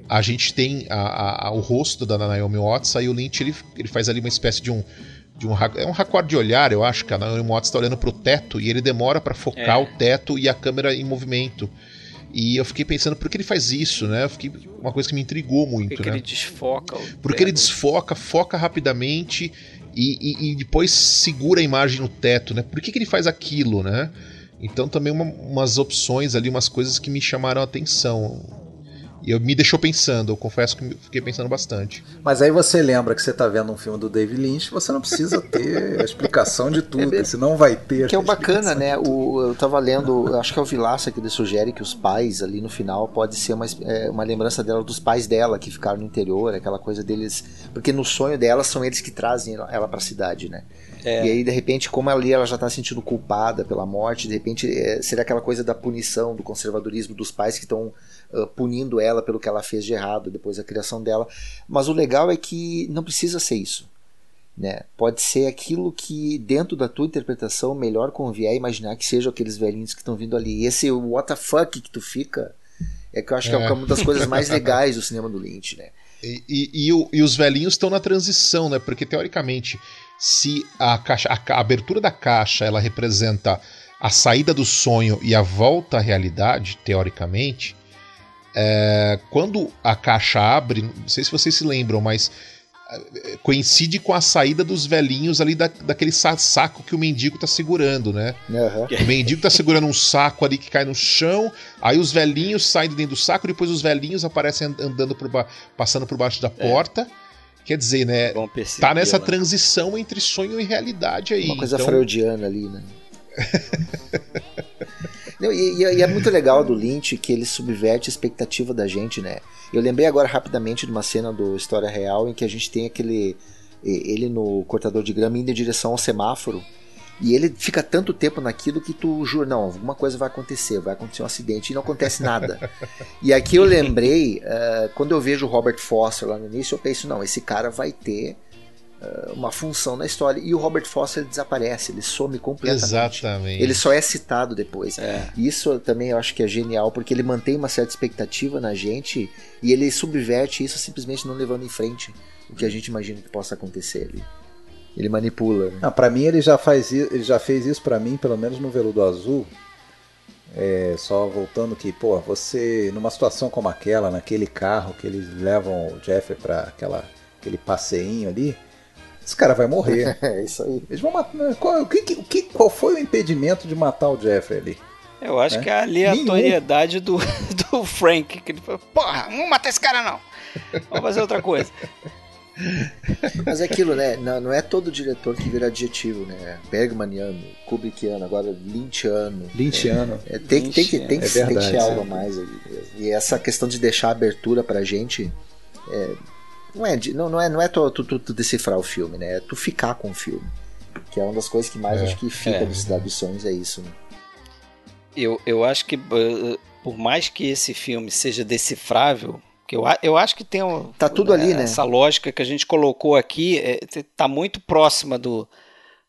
a gente tem a, a, o rosto da Naomi Watts, aí o Lynch ele, ele faz ali uma espécie de um de um é um raccord de olhar, eu acho que a Naomi Watts está olhando para o teto e ele demora para focar é. o teto e a câmera em movimento. E eu fiquei pensando por que ele faz isso, né? Eu fiquei uma coisa que me intrigou muito, Porque né? ele desfoca. Porque ele desfoca, foca rapidamente e, e, e, depois segura a imagem no teto, né? Por que, que ele faz aquilo, né? Então também uma, umas opções ali, umas coisas que me chamaram a atenção. E eu, me deixou pensando, eu confesso que fiquei pensando bastante. Mas aí você lembra que você está vendo um filme do David Lynch, você não precisa ter a explicação de tudo, é, senão vai ter. Que é o bacana, né? O, eu estava lendo, acho que é o Vilaça que ele sugere que os pais ali no final pode ser uma, é, uma lembrança dela dos pais dela que ficaram no interior, aquela coisa deles. Porque no sonho dela são eles que trazem ela para a cidade, né? É. E aí, de repente, como ali ela já está se sentindo culpada pela morte, de repente é, seria aquela coisa da punição, do conservadorismo dos pais que estão uh, punindo ela pelo que ela fez de errado depois da criação dela. Mas o legal é que não precisa ser isso. Né? Pode ser aquilo que, dentro da tua interpretação, melhor convier imaginar que sejam aqueles velhinhos que estão vindo ali. E esse what the fuck que tu fica é que eu acho que é, é uma das coisas mais legais do cinema do Lynch, né? E, e, e, o, e os velhinhos estão na transição, né? Porque teoricamente, se a, caixa, a, a abertura da caixa ela representa a saída do sonho e a volta à realidade, teoricamente, é, quando a caixa abre, não sei se vocês se lembram, mas é, coincide com a saída dos velhinhos ali da, daquele saco que o mendigo tá segurando, né? Uhum. O mendigo tá segurando um saco ali que cai no chão, aí os velhinhos saem de dentro do saco, depois os velhinhos aparecem andando por passando por baixo da é. porta. É. Quer dizer, né? Tá nessa né? transição entre sonho e realidade aí. Uma coisa então... freudiana ali, né? Não, e, e, é muito legal do Lynch que ele subverte a expectativa da gente, né? Eu lembrei agora rapidamente de uma cena do História Real em que a gente tem aquele. Ele no cortador de grama indo em direção ao semáforo. E ele fica tanto tempo naquilo que tu jura, não, alguma coisa vai acontecer, vai acontecer um acidente e não acontece nada. e aqui eu lembrei, uh, quando eu vejo o Robert Foster lá no início, eu penso, não, esse cara vai ter uh, uma função na história. E o Robert Foster desaparece, ele some completamente. Exatamente. Ele só é citado depois. É. Isso também eu acho que é genial, porque ele mantém uma certa expectativa na gente e ele subverte isso simplesmente não levando em frente o que a gente imagina que possa acontecer ali. Ele manipula. Né? Não, para mim ele já faz ele já fez isso para mim, pelo menos no Veludo Azul. É, só voltando que, pô, você numa situação como aquela, naquele carro que eles levam o Jeffrey para aquela aquele passeinho ali, esse cara vai morrer. é isso aí. Eles vão matar. Né, qual, o que, que, qual foi o impedimento de matar o Jeffrey ali? Eu acho é? que é a aleatoriedade do, do Frank. Que ele falou, porra, não vamos matar esse cara não. Vamos fazer outra coisa. Mas é aquilo, né? Não, não, é todo diretor que vira adjetivo, né? Bergmaniano, Kubrickiano, agora Lynchiano. Lynchiano. É, é, tem, Lynch, tem, que, tem, que, é verdade, tem que ter algo a mais ali. E essa questão de deixar abertura pra gente. É, não, é, não, não é, não é tu, tu, tu, tu, decifrar o filme, né? É tu ficar com o filme. Que é uma das coisas que mais é, acho que fica é. dos Sonhos, é isso, né? Eu, eu acho que, uh, por mais que esse filme seja decifrável, que eu, eu acho que tem um, tá tudo ali, né? Essa lógica que a gente colocou aqui está é, tá muito próxima do,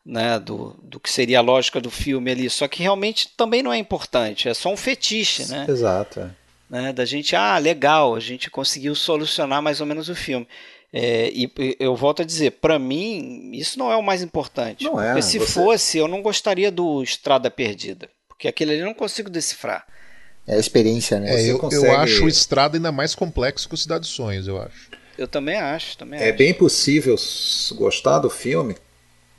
né, do, do que seria a lógica do filme ali. Só que realmente também não é importante. É só um fetiche, né? Exato. É. né? Da gente, ah, legal, a gente conseguiu solucionar mais ou menos o filme. É, e eu volto a dizer, para mim, isso não é o mais importante. Não é. Porque se você... fosse, eu não gostaria do Estrada Perdida. Porque aquele ali eu não consigo decifrar. É a experiência, né? É, eu, consegue... eu acho o Estrada ainda mais complexo que o Cidade dos Sonhos, eu acho. Eu também acho, também É acho. bem possível gostar do filme,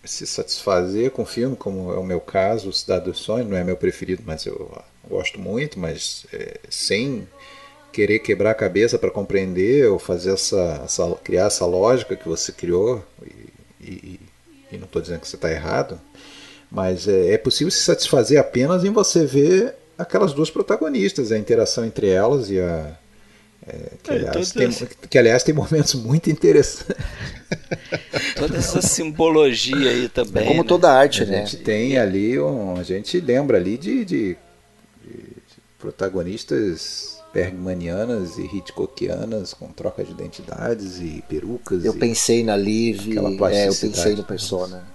se satisfazer com o filme, como é o meu caso, o Cidade dos Sonhos, não é meu preferido, mas eu gosto muito, mas é, sem querer quebrar a cabeça para compreender ou fazer essa, essa, criar essa lógica que você criou e, e, e não estou dizendo que você está errado mas é, é, possível se satisfazer apenas em você ver aquelas duas protagonistas a interação entre elas e a é, que, aliás, tem, que, aliás, tem, momentos muito interessantes. Toda essa simbologia aí também. Como né? toda arte, a né? A gente tem ali um. A gente lembra ali de, de, de protagonistas bergmanianas e hitchcockianas com troca de identidades e perucas. Eu e pensei na Liv, é, eu pensei no Persona.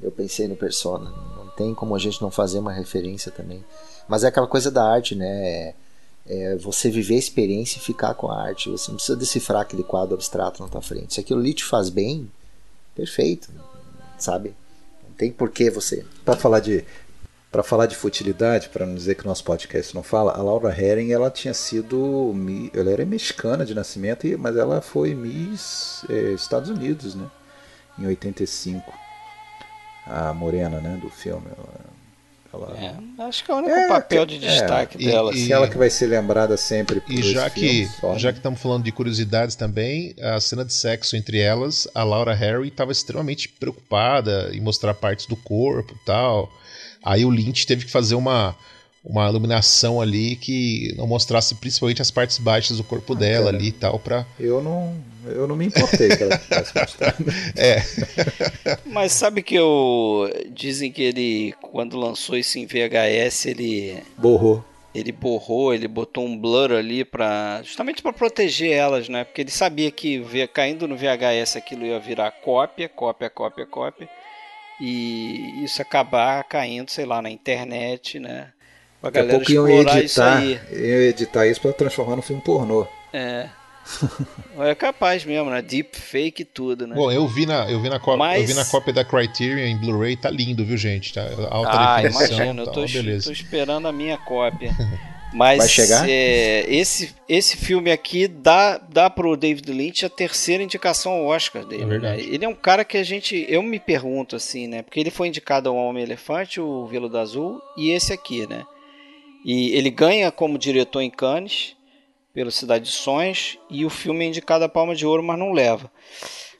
Eu pensei no Persona. Tem como a gente não fazer uma referência também. Mas é aquela coisa da arte, né? É você viver a experiência e ficar com a arte. Você não precisa decifrar aquele quadro abstrato na tua frente. Se aquilo ali te faz bem, perfeito, sabe? Não tem porquê você. Para falar de para falar de futilidade, para não dizer que o nosso podcast não fala, a Laura Herring ela tinha sido ela era mexicana de nascimento, mas ela foi Miss eh, Estados Unidos, né? Em 85. A morena, né, do filme. Ela, ela... É, acho que é o único é, papel de destaque é, dela. E, ela que vai ser lembrada sempre por E já que, só, já né? que estamos falando de curiosidades também, a cena de sexo entre elas, a Laura Harry estava extremamente preocupada em mostrar partes do corpo e tal. Aí o Lynch teve que fazer uma, uma iluminação ali que não mostrasse principalmente as partes baixas do corpo ah, dela cara, ali e tal para Eu não, eu não me importei que ela tivesse mostrado. é. Mas sabe que eu dizem que ele quando lançou isso em VHS, ele borrou. Ele borrou, ele botou um blur ali para justamente para proteger elas, né? Porque ele sabia que via caindo no VHS aquilo ia virar cópia, cópia, cópia, cópia. E isso acabar caindo, sei lá, na internet, né? Pra Daqui a pouco iam editar, isso aí. Iam editar isso para transformar no filme pornô. É. é capaz mesmo, né? Deep fake e tudo, né? Bom, eu vi na, eu vi na, cópia, Mas... eu vi na cópia da Criterion em Blu-ray, tá lindo, viu, gente? Tá alta ah, definição. Imagino, tá, eu tô, beleza. tô esperando a minha cópia. Mas Vai chegar? É, esse, esse filme aqui dá, dá pro David Lynch a terceira indicação ao Oscar dele. É verdade. Né? Ele é um cara que a gente. Eu me pergunto assim, né? Porque ele foi indicado ao Homem-Elefante, o Veludo Azul, e esse aqui, né? E ele ganha como diretor em Cannes, pelo Cidade de Sonhos, e o filme é indicado a Palma de Ouro, mas não leva.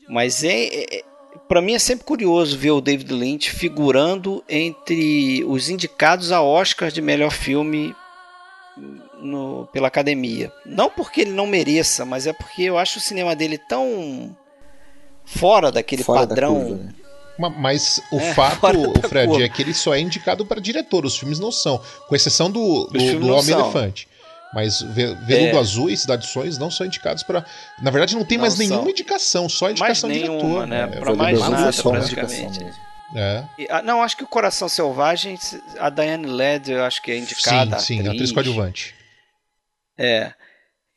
Mas é, é para mim é sempre curioso ver o David Lynch figurando entre os indicados a Oscar de melhor filme no, pela academia. Não porque ele não mereça, mas é porque eu acho o cinema dele tão fora daquele Fora da padrão. curva, né? Ma- Mas o É, fato, da Fred, curva. é que ele só é indicado para diretor. Os filmes não são. Com exceção do, do, do não Homem-Elefante. Mas Ve- Veludo É. Azul e Cidade de Sonhos não são indicados para. Na verdade, não tem Não mais são. nenhuma indicação, só Mais indicação nenhuma, diretor. né? É, mais Azul nada, foi só uma praticamente. indicação mesmo. é. E, ah, não, acho que o Coração Selvagem, a Diane Ladd, eu acho que é indicada. Sim, sim, atriz. atriz coadjuvante. É.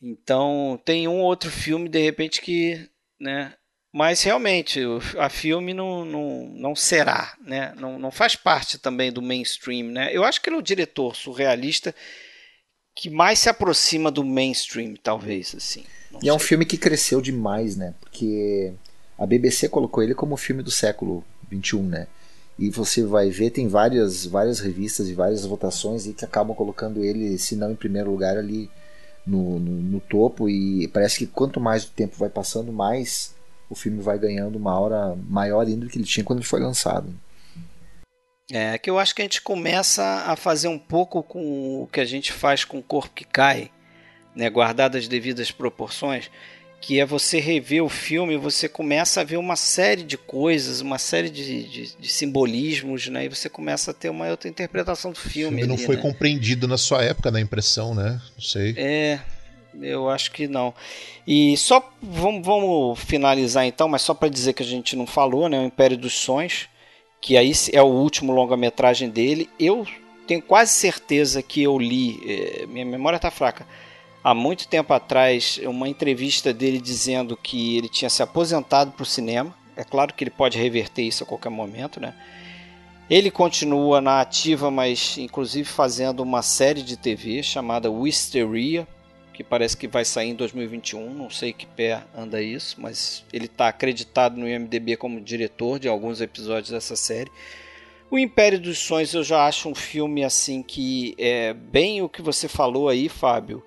Então tem um outro filme de repente que, né? Mas realmente o- a filme não, não, não será, né? Não, não faz parte também do mainstream, né? Eu acho que ele é o diretor surrealista que mais se aproxima do mainstream, talvez assim. Não E é um sei. filme que cresceu demais, né? Porque a BBC colocou ele como o filme do século XXI, né? E você vai ver, tem várias, várias revistas e várias votações e que acabam colocando ele, se não em primeiro lugar, ali no, no, no topo. E parece que quanto mais o tempo vai passando, mais o filme vai ganhando uma aura maior ainda do que ele tinha quando ele foi lançado. É que eu acho que a gente começa a fazer um pouco com o que a gente faz com o corpo que cai, né, guardado as devidas proporções, que é você rever o filme e você começa a ver uma série de coisas, uma série de, de, de simbolismos, né, e você começa a ter uma outra interpretação do O filme. filme não ali, foi né? compreendido na sua época, na impressão, né? Não sei. É, eu acho que não. E só vamos, vamos finalizar então, mas só para dizer que a gente não falou, né? O Império dos Sonhos, que aí é o último longa-metragem dele. Eu tenho quase certeza que eu li, é, minha memória está fraca, há muito tempo atrás, uma entrevista dele dizendo que ele tinha se aposentado para o cinema. É claro que ele pode reverter isso a qualquer momento, né? Ele continua na ativa, mas inclusive fazendo uma série de TV chamada Wisteria, que parece que vai sair em 2021. Não sei que pé anda isso, mas ele está acreditado no IMDb como diretor de alguns episódios dessa série. O Império dos Sonhos eu já acho um filme assim que é bem o que você falou aí, Fábio.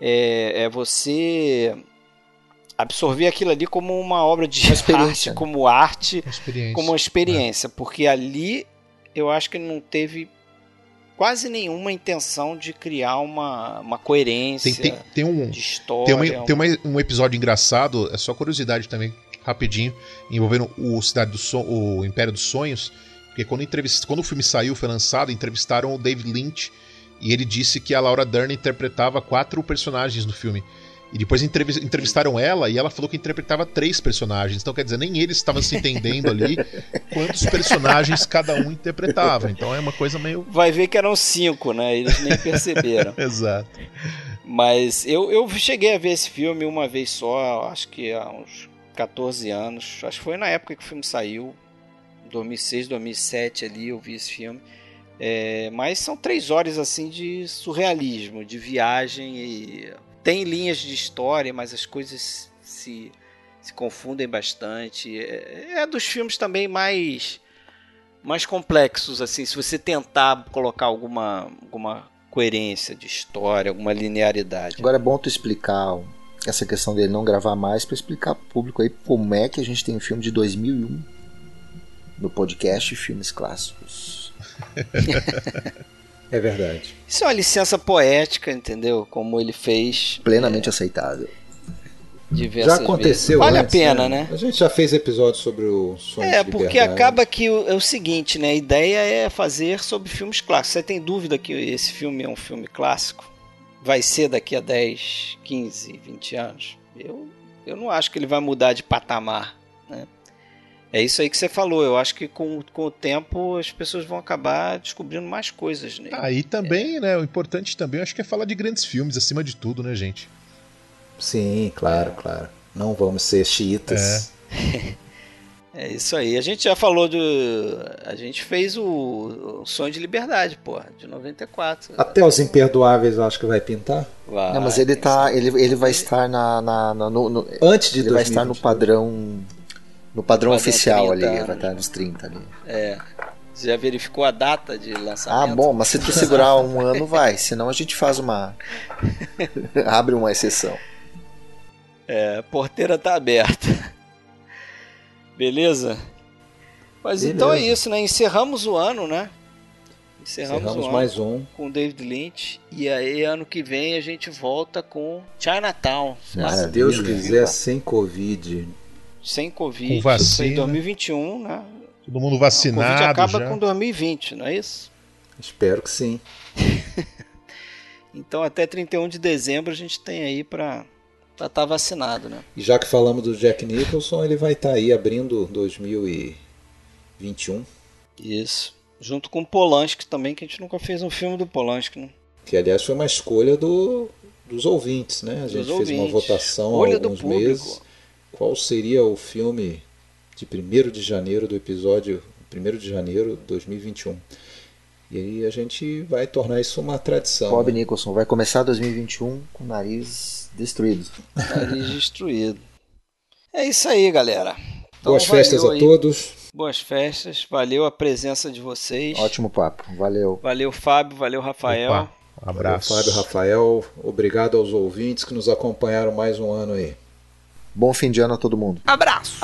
É, é você absorver aquilo ali como uma obra de arte, né? como arte, uma como uma experiência, é. porque ali eu acho que não teve quase nenhuma intenção de criar uma, uma coerência tem, tem, tem um, de história. Tem, uma, tem uma, um episódio engraçado, é só curiosidade também, rapidinho, envolvendo o Cidade do Son, o Império dos Sonhos, porque quando, entrevist, quando o filme saiu, foi lançado, entrevistaram o David Lynch e ele disse que a Laura Dern interpretava quatro personagens no filme. E depois entrevistaram ela e ela falou que interpretava três personagens. Então, quer dizer, nem eles estavam se entendendo ali quantos personagens cada um interpretava. Então é uma coisa meio. Vai ver que eram cinco, né? Eles nem perceberam. Exato. Mas eu, eu cheguei a ver esse filme uma vez só, acho que há uns 14 anos. Acho que foi na época que o filme saiu. 2006, 2007 ali eu vi esse filme. É, mas são três horas assim de surrealismo, de viagem e tem linhas de história, mas as coisas se, se confundem bastante. É, é dos filmes também mais mais complexos assim, se você tentar colocar alguma alguma coerência de história, alguma linearidade. Agora é bom tu explicar essa questão dele não gravar mais para explicar pro público aí como é que a gente tem um filme de 2001 no podcast Filmes Clássicos. É verdade. Isso é uma licença poética, entendeu? Como ele fez. Plenamente é... aceitável. já aconteceu. Vezes. Vale antes, a pena, né? né? A gente já fez episódios sobre o sonho É, porque acaba que o, é o seguinte, né? A ideia é fazer sobre filmes clássicos. Você tem dúvida que esse filme é um filme clássico? Vai ser daqui a 10, 15, 20 anos? Eu, eu não acho que ele vai mudar de patamar, né? É isso aí que você falou. Eu acho que com, com o tempo as pessoas vão acabar descobrindo mais coisas. Né? Aí ah, também, é. né? O importante também, acho que é falar de grandes filmes acima de tudo, né, gente? Sim, claro, é. claro. Não vamos ser xiitas. É. é isso aí. A gente já falou do. A gente fez o, o Sonho de Liberdade, porra, de 94. Até os Imperdoáveis eu acho que vai pintar. Vai, Não, mas ele tá. Ele, ele vai estar na. na, na no, no, Antes de Ele 2020. vai estar no padrão no padrão oficial 30, ali, vai estar nos 30 ali. É. Você já verificou a data de lançamento? Ah, bom, mas se tu segurar um ano, vai. Senão a gente faz uma. abre uma exceção. É, a porteira tá aberta. Beleza? Mas Beleza. então é isso, né? Encerramos o ano, né? Encerramos, Encerramos mais um com David Lynch e aí ano que vem a gente volta com Chinatown. Se Deus quiser, sem Covid sem Covid. Com vacina. Em 2021, né? Todo mundo vacinado. O Covid acaba já. com 2020, não é isso? Espero que sim. então até 31 de dezembro a gente tem aí para estar tá vacinado, né? E já que falamos do Jack Nicholson, ele vai estar tá aí abrindo 2021. Isso. Junto com o Polanski também, que a gente nunca fez um filme do Polanski, né? Que aliás foi uma escolha do, dos ouvintes, né? A gente fez uma votação há alguns meses qual seria o filme de 1 de janeiro do episódio 1 de janeiro de 2021. E aí a gente vai tornar isso uma tradição. Bob né? Nicholson vai começar 2021 com o nariz destruído. Nariz destruído. É isso aí, galera. Então, Boas festas a aí. todos. Boas festas. Valeu a presença de vocês. Ótimo papo. Valeu. Valeu, Fábio. Valeu, Rafael. Opa. Um abraço. Valeu, Fábio, Rafael. Obrigado aos ouvintes que nos acompanharam mais um ano aí. Bom fim de ano a todo mundo. Abraço.